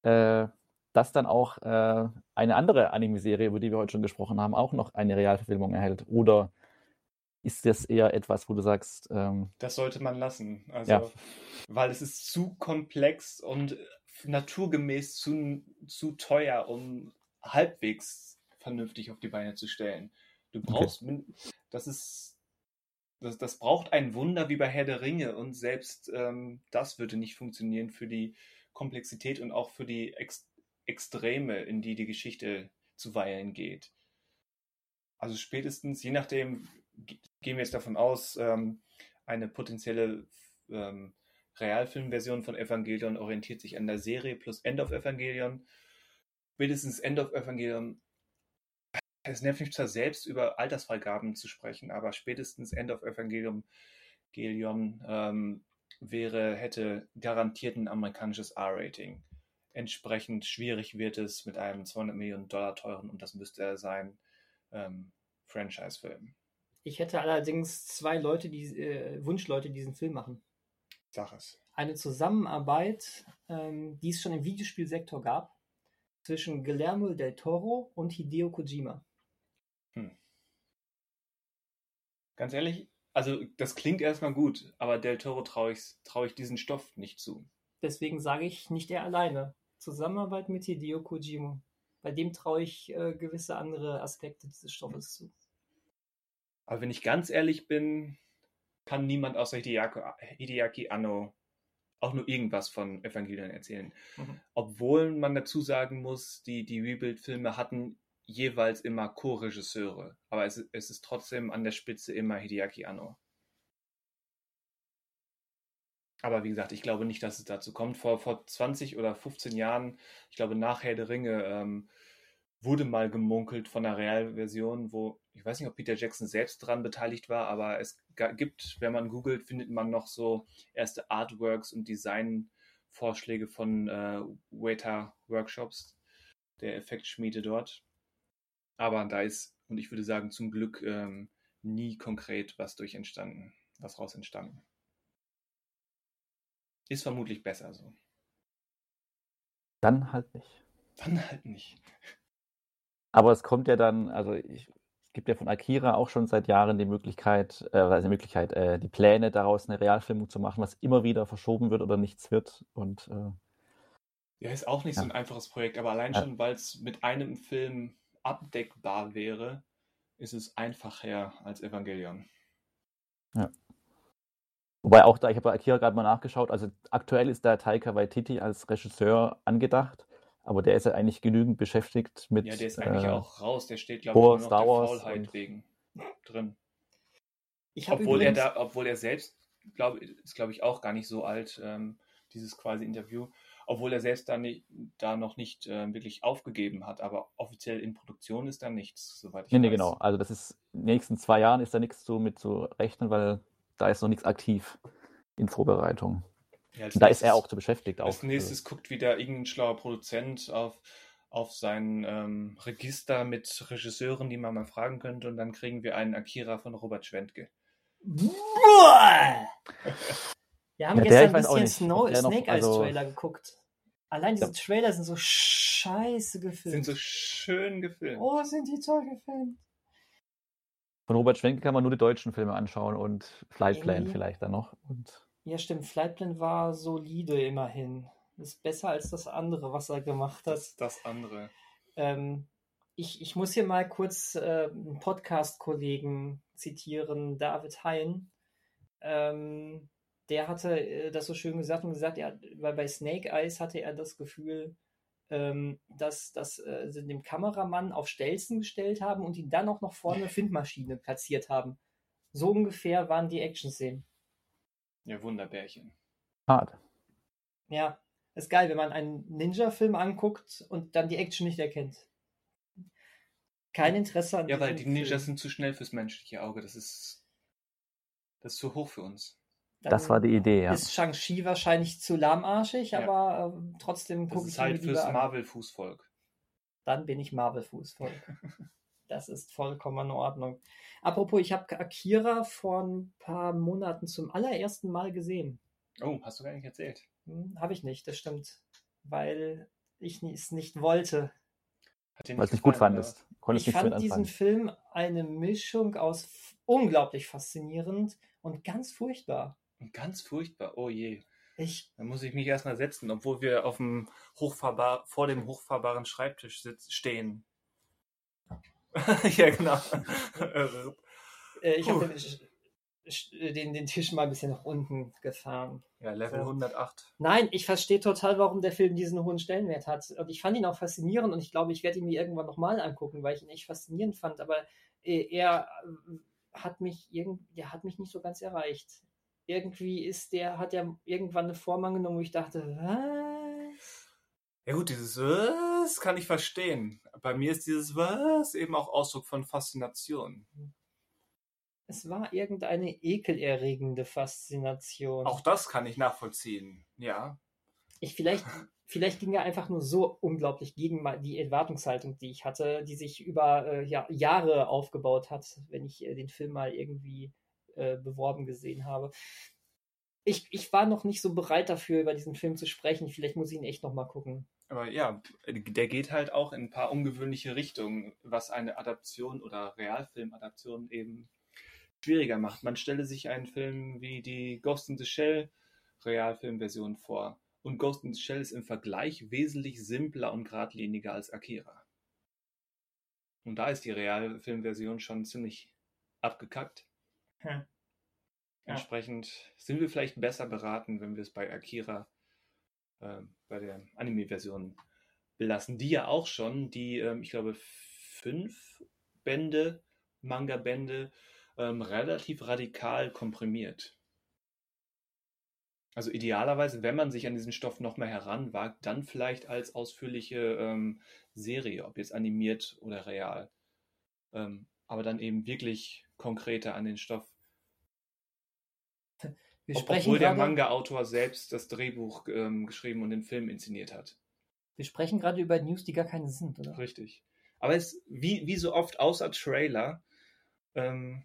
äh, dass dann auch äh, eine andere Anime-Serie, über die wir heute schon gesprochen haben, auch noch eine Realverfilmung erhält. Oder ist das eher etwas, wo du sagst, ähm, Das sollte man lassen. Also, Ja. weil es ist zu komplex und naturgemäß zu, zu teuer, um halbwegs vernünftig auf die Beine zu stellen. Du brauchst, min- das ist, das, das braucht ein Wunder wie bei Herr der Ringe und selbst ähm, das würde nicht funktionieren für die Komplexität und auch für die Ex Extreme, in die die Geschichte zuweilen geht. Also spätestens, je nachdem, gehen wir jetzt davon aus, ähm, eine potenzielle ähm, Realfilmversion von Evangelion orientiert sich an der Serie plus End of Evangelion. Spätestens End of Evangelion, es nervt mich zwar selbst über Altersfreigaben zu sprechen, aber spätestens End of Evangelion Gelion, ähm, wäre, hätte garantiert ein amerikanisches R-Rating. Entsprechend schwierig wird es mit einem 200 Millionen Dollar teuren, und das müsste er sein, ähm, Franchise-Film. Ich hätte allerdings zwei Leute, die äh, Wunschleute, die diesen Film machen. Sag es. Eine Zusammenarbeit, ähm, die es schon im Videospielsektor gab, zwischen Guillermo del Toro und Hideo Kojima. Ganz ehrlich, also das klingt erstmal gut, aber Del Toro traue ich, trau ich diesen Stoff nicht zu. Deswegen sage ich nicht er alleine. Zusammenarbeit mit Hideo Kojima. Bei dem traue ich äh, gewisse andere Aspekte dieses Stoffes zu. Aber wenn ich ganz ehrlich bin, kann niemand außer Hideaki, Hideaki Anno auch nur irgendwas von Evangelion erzählen. Mhm. Obwohl man dazu sagen muss, die, die Rebuild-Filme hatten jeweils immer Co-Regisseure. Aber es, ist- es ist trotzdem an der Spitze immer Hideaki Anno. Aber wie gesagt, ich glaube nicht, dass es dazu kommt. Vor, vor 20 oder 15 Jahren, ich glaube nach Herr der Ringe, ähm, wurde mal gemunkelt von einer Realversion, wo, ich weiß nicht, ob Peter Jackson selbst dran beteiligt war, aber es gibt, wenn man googelt, findet man noch so erste Artworks und Designvorschläge von äh, Waiter Workshops, der Effektschmiede dort. Aber da ist, und ich würde sagen, zum Glück ähm, nie konkret was durch entstanden, was raus entstanden. Ist vermutlich besser so. dann halt nicht. Dann halt nicht. Aber es kommt ja dann, also ich, gibt ja von Akira auch schon seit Jahren die Möglichkeit, äh, also die Möglichkeit, äh, die Pläne daraus eine Realfilmung zu machen, was immer wieder verschoben wird oder nichts wird. Und äh, Ja, ist auch nicht so Ja. ein einfaches Projekt, aber allein Ja. schon, weil es mit einem Film abdeckbar wäre, ist es einfacher als Evangelion. wobei auch da, ich habe bei Akira gerade mal nachgeschaut, also aktuell ist da Taika Waititi als Regisseur angedacht, aber der ist ja eigentlich genügend beschäftigt mit Ja, der ist eigentlich äh, auch raus. Der steht, glaube vor ich, nur Star noch Wars der Faulheit wegen drin. Obwohl er da, obwohl er selbst, glaube ist glaube ich auch gar nicht so alt, ähm, dieses quasi Interview, obwohl er selbst da nicht, da noch nicht äh, wirklich aufgegeben hat, aber offiziell in Produktion ist da nichts, soweit ich Nee, nee, weiß. genau. Also das ist in den nächsten zwei Jahren ist da nichts so mit zu rechnen, weil da ist noch nichts aktiv in Vorbereitung. Ja, da ist er auch zu beschäftigt. Auch. Als nächstes guckt wieder irgendein schlauer Produzent auf, auf sein ähm, Register mit Regisseuren, die man mal fragen könnte, und dann kriegen wir einen Akira von Robert Schwentke. Boah! Wir haben Ja, gestern ein bisschen Snow noch- Snake Eyes also- Trailer geguckt. Allein diese Ja. Trailer sind so scheiße gefilmt. Sind so schön gefilmt. oh, sind die toll gefilmt. Von Robert Schwenke kann man nur die deutschen Filme anschauen und Flightplan vielleicht dann noch. Und Ja, stimmt. Flightplan war solide immerhin. Ist besser als das andere, was er gemacht hat. Das, das andere. Ähm, ich, ich muss hier mal kurz äh, einen Podcast-Kollegen zitieren, David Hein. Ähm, der hatte äh, das so schön gesagt und gesagt, er, weil bei Snake Eyes hatte er das Gefühl, ähm, dass, dass äh, sie den Kameramann auf Stelzen gestellt haben und ihn dann auch noch vorne eine [laughs] Findmaschine platziert haben. So ungefähr waren die Action-Szenen. Ja, Wunderbärchen. hart. Ja, ist geil, wenn man einen Ninja-Film anguckt und dann die Action nicht erkennt. Kein Interesse an Ja, weil die Ninjas Film. sind zu schnell fürs menschliche Auge. Das ist. Das ist zu hoch für uns. Dann Das war die Idee, ja. Ist Shang-Chi wahrscheinlich zu lahmarschig, Ja. aber ähm, trotzdem Das gucke ich ist ihn mir halt fürs. Marvel-Fußvolk. Dann bin ich Marvel-Fußvolk. [laughs] das ist vollkommen in Ordnung. Apropos, ich habe Akira vor ein paar Monaten zum allerersten Mal gesehen. Oh, hast du gar nicht erzählt. Hm, habe ich nicht, das stimmt. Weil ich es nicht wollte. Weil es nicht gut fandest. Konntest Ich fand diesen. Film eine Mischung aus unglaublich faszinierend und ganz furchtbar. Und Ganz furchtbar. Oh je. Ich, Da muss ich mich erstmal setzen, obwohl wir auf dem hochfahrbar, vor dem hochfahrbaren Schreibtisch sitz, stehen. [laughs] ja, genau. [laughs] äh, ich habe den, sch- den, den Tisch mal ein bisschen nach unten gefahren. ja, Level So. 108. Nein, ich verstehe total, warum der Film diesen hohen Stellenwert hat. Und ich fand ihn auch faszinierend und ich glaube, ich werde ihn mir irgendwann nochmal angucken, weil ich ihn echt faszinierend fand. Aber äh, er äh, hat mich irgend, der hat mich nicht so ganz erreicht. Irgendwie ist der, hat er irgendwann eine Form angenommen, wo ich dachte, was? Ja gut, dieses Was kann ich verstehen. Bei mir ist dieses Was eben auch Ausdruck von Faszination. Es war irgendeine ekelerregende Faszination. Auch das kann ich nachvollziehen. Ja. Ich vielleicht, vielleicht ging er einfach nur so unglaublich gegen die Erwartungshaltung, die ich hatte, die sich über äh, ja, Jahre aufgebaut hat, wenn ich äh, den Film mal irgendwie äh, beworben gesehen habe. Ich, ich war noch nicht so bereit dafür, über diesen Film zu sprechen. Vielleicht muss ich ihn echt noch mal gucken. Aber ja, der geht halt auch in ein paar ungewöhnliche Richtungen, was eine Adaption oder Realfilmadaption eben schwieriger macht. Man stelle sich einen Film wie die Ghost in the Shell Realfilmversion vor. Und Ghost in the Shell ist im Vergleich wesentlich simpler und geradliniger als Akira. Und da ist die Realfilmversion schon ziemlich abgekackt. Hm. Ja. Entsprechend sind wir vielleicht besser beraten, wenn wir es bei Akira, äh, bei der Anime-Version belassen, die ja auch schon die, ähm, ich glaube, fünf Bände, Manga-Bände, ähm, relativ radikal komprimiert. Also idealerweise, wenn man sich an diesen Stoff noch mal heranwagt, dann vielleicht als ausführliche ähm, Serie, ob jetzt animiert oder real. Ähm, aber dann eben wirklich konkreter an den Stoff. [laughs] Wir Ob- sprechen, Obwohl der gerade, Manga-Autor selbst das Drehbuch ähm, geschrieben und den Film inszeniert hat. wir sprechen gerade über News, die gar keine sind, oder? Richtig. Aber es, wie, wie so oft außer Trailer, ähm,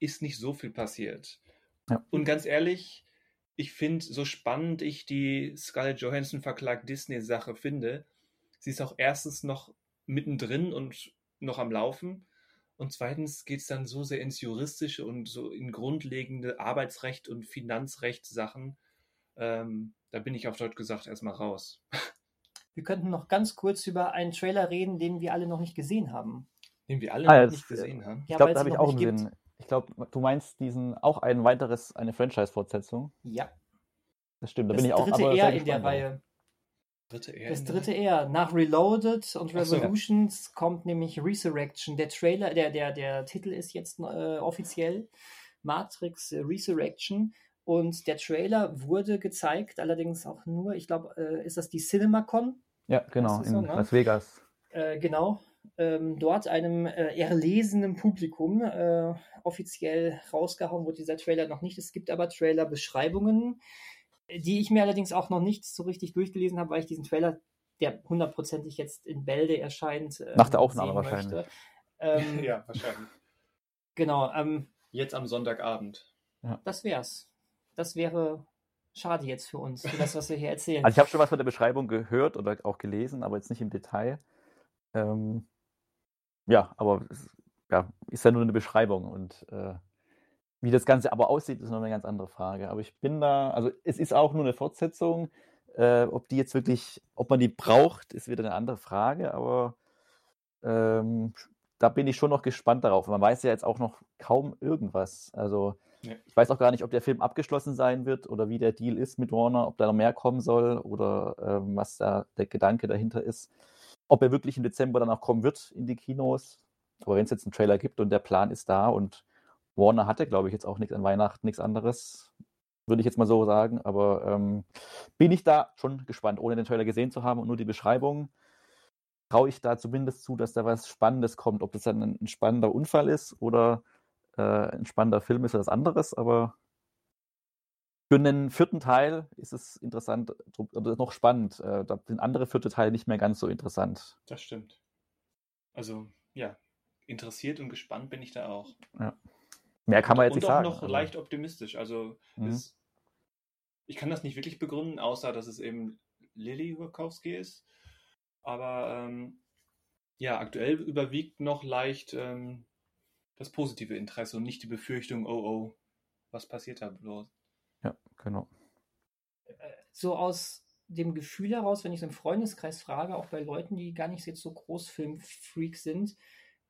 ist nicht so viel passiert. Ja. Und ganz ehrlich, ich finde, so spannend ich die Scarlett Johansson Verklag Disney-Sache finde, sie ist auch erstens noch mittendrin und noch am Laufen. Und zweitens geht es dann so sehr ins Juristische und so in grundlegende Arbeitsrecht und Finanzrechtssachen. Ähm, da bin ich auf Deutsch gesagt erstmal raus. [laughs] Wir könnten noch ganz kurz über einen Trailer reden, den wir alle noch nicht gesehen haben. Den wir alle Ah, ja, noch nicht gesehen haben. Ja, ich glaube, weil da habe ich auch einen. Sinn. Ich glaube, du meinst diesen auch ein weiteres, eine Franchise-Fortsetzung. Ja, Das stimmt, da das bin ich auch aber eher sehr in der. Reihe. Dritte eher Das dritte eher. Nach Reloaded und Ach so. Revolutions kommt nämlich Resurrection. Der Trailer, der, der, der Titel ist jetzt äh, offiziell Matrix Resurrection. Und der Trailer wurde gezeigt, allerdings auch nur, ich glaube, äh, ist das die CinemaCon? Ja, genau, in so, ne? Las Vegas. Äh, genau. Ähm, dort einem äh, erlesenen Publikum äh, offiziell rausgehauen wurde dieser Trailer noch nicht. Es gibt aber Trailer-Beschreibungen, die ich mir allerdings auch noch nicht so richtig durchgelesen habe, weil ich diesen Trailer, der hundertprozentig jetzt in Bälde erscheint, äh, Nach der Aufnahme wahrscheinlich. Ähm, [laughs] ja, wahrscheinlich. Genau. Ähm, Jetzt am Sonntagabend. Das wär's. Das wäre schade jetzt für uns, für das, was wir hier erzählen. [laughs] Also ich habe schon was von der Beschreibung gehört oder auch gelesen, aber jetzt nicht im Detail. Ähm, ja, aber es, ja, ist ja nur eine Beschreibung und äh, wie das Ganze aber aussieht, ist noch eine ganz andere Frage. Aber ich bin da, also es ist auch nur eine Fortsetzung. Äh, ob die jetzt wirklich, ob man die braucht, ist wieder eine andere Frage, aber ähm, da bin ich schon noch gespannt darauf. Man weiß ja jetzt auch noch kaum irgendwas. Also Ja. ich weiß auch gar nicht, ob der Film abgeschlossen sein wird oder wie der Deal ist mit Warner, ob da noch mehr kommen soll oder ähm, was da der Gedanke dahinter ist. Ob er wirklich im Dezember dann auch kommen wird in die Kinos. Aber wenn es jetzt einen Trailer gibt und der Plan ist da und Warner hatte, glaube ich, jetzt auch nichts an Weihnachten, nichts anderes, würde ich jetzt mal so sagen. Aber ähm, bin ich da schon gespannt, ohne den Trailer gesehen zu haben und nur die Beschreibung. Traue ich da zumindest zu, dass da was Spannendes kommt. Ob das dann ein, ein spannender Unfall ist oder äh, ein spannender Film ist, ist was anderes. Aber für einen vierten Teil ist es interessant, oder noch spannend. Äh, da sind andere vierte Teile nicht mehr ganz so interessant. Das stimmt. Also, ja, interessiert und gespannt bin ich da auch. Mehr kann man jetzt und nicht auch sagen. noch aber- leicht optimistisch. Also, Mhm. es, ich kann das nicht wirklich begründen, außer dass es eben Lilly Wachowski ist. Aber ähm, ja, aktuell überwiegt noch leicht ähm, das positive Interesse und nicht die Befürchtung, oh oh, was passiert da bloß? Ja, genau. so aus dem Gefühl heraus, wenn ich so im Freundeskreis frage, auch bei Leuten, die gar nicht jetzt so Großfilmfreaks sind,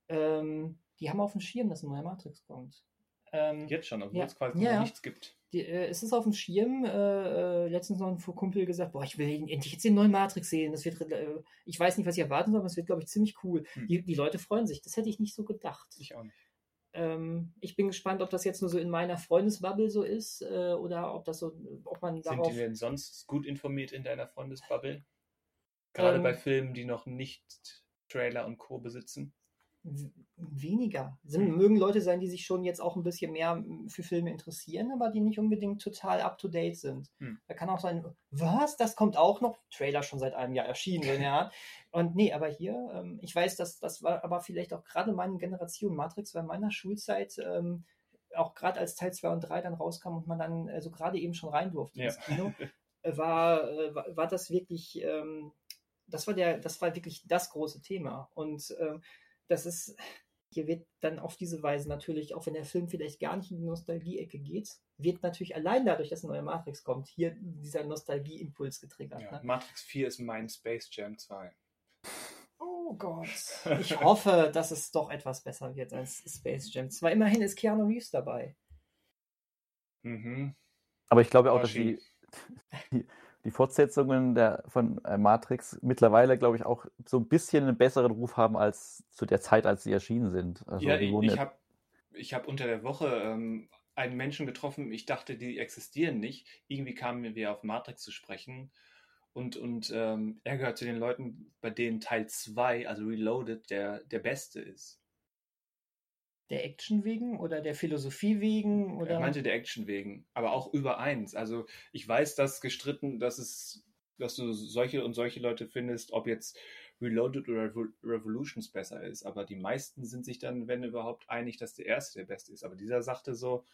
ähm, die haben auf dem Schirm, dass ein neuer Matrix kommt. Ähm, Jetzt schon, obwohl Ja. es quasi Ja, nichts gibt. die, äh, es ist auf dem Schirm. Äh, äh, letztens noch ein Kumpel gesagt, boah, ich will endlich jetzt den neuen Matrix sehen. Das wird, äh, ich weiß nicht, was ich erwarten soll, aber es wird, glaube ich, ziemlich cool. Hm. Die, die Leute freuen sich. Das hätte ich nicht so gedacht. Ich auch nicht. Ähm, ich bin gespannt, ob das jetzt nur so in meiner Freundesbubble so ist äh, oder ob das so, ob man Sind darauf. die denn sonst gut informiert in deiner Freundesbubble? Gerade Ähm, bei Filmen, die noch nicht Trailer und Co. besitzen? Weniger. Sind, Hm. Mögen Leute sein, die sich schon jetzt auch ein bisschen mehr für Filme interessieren, aber die nicht unbedingt total up to date sind. Hm. Da kann auch sein, was? Das kommt auch noch? Trailer schon seit einem Jahr erschienen, so, ja. [laughs] Und nee, aber hier, ähm, ich weiß, dass das war aber vielleicht auch gerade meine Generation. Matrix war in meiner Schulzeit, ähm, auch gerade als Teil 2 und 3 dann rauskam und man dann äh, so gerade eben schon rein durfte Ja. ins Kino, äh, war, äh, war, war das wirklich, ähm, das war der, das war wirklich das große Thema. Und ähm, das ist, hier wird dann auf diese Weise natürlich, auch wenn der Film vielleicht gar nicht in die Nostalgie-Ecke geht, wird natürlich allein dadurch, dass ein neuer Matrix kommt, hier dieser Nostalgie-Impuls getriggert. Ja, Ne? Matrix 4 ist mein Space Jam 2. Oh Gott. [laughs] Ich hoffe, dass es doch etwas besser wird als Space Jam 2. Immerhin ist Keanu Reeves dabei. Mhm. Aber ich glaube auch, dass die, die, die Fortsetzungen der, von äh, Matrix mittlerweile, glaube ich, auch so ein bisschen einen besseren Ruf haben als zu der Zeit, als sie erschienen sind. Also ja, ich, habe ich hab unter der Woche ähm, einen Menschen getroffen, ich dachte, die existieren nicht. Irgendwie kamen wir auf Matrix zu sprechen. Und, und ähm, er gehört zu den Leuten, bei denen Teil 2, also Reloaded, der, der beste ist. Der Action wegen oder der Philosophie wegen? Oder? Er meinte der Action wegen, aber auch über eins. Also ich weiß, dass gestritten, dass es, dass du solche und solche Leute findest, ob jetzt Reloaded oder Revo- Revolutions besser ist. Aber die meisten sind sich dann, wenn überhaupt, einig, dass der erste der beste ist. Aber dieser sagte so,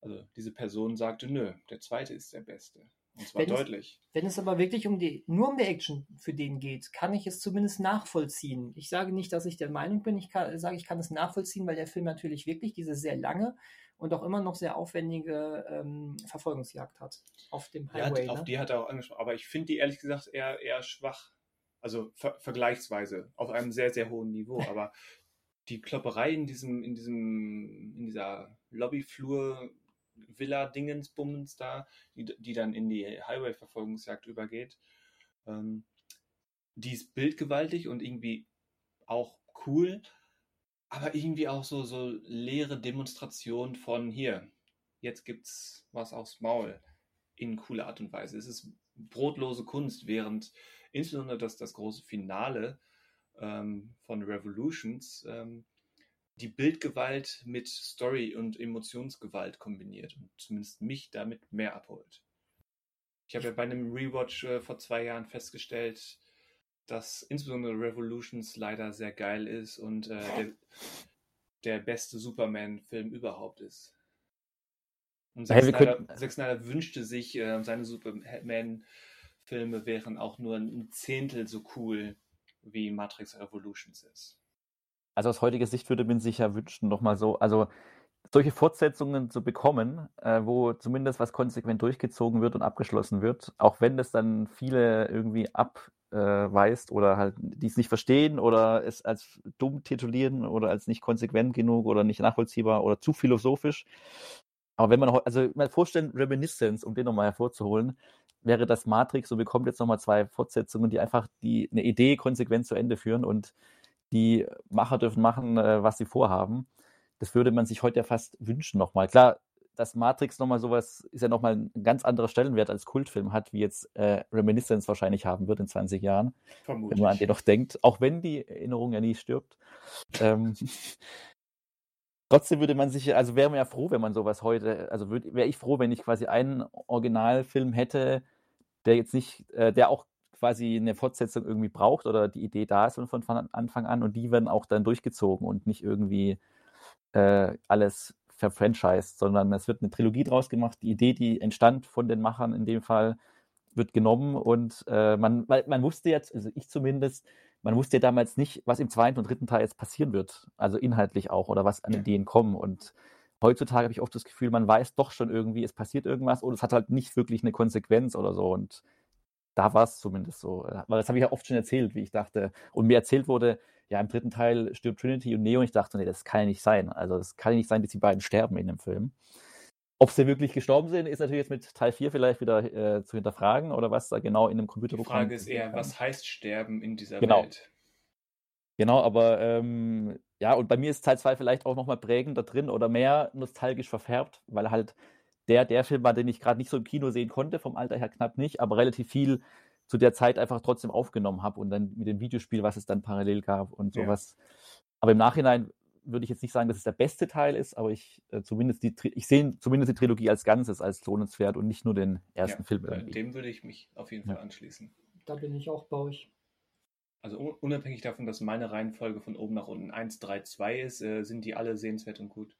also diese Person sagte, nö, der zweite ist der beste. Und zwar Wenn es- deutlich. Wenn es aber wirklich um die, nur um die Action für den geht, kann ich es zumindest nachvollziehen. Ich sage nicht, dass ich der Meinung bin, ich kann, sage, ich kann es nachvollziehen, weil der Film natürlich wirklich diese sehr lange und auch immer noch sehr aufwendige ähm, Verfolgungsjagd hat auf dem Ja, Highway. auf ne? die hat er auch angesprochen. Aber ich finde die ehrlich gesagt eher, eher schwach. Also ver vergleichsweise auf einem sehr, sehr hohen Niveau. [laughs] Aber die Klopperei in diesem, in diesem, in dieser Lobbyflur Villa-Dingensbummens da, die, die dann in die Highway-Verfolgungsjagd übergeht, ähm, die ist bildgewaltig und irgendwie auch cool, aber irgendwie auch so, so leere Demonstration von hier, jetzt gibt's was aufs Maul in cooler Art und Weise. Es ist brotlose Kunst, während insbesondere das, das große Finale ähm, von Revolutions ähm, die Bildgewalt mit Story und Emotionsgewalt kombiniert und zumindest mich damit mehr abholt. Ich habe ja bei einem Rewatch äh, vor zwei Jahren festgestellt, dass insbesondere Revolutions leider sehr geil ist und äh, der, der beste Superman-Film überhaupt ist. Und Zack, wir Snyder, könnten- Zack Snyder wünschte sich, äh, seine Superman-Filme wären auch nur ein Zehntel so cool, wie Matrix Revolutions ist. Also aus heutiger Sicht würde man sich ja wünschen, nochmal so, also solche Fortsetzungen zu bekommen, äh, wo zumindest was konsequent durchgezogen wird und abgeschlossen wird, auch wenn das dann viele irgendwie abweist oder halt die es nicht verstehen oder es als dumm titulieren oder als nicht konsequent genug oder nicht nachvollziehbar oder zu philosophisch. Aber wenn man, also mal vorstellen, Reminiscence, um den nochmal hervorzuholen, wäre das Matrix, so bekommt jetzt nochmal zwei Fortsetzungen, die einfach die eine Idee konsequent zu Ende führen und die Macher dürfen machen, äh, was sie vorhaben. Das würde man sich heute ja fast wünschen nochmal. Klar, dass Matrix nochmal sowas ist ja nochmal ein ganz anderer Stellenwert als Kultfilm hat, wie jetzt äh, Reminiscence wahrscheinlich haben wird in 20 Jahren, wenn man an den noch denkt, auch wenn die Erinnerung ja nie stirbt. Ähm, [laughs] trotzdem würde man sich, also wäre man ja froh, wenn man sowas heute, also wäre ich froh, wenn ich quasi einen Originalfilm hätte, der jetzt nicht, äh, der auch quasi eine Fortsetzung irgendwie braucht oder die Idee da ist von, von Anfang an und die werden auch dann durchgezogen und nicht irgendwie äh, alles verfranchised, sondern es wird eine Trilogie draus gemacht. Die Idee, die entstand von den Machern in dem Fall, wird genommen und äh, man, weil man wusste jetzt, also ich zumindest, man wusste ja damals nicht, was im zweiten und dritten Teil jetzt passieren wird, also inhaltlich auch oder was an Ja. Ideen kommen und heutzutage habe ich oft das Gefühl, man weiß doch schon irgendwie, es passiert irgendwas und es hat halt nicht wirklich eine Konsequenz oder so und da war es zumindest so. äh, Weil das habe ich ja oft schon erzählt, wie ich dachte. Und mir erzählt wurde, ja, im dritten Teil stirbt Trinity und Neo. Und ich dachte, nee, das kann ja nicht sein. Also, das kann ja nicht sein, dass die beiden sterben in dem Film. Ob sie wirklich gestorben sind, ist natürlich jetzt mit Teil 4 vielleicht wieder äh, zu hinterfragen oder was da genau in dem Die Computerprogramm. Frage ist eher, passiert. was heißt Sterben in dieser Genau. Welt? Genau, aber ähm, ja, und bei mir ist Teil 2 vielleicht auch nochmal prägender drin oder mehr nostalgisch verfärbt, weil halt der, der Film war, den ich gerade nicht so im Kino sehen konnte, vom Alter her knapp nicht, aber relativ viel zu der Zeit einfach trotzdem aufgenommen habe und dann mit dem Videospiel, was es dann parallel gab und Ja. sowas. Aber im Nachhinein würde ich jetzt nicht sagen, dass es der beste Teil ist, aber ich äh, zumindest die, ich sehe zumindest die Trilogie als Ganzes als lohnenswert und nicht nur den ersten Ja, Film irgendwie. Dem würde ich mich auf jeden Ja. Fall anschließen. Da bin ich auch bei euch. Also un- unabhängig davon, dass meine Reihenfolge von oben nach unten 1, 3, 2 ist, äh, sind die alle sehenswert und gut.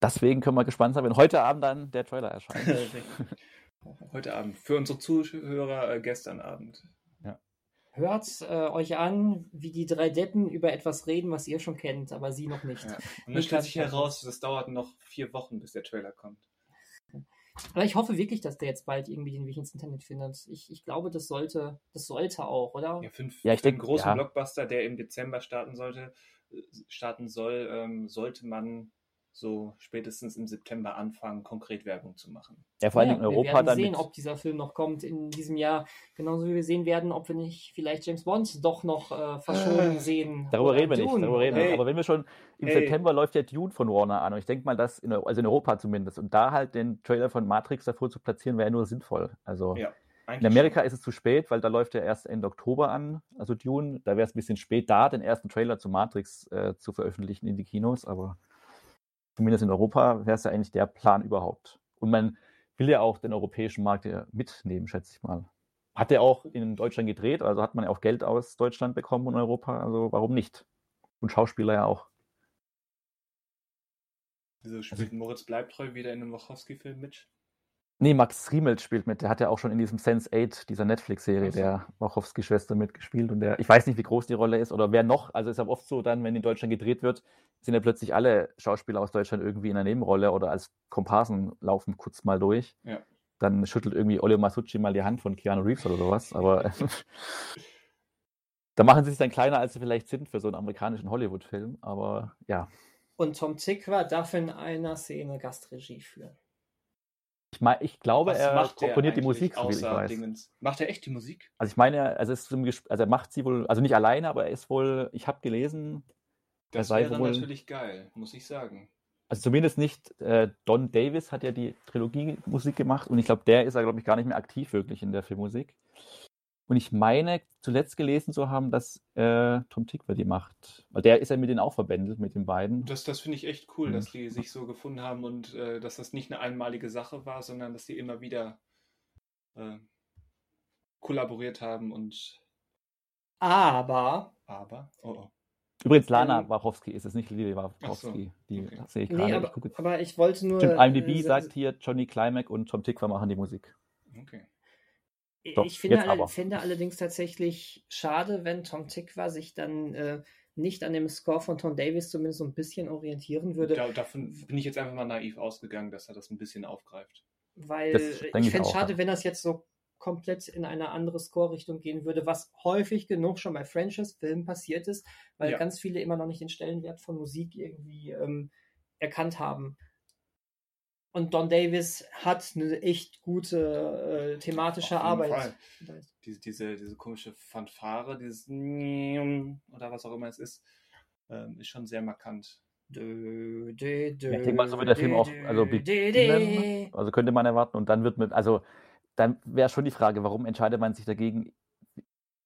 Deswegen können wir gespannt sein, wenn heute Abend dann der Trailer erscheint. [laughs] Heute Abend. Für unsere Zuhörer äh, gestern Abend. Hört äh, euch an, wie die drei Deppen über etwas reden, was ihr schon kennt, aber sie noch nicht. Ja. Und dann Ich stellt sich heraus, das dauert noch vier Wochen, bis der Trailer kommt. Aber ich hoffe wirklich, dass der jetzt bald irgendwie den Weg ins Internet findet. Ich, ich glaube, das sollte, das sollte auch, oder? Ja, fünf, Ja, ich für einen denk, großen ja. Blockbuster, der im Dezember starten sollte, äh, starten soll, ähm, sollte man so spätestens im September anfangen, konkret Werbung zu machen. Ja, vor allen Dingen in wir Europa werden dann sehen, mit, ob dieser Film noch kommt in diesem Jahr. Genauso wie wir sehen werden, ob wir nicht vielleicht James Bond doch noch äh, verschoben Äh, sehen. Darüber reden wir nicht, darüber reden wir oder- nicht. Aber wenn wir schon, im Hey. September läuft ja Dune von Warner an und ich denke mal, dass, in, also in Europa zumindest, und da halt den Trailer von Matrix davor zu platzieren, wäre ja nur sinnvoll. Also Ja, in Amerika ist es zu spät, weil da läuft ja erst Ende Oktober an, also Dune, da wäre es ein bisschen spät, da den ersten Trailer zu Matrix äh, zu veröffentlichen in die Kinos, aber zumindest in Europa wäre es ja eigentlich der Plan überhaupt. Und man will ja auch den europäischen Markt ja mitnehmen, schätze ich mal. Hat er auch in Deutschland gedreht, also hat man ja auch Geld aus Deutschland bekommen und Europa, also warum nicht? Und Schauspieler ja auch. Wieso spielt Moritz Bleibtreu wieder in einem Wachowski-Film mit? Nee, Max Riemelt spielt mit. Der hat ja auch schon in diesem Sense 8, dieser Netflix-Serie, der Wachowski-Schwester mitgespielt. Und der, ich weiß nicht, wie groß die Rolle ist oder wer noch. Also ist ja oft so, dann, wenn in Deutschland gedreht wird, sind ja plötzlich alle Schauspieler aus Deutschland irgendwie in einer Nebenrolle oder als Komparsen laufen kurz mal durch. Ja. Dann schüttelt irgendwie Olio Masucci mal die Hand von Keanu Reeves oder sowas. Aber [laughs] da machen sie sich dann kleiner, als sie vielleicht sind für so einen amerikanischen Hollywood-Film. Aber ja, Und Tom Tickwer darf in einer Szene Gastregie führen. Ich, mein, ich glaube, Was er komponiert die Musik, so ich weiß. Dingens? Macht er echt die Musik? Also ich meine, also, also er macht sie wohl, also nicht alleine, aber er ist wohl, ich habe gelesen, Er Das sei wäre wohl- natürlich geil, muss ich sagen. also zumindest nicht, äh, Don Davis hat ja die Trilogie-Musik gemacht und ich glaube, der ist ja, glaube ich, gar nicht mehr aktiv wirklich in der Filmmusik. Und ich meine, zuletzt gelesen zu haben, dass äh, Tom Tickwer die macht. Weil der ist ja mit denen auch verbändelt, mit den beiden. Das, das finde ich echt cool, Mhm. dass die sich so gefunden haben und äh, dass das nicht eine einmalige Sache war, sondern dass die immer wieder äh, kollaboriert haben und Aber aber, oh oh. Übrigens, Lana Ähm, Wachowski ist es, nicht Lili Wachowski. Die okay. sehe ich Nee, gerade. aber, ich aber ich wollte nur. Stimmt, IMDb äh, sagt hier, Johnny Climack und Tom Tikva machen die Musik. Okay. Doch, ich finde, alle, finde allerdings tatsächlich schade, wenn Tom Tikva sich dann äh, nicht an dem Score von Tom Davis zumindest so ein bisschen orientieren würde, Da, davon bin ich jetzt einfach mal naiv ausgegangen, dass er das ein bisschen aufgreift. weil Das ich fände es schade, ja. wenn das jetzt so komplett in eine andere Score-Richtung gehen würde, was häufig genug schon bei Franchise-Filmen passiert ist, weil Ja. ganz viele immer noch nicht den Stellenwert von Musik irgendwie ähm, erkannt haben. Und Don Davis hat eine echt gute äh, thematische Auf jeden Arbeit. Diese, diese, diese komische Fanfare, dieses oder was auch immer es ist, ähm, ist schon sehr markant. Dö, dö, dö, Ich denke mal, so wird der Film auch also beginnen. Also könnte man erwarten. Und dann wird mit, also dann wäre schon die Frage, warum entscheidet man sich dagegen,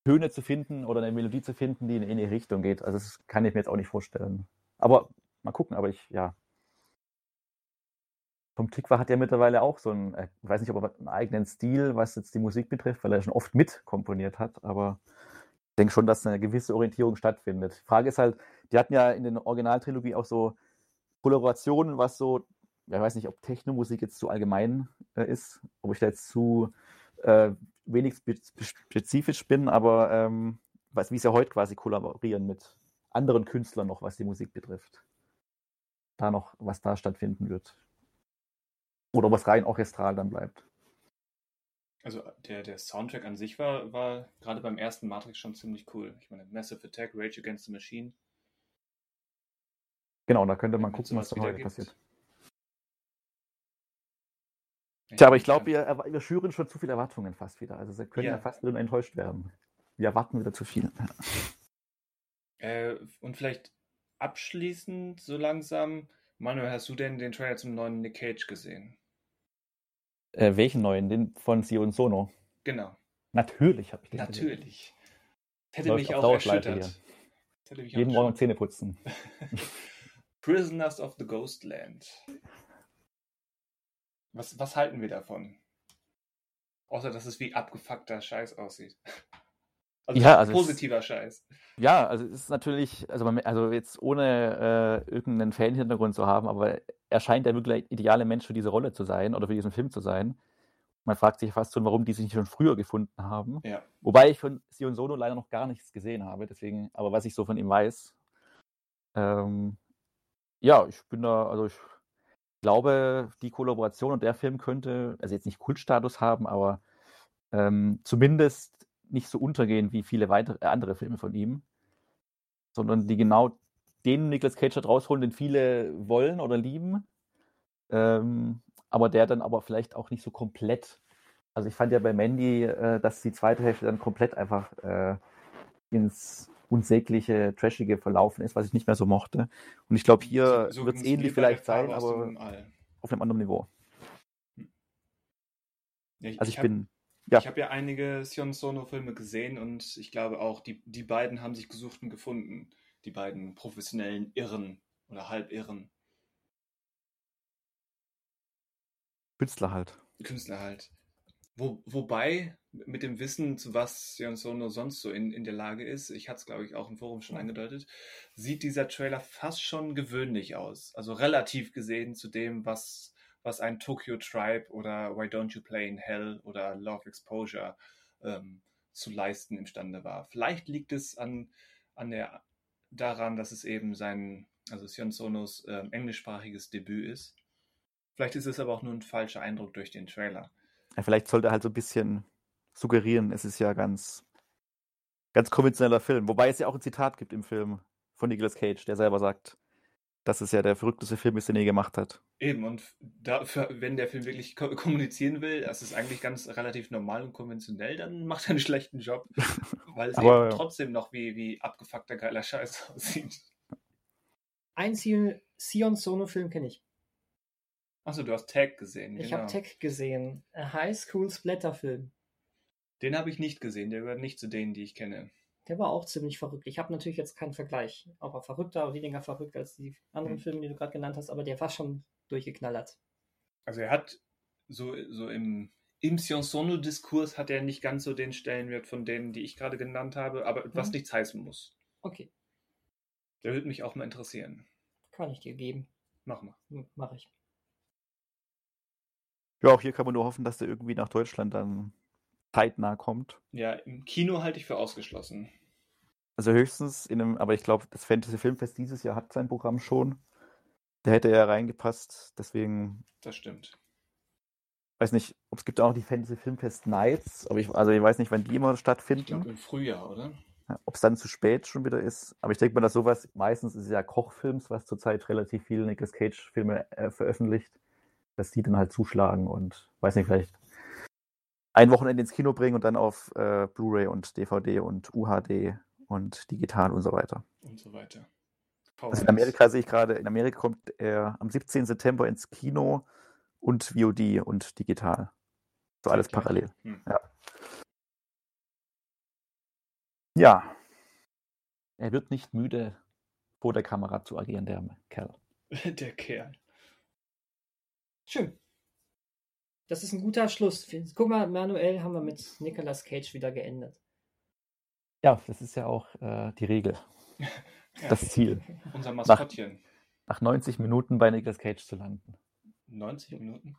Töne zu finden oder eine Melodie zu finden, die in eine Richtung geht. Also das kann ich mir jetzt auch nicht vorstellen. Aber mal gucken, aber ich, ja. Tom Tikva hat ja mittlerweile auch so einen, äh, ich weiß nicht, ob er einen eigenen Stil, was jetzt die Musik betrifft, weil er schon oft mitkomponiert hat, aber ich denke schon, dass eine gewisse Orientierung stattfindet. Die Frage ist halt, die hatten ja in der Originaltrilogie auch so Kollaborationen, was so, ich weiß nicht, ob Technomusik jetzt zu allgemein äh, ist, ob ich da jetzt zu äh, wenig spe spezifisch bin, aber ähm, was, wie sie ja heute quasi kollaborieren mit anderen Künstlern noch, was die Musik betrifft. Da noch, was da stattfinden wird. Oder was rein orchestral dann bleibt. Also der, der Soundtrack an sich war, war gerade beim ersten Matrix schon ziemlich cool. Ich meine, Massive Attack, Rage Against the Machine. Genau, da könnte man gucken, was dann heute gibt. passiert. Ja, Tja, aber ich glaube, wir, wir schüren schon zu viele Erwartungen fast wieder. Also sie können ja, Ja. fast wieder enttäuscht werden. Wir erwarten wieder zu viel. [laughs] Äh, und vielleicht abschließend so langsam, Manuel, hast du denn den Trailer zum neuen Nick Cage gesehen? Äh, welchen neuen? Den von Sion Sono. Genau, Natürlich habe ich den natürlich. Das hätte mich auch erschüttert. Hätte mich auch Jeden Morgen. Zähne putzen. [laughs] Prisoners of the Ghostland. Was, was halten wir davon? Außer, dass es wie abgefuckter Scheiß aussieht. Also Ja, also es- positiver Scheiß. Ja, also es ist natürlich, also, man, also jetzt ohne äh, irgendeinen Fan-Hintergrund zu haben, aber er scheint der wirklich ideale Mensch für diese Rolle zu sein oder für diesen Film zu sein. Man fragt sich fast schon, warum die sich nicht schon früher gefunden haben. Ja. Wobei ich von Sion Sono leider noch gar nichts gesehen habe, deswegen, aber was ich so von ihm weiß, ähm, ja, ich bin da, also ich glaube, die Kollaboration und der Film könnte, also jetzt nicht Kultstatus haben, aber ähm, zumindest nicht so untergehen wie viele weitere äh, andere Filme von ihm, sondern die genau den Nicolas Cage hat rausholen, den viele wollen oder lieben, ähm, aber der dann aber vielleicht auch nicht so komplett. Also ich fand ja bei Mandy, äh, dass die zweite Hälfte dann komplett einfach äh, ins unsägliche, trashige verlaufen ist, was ich nicht mehr so mochte. Und ich glaube, hier So- so wird es ähnlich vielleicht sein, aber auf einem anderen Niveau. Ja, ich, Also ich, hab- bin, ja, Ich habe ja einige Sion Sono-Filme gesehen und ich glaube auch, die, die beiden haben sich gesucht und gefunden. Die beiden professionellen Irren oder Halbirren. Künstler halt. Künstler halt. Wo, wobei, mit dem Wissen, zu was Sion Sono sonst so in, in der Lage ist, ich hatte es, glaube ich, auch im Forum schon angedeutet, sieht dieser Trailer fast schon gewöhnlich aus. Also relativ gesehen zu dem, was, was ein Tokyo Tribe oder Why Don't You Play in Hell oder Love Exposure ähm, zu leisten imstande war. Vielleicht liegt es an, an der, daran, dass es eben sein, also Sion Sonos ähm, englischsprachiges Debüt ist. Vielleicht ist es aber auch nur ein falscher Eindruck durch den Trailer. Ja, vielleicht sollte er halt so ein bisschen suggerieren, es ist ja ganz, ganz konventioneller Film. Wobei es ja auch ein Zitat gibt im Film von Nicolas Cage, der selber sagt, dass es ja der verrückteste Film ist, den er je gemacht hat. Eben, und dafür, wenn der Film wirklich ko kommunizieren will, das ist eigentlich ganz relativ normal und konventionell, dann [laughs] macht er einen schlechten Job. [laughs] Weil es Aber, eben trotzdem noch wie, wie abgefuckter geiler Scheiß [laughs] aussieht. Ein Sion, Sion Sono-Film kenne ich. Achso, du hast Tag gesehen. Ich genau. habe Tech gesehen. A High School Splatter-Film. Den habe ich nicht gesehen, der gehört nicht zu denen, die ich kenne. Der war auch ziemlich verrückt. Ich habe natürlich jetzt keinen Vergleich. Ob er verrückter oder weniger verrückt als die anderen Hm. Filme, die du gerade genannt hast, aber der war schon durchgeknallert. Also er hat so, so im, im Sion Sono-Diskurs hat er nicht ganz so den Stellenwert von denen, die ich gerade genannt habe, aber was Mhm. nichts heißen muss. Okay. Der würde mich auch mal interessieren. Kann ich dir geben. Mach mal. Hm, Mach ich. Ja, auch hier kann man nur hoffen, dass der irgendwie nach Deutschland dann zeitnah kommt. Ja, im Kino halte ich für ausgeschlossen. Also höchstens in einem, aber ich glaube, das Fantasy Filmfest dieses Jahr hat sein Programm schon. Da hätte er reingepasst, deswegen Das stimmt. weiß nicht, ob es gibt auch noch die Fantasy Filmfest Nights, aber ich, also ich weiß nicht, wann die immer Ich stattfinden. glaube im Frühjahr, oder? Ob es dann zu spät schon wieder ist. Aber ich denke mal, dass sowas, meistens ist es ja Kochfilms, was zurzeit relativ viele Nicolas Cage-Filme äh, veröffentlicht, dass die dann halt zuschlagen und weiß nicht, vielleicht ein Wochenende ins Kino bringen und dann auf äh, Blu-ray und DVD und UHD und digital und so weiter. Und so weiter. Also in Amerika sehe ich gerade, in Amerika kommt er am 17. September ins Kino und VOD und digital. So alles Zeitgleich. parallel. Hm. Ja. Er wird nicht müde, vor der Kamera zu agieren, der Kerl. [laughs] Der Kerl. Schön. Das ist ein guter Schluss. Guck mal, Manuel haben wir mit Nicolas Cage wieder geendet. Ja, das ist ja auch äh, die Regel, Ja, [laughs] das Ziel. unser Maskottchen. Nach 90 Minuten bei Nicolas Cage zu landen. 90 Minuten?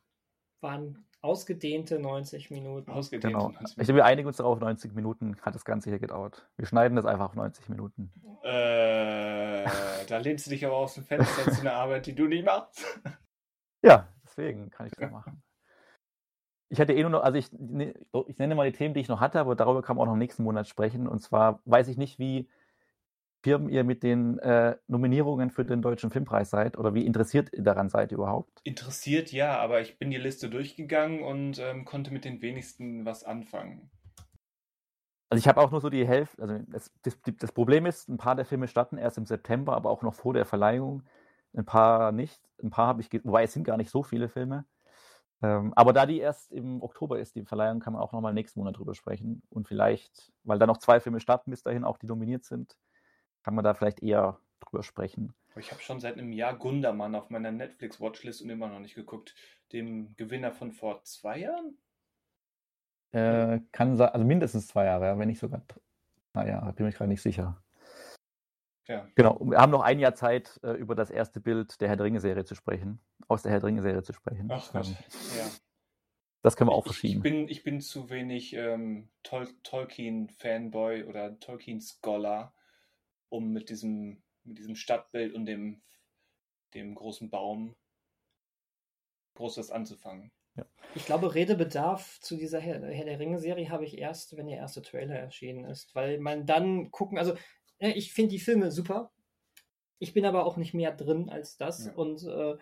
Waren ausgedehnte 90 Minuten. Ausgedehnt. Genau. 90 Ich glaube, wir einigen uns darauf, 90 Minuten hat das Ganze hier gedauert. Wir schneiden das einfach auf 90 Minuten. Äh, da lehnst du dich aber aus dem Fenster zu einer Arbeit, die du nicht machst. Ja, deswegen kann ich das machen. Ich hatte eh nur noch, also ich, ne- ich nenne mal die Themen, die ich noch hatte, aber darüber kann man auch noch nächsten Monat sprechen. Und zwar weiß ich nicht, wie firm ihr mit den äh, Nominierungen für den Deutschen Filmpreis seid oder wie interessiert ihr daran seid überhaupt. Interessiert ja, aber ich bin die Liste durchgegangen und ähm, konnte mit den wenigsten was anfangen. Also ich habe auch nur so die Hälfte, also das, das, das Problem ist, ein paar der Filme starten erst im September, aber auch noch vor der Verleihung. Ein paar nicht. Ein paar habe ich, wobei es sind gar nicht so viele Filme. Ähm, aber da die erst im Oktober ist, die Verleihung, kann man auch nochmal nächsten Monat drüber sprechen. Und vielleicht, weil da noch zwei Filme starten bis dahin, auch die nominiert sind, kann man da vielleicht eher drüber sprechen. Ich habe schon seit einem Jahr Gundermann auf meiner Netflix-Watchlist und immer noch nicht geguckt. Dem Gewinner von vor zwei Jahren? Äh, kann sein, also mindestens zwei Jahre, ja, wenn nicht sogar drei Jahre, bin ich gerade nicht sicher. Ja. Genau, und wir haben noch ein Jahr Zeit, äh, über das erste Bild der Herr der Ringe-Serie zu sprechen, aus der Herr der Ringe-Serie zu sprechen. Ach Gott. Ähm, Ja. das können wir auch Ich, ich, verschieben. bin, ich bin zu wenig ähm, Tol Tolkien-Fanboy oder Tolkien-Scholar, um mit diesem, mit diesem Stadtbild und dem, dem großen Baum groß was anzufangen. Ich glaube, Redebedarf zu dieser Herr, Herr der Ringe-Serie habe ich erst, wenn der erste Trailer erschienen ist, weil man dann gucken, also ja, ich finde die Filme super. Ich bin aber auch nicht mehr drin als das Ja. und äh,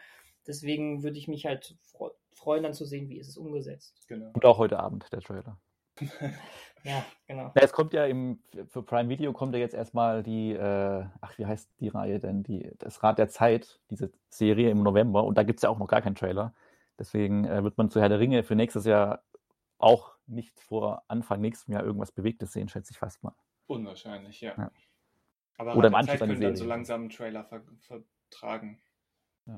deswegen würde ich mich halt fre freuen, dann zu sehen, wie ist es umgesetzt. Genau. Und auch heute Abend, der Trailer. [laughs] Ja, genau. Ja, es kommt ja im, für Prime Video kommt ja jetzt erstmal die, äh, ach, wie heißt die Reihe denn? Die, das Rad der Zeit, diese Serie im November. Und da gibt es ja auch noch gar keinen Trailer. Deswegen äh, wird man zu Herr der Ringe für nächstes Jahr auch nicht vor Anfang nächsten Jahr irgendwas Bewegtes sehen, schätze ich fast mal. Unwahrscheinlich, ja. Ja. Aber Oder im Anschluss Zeit an die können dann so Serie. langsam einen Trailer ver vertragen.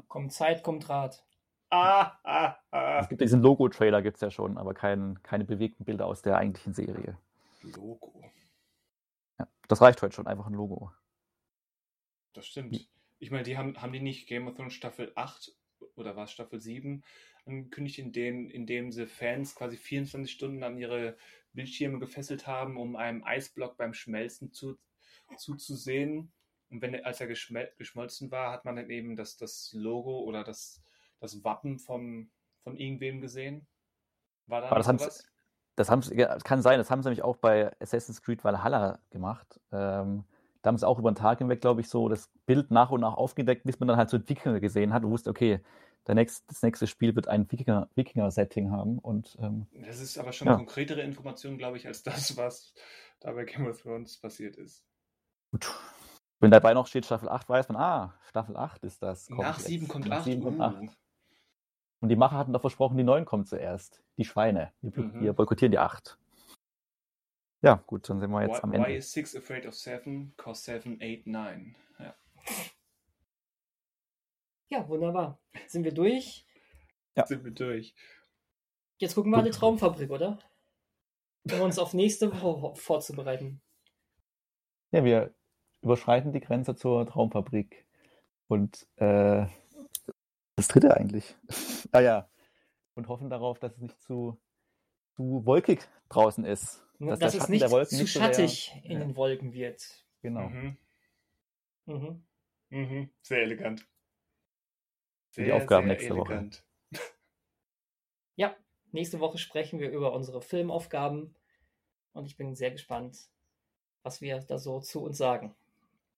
Kommt Zeit, kommt Rat. Ah, ah, ah. Es gibt diesen Logo-Trailer, gibt es ja schon, aber kein, keine bewegten Bilder aus der eigentlichen Serie. Logo. Ja, das reicht heute schon, einfach ein Logo. Das stimmt. Ich meine, die haben, haben die nicht Game of Thrones Staffel 8 oder war es Staffel 7 angekündigt, in dem, in dem sie Fans quasi 24 Stunden an ihre Bildschirme gefesselt haben, um einem Eisblock beim Schmelzen zu, zuzusehen. Und wenn er, als er geschmolzen war, hat man dann eben das, das Logo oder das, das Wappen vom, von irgendwem gesehen. War da das sowas? Das haben kann sein, das haben sie nämlich auch bei Assassin's Creed Valhalla gemacht. Ähm, da haben sie auch über den Tag hinweg, glaube ich, so das Bild nach und nach aufgedeckt, bis man dann halt so Wikinger gesehen hat und wusste, okay, der nächst, das nächste Spiel wird ein Wikinger- Wikinger-Setting haben. Und ähm, Das ist aber schon Ja. konkretere Information, glaube ich, als das, was da bei Game of Thrones passiert ist. Gut. wenn dabei noch steht Staffel 8, weiß man, ah, Staffel 8 ist das. Nach jetzt. 7 kommt Nach 8. 7 kommt uh. 8. Und die Macher hatten doch versprochen, die 9 kommt zuerst. Die Schweine. Wir, Mhm. wir boykottieren die 8. Ja, gut, dann sind wir jetzt Why, am why Ende. is 6 afraid of 7? Cause 7, 8, 9. Ja. Ja, wunderbar. Sind wir durch? Ja. Sind wir durch. Jetzt gucken wir Gut. alle Traumfabrik, oder? Um uns auf nächste Woche vorzubereiten. Ja, wir überschreiten die Grenze zur Traumfabrik. Und äh, das dritte eigentlich. [laughs] ah ja. Und hoffen darauf, dass es nicht zu, zu wolkig draußen ist. Dass, der es Schatten nicht der Wolken zu nicht so sehr- schattig in Ja. den Wolken wird. Genau. Mhm. Mhm. Mhm. Sehr elegant. Für die Aufgaben nächste Woche. elegant. [laughs] Ja, nächste Woche sprechen wir über unsere Filmaufgaben und ich bin sehr gespannt, was wir da so zu uns sagen.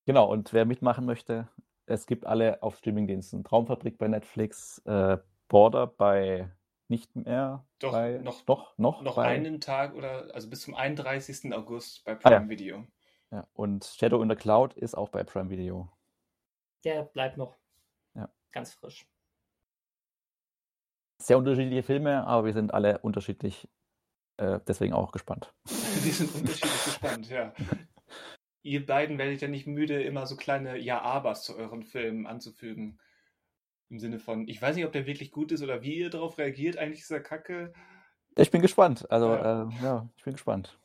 Genau, und wer mitmachen möchte, es gibt alle auf Streamingdiensten. Traumfabrik bei Netflix, äh, Border bei nicht mehr. Doch, bei, noch- doch, noch, Noch bei, einen Tag oder also bis zum 31. August bei Ah, Prime ja. Video. Ja, und Shadow in the Cloud ist auch bei Prime Video. Der bleibt noch Ja. ganz frisch. Sehr unterschiedliche Filme, aber wir sind alle unterschiedlich, äh, deswegen auch gespannt. [laughs] Die sind unterschiedlich gespannt, ja. Ihr beiden werdet ja nicht müde, immer so kleine Ja-Abers zu euren Filmen anzufügen. Im Sinne von, ich weiß nicht, ob der wirklich gut ist oder wie ihr darauf reagiert. Eigentlich ist er kacke. Ich bin gespannt. Also, Ja. äh, ja ich bin gespannt.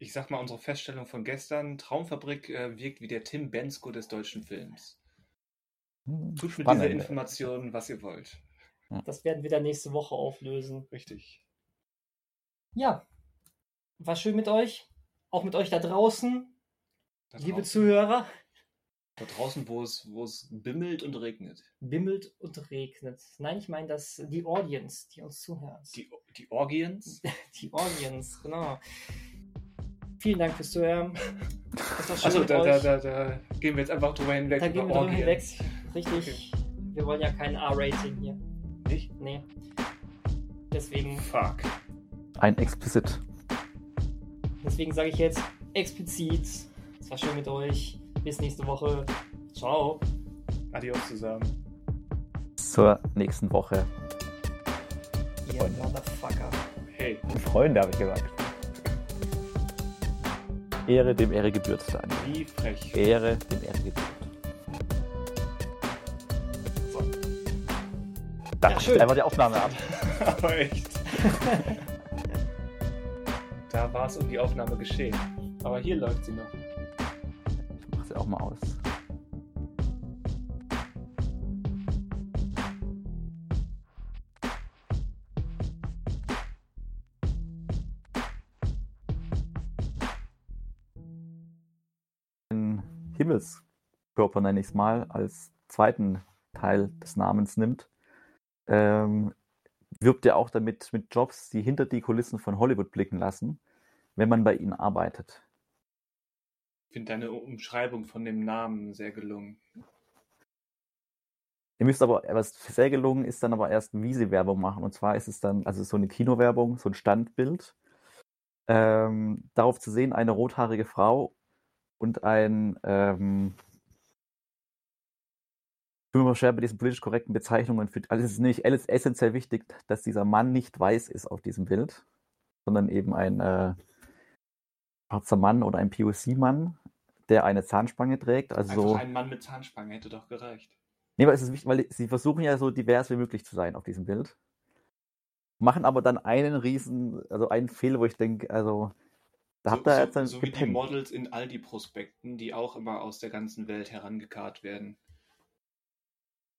Ich sag mal, unsere Feststellung von gestern, Traumfabrik äh, wirkt wie der Tim Bensko des deutschen Films. Hm, Tut mit dieser Information, was ihr wollt. Das werden wir dann nächste Woche auflösen. Richtig. Ja, war schön mit euch. Auch mit euch da draußen, Da liebe draußen, Zuhörer. da draußen, wo es, wo es bimmelt und regnet. Bimmelt und regnet. Nein, ich meine das die Audience, die uns zuhört. Die, die Orgiens. [laughs] Die Audience, genau. Vielen Dank fürs Zuhören. Es war schön Achso, da, da, da, da gehen wir jetzt einfach drüber hinweg. Da gehen wir drüber hinweg. Richtig. Wir wollen ja kein R-Rating hier. Nicht? Nee. Deswegen, Fuck. Ein Explicit. Deswegen sage ich jetzt explizit. Es war schön mit euch. Bis nächste Woche. Ciao. Adios zusammen. Zur nächsten Woche. Ihr Freunde. Motherfucker. Hey. Freunde, habe ich gesagt. Ehre dem Ehre gebührt, Daniel. Wie frech. Ehre dem Ehre gebührt. So. Da Ja, einfach die Aufnahme ab. [laughs] Aber echt. [laughs] da war es um die Aufnahme geschehen. Aber hier läuft sie noch. Ich mach sie auch mal aus. Den Himmelskörper nenne ich es mal, als zweiten Teil des Namens nimmt, ähm, wirbt er auch damit mit Jobs, die hinter die Kulissen von Hollywood blicken lassen, wenn man bei ihnen arbeitet. Ich finde deine Umschreibung von dem Namen sehr gelungen. Ihr müsst aber, was sehr gelungen ist, dann aber erst, wie sie Werbung machen. Und zwar ist es dann, also so eine Kinowerbung, so ein Standbild. Ähm, darauf zu sehen, eine rothaarige Frau und ein, ähm, ich bin immer schwer bei diesen politisch korrekten Bezeichnungen. Für, also es ist ist essentiell wichtig, dass dieser Mann nicht weiß ist auf diesem Bild, sondern eben ein äh, schwarzer Mann oder ein POC-Mann, der eine Zahnspange trägt. Also so, Einfach ein Mann mit Zahnspange hätte doch gereicht. Nee, aber es ist wichtig, weil sie versuchen ja so divers wie möglich zu sein auf diesem Bild. Machen aber dann einen riesen, also einen Fehler, wo ich denke, also da habt ihr so, jetzt so, dann so wie die gepennt. Models in Aldi-Prospekten, die auch immer aus der ganzen Welt herangekarrt werden.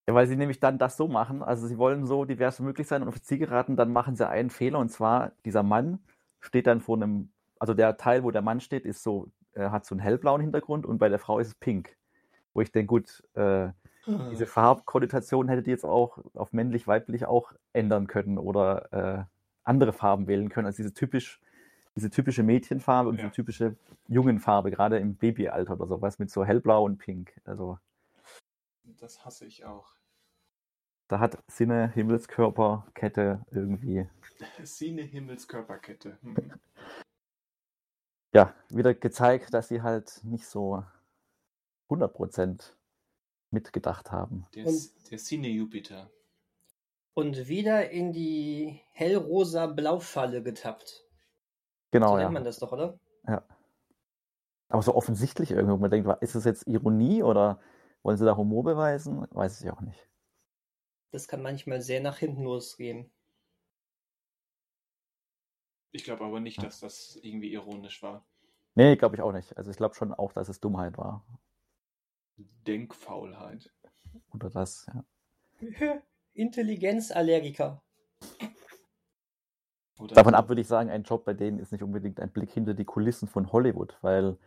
Ja, weil sie nämlich dann das so machen, also sie wollen so divers wie möglich sein und auf das Ziel geraten, dann machen sie einen Fehler und zwar dieser Mann steht dann vor einem, also der Teil, wo der Mann steht, ist so, äh, hat so einen hellblauen Hintergrund und bei der Frau ist es pink. Wo ich denke, gut, äh, diese Farbkonnotation hättet ihr jetzt auch auf männlich, weiblich auch ändern können oder äh, andere Farben wählen können als diese typisch, diese typische Mädchenfarbe und Ja. diese typische Jungenfarbe, gerade im Babyalter oder sowas mit so hellblau und pink. Also Das hasse ich auch. da hat Sinne, Himmelskörper, Kette irgendwie, [laughs] Sine Himmelskörperkette. Ja, wieder gezeigt, dass sie halt nicht so 100% mitgedacht haben. Der, Und- der Sine Jupiter. Und wieder in die hellrosa Blaufalle getappt. Genau, so ja. nennt man das doch, oder? Aber so offensichtlich irgendwie, wo man denkt, ist das jetzt Ironie oder wollen sie da Humor beweisen? Weiß ich auch nicht. Das kann manchmal sehr nach hinten losgehen. Ich glaube aber nicht, dass das irgendwie ironisch war. Nee, glaube ich auch nicht. Also ich glaube schon auch, dass es Dummheit war. Denkfaulheit. Oder das, ja. [laughs] Intelligenzallergiker. Oder Davon ab würde ich sagen, ein Job bei denen ist nicht unbedingt ein Blick hinter die Kulissen von Hollywood, weil,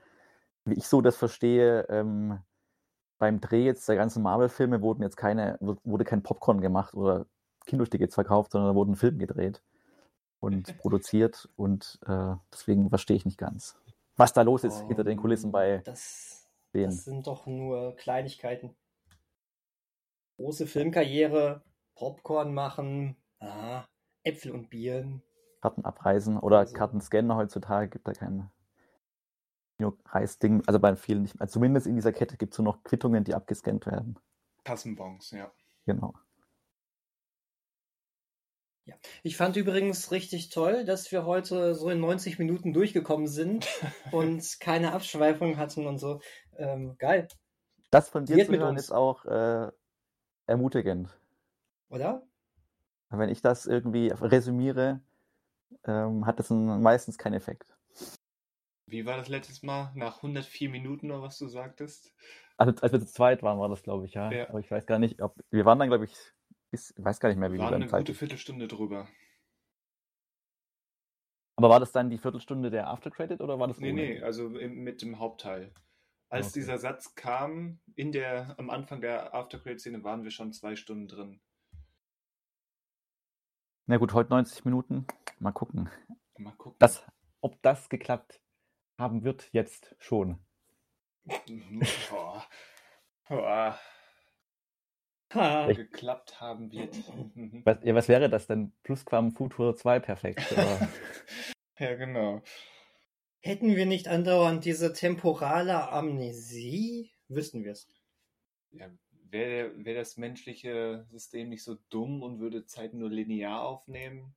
wie ich so das verstehe, ähm, beim Dreh jetzt der ganzen Marvel-Filme wurden jetzt keine, wurde kein Popcorn gemacht oder Kinotickets verkauft, sondern da wurden Film gedreht und produziert und äh, deswegen verstehe ich nicht ganz, was da los ist hinter den Kulissen bei Das, denen. das sind doch nur Kleinigkeiten. Große Filmkarriere, Popcorn machen, ah, Äpfel und Bieren. Karten abreisen oder Also- Karten scannen heutzutage gibt da kein Reisding, also bei vielen nicht. Also zumindest in dieser Kette gibt es nur noch Quittungen, die abgescannt werden. Kassenbons, ja. Genau. Ich fand übrigens richtig toll, dass wir heute so in 90 Minuten durchgekommen sind [laughs] und keine Abschweifung hatten und so. Ähm, geil, Das von dir Wird zu mit hören uns. ist auch äh, ermutigend. oder? Wenn ich das irgendwie resümiere, ähm, hat das einen, meistens keinen Effekt. Wie war das letztes Mal? Nach 104 Minuten oder was du sagtest? Also als wir zu zweit waren, war das, glaube ich, ja. Ja. Aber ich weiß gar nicht, ob. Wir waren dann, glaube ich, bis, ich weiß gar nicht mehr, wie Wir dann eine Zeit. gute Viertelstunde drüber. Aber war das dann die Viertelstunde der Aftercredit oder war das Nee, ohne? nee, also im, mit dem Hauptteil. Als Okay. dieser Satz kam, in der, am Anfang der Aftercredit-Szene waren wir schon zwei Stunden drin. Na gut, heute 90 Minuten. Mal gucken. Mal gucken. Das, ob das geklappt haben wird jetzt schon. [laughs] Boah. Boah. Ha, Geklappt haben wird. Mhm. Was, ja, was wäre das denn? Plusquam Futur 2 perfekt. [laughs] Ja, genau. hätten wir nicht andauernd diese temporale Amnesie, wüssten wir es. Ja, Wäre wär das menschliche System nicht so dumm und würde Zeit nur linear aufnehmen,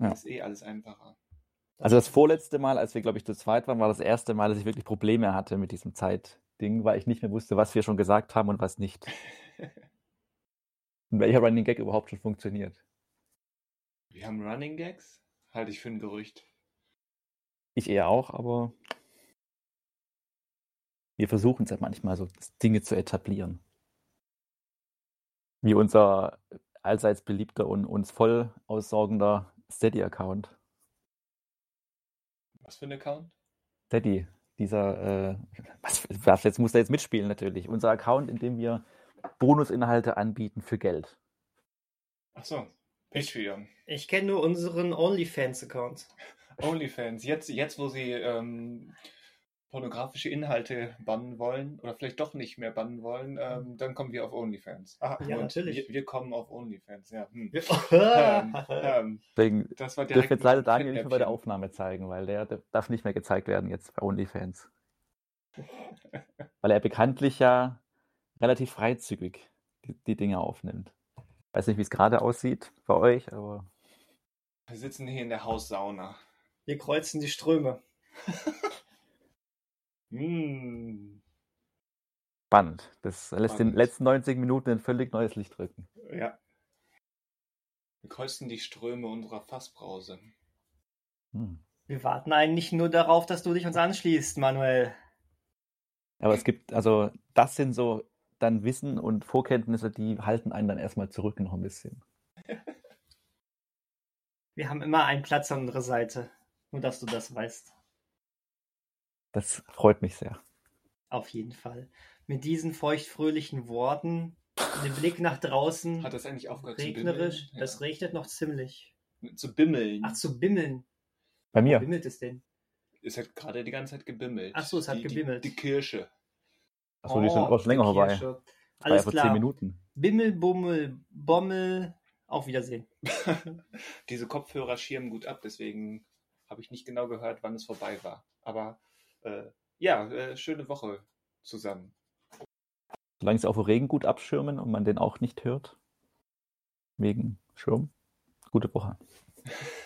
Ja. ist eh alles einfacher. Also das vorletzte Mal, als wir, glaube ich, zu zweit waren, war das erste Mal, dass ich wirklich Probleme hatte mit diesem Zeitding, weil ich nicht mehr wusste, was wir schon gesagt haben und was nicht. [laughs] Welcher Running Gag überhaupt schon funktioniert. Wir haben Running Gags? Halte ich für ein Gerücht. Ich eher auch, aber wir versuchen es ja manchmal so, Dinge zu etablieren. Wie unser allseits beliebter und uns voll aussorgender Steady-Account. Was für ein Account? Steady, dieser, äh, [laughs] was, was, jetzt muss er jetzt mitspielen natürlich. Unser Account, in dem wir Bonusinhalte anbieten für Geld. Achso, Patreon. Ich kenne nur unseren OnlyFans-Account. OnlyFans. Jetzt, jetzt wo sie ähm, pornografische Inhalte bannen wollen oder vielleicht doch nicht mehr bannen wollen, ähm, dann kommen wir auf OnlyFans. Ah, Ja, und natürlich. Wir, wir kommen auf OnlyFans, ja. Hm. Ähm, ja, [laughs] ähm, Deswegen das war dürfen jetzt leider Daniel nicht mehr bei der. Aufnahme zeigen, weil der, der darf nicht mehr gezeigt werden jetzt bei OnlyFans. [laughs] weil er bekanntlich ja relativ freizügig die, die Dinge aufnimmt. Weiß nicht, wie es gerade aussieht bei euch, aber Wir sitzen hier in der Haussauna. Wir kreuzen die Ströme. Hm. [laughs] spannend. Das lässt den letzten 90 Minuten ein völlig neues Licht drücken. Ja. Wir kreuzen die Ströme unserer Fassbrause. Hm. Wir warten eigentlich nur darauf, dass du dich uns anschließt, Manuel. Aber es gibt, also das sind so dann Wissen und Vorkenntnisse, die halten einen dann erstmal zurück noch ein bisschen. Wir haben immer einen Platz an unserer Seite. Nur, dass du das weißt. Das freut mich sehr. Auf jeden Fall. Mit diesen feuchtfröhlichen Worten, den Blick nach draußen, Hat das eigentlich aufgehört regnerisch, zu bimmeln? es regnet noch ziemlich. Ja. Zu bimmeln. Ach, zu bimmeln. Bei Wo mir. bimmelt es denn? Es hat gerade die ganze Zeit gebimmelt. Ach so, es hat die, gebimmelt. Die, die Kirsche. Achso, die sind Oh, auch schon länger vorbei. Kirsche. Alles vor 10 klar. Minuten. Bimmel, Bummel, Bommel. Auf Wiedersehen. [laughs] Diese Kopfhörer schirmen gut ab, deswegen habe ich nicht genau gehört, wann es vorbei war. Aber äh, ja, äh, schöne Woche zusammen. Solange sie auch vor Regen gut abschirmen und man den auch nicht hört. Wegen Schirm. Gute Woche. [laughs]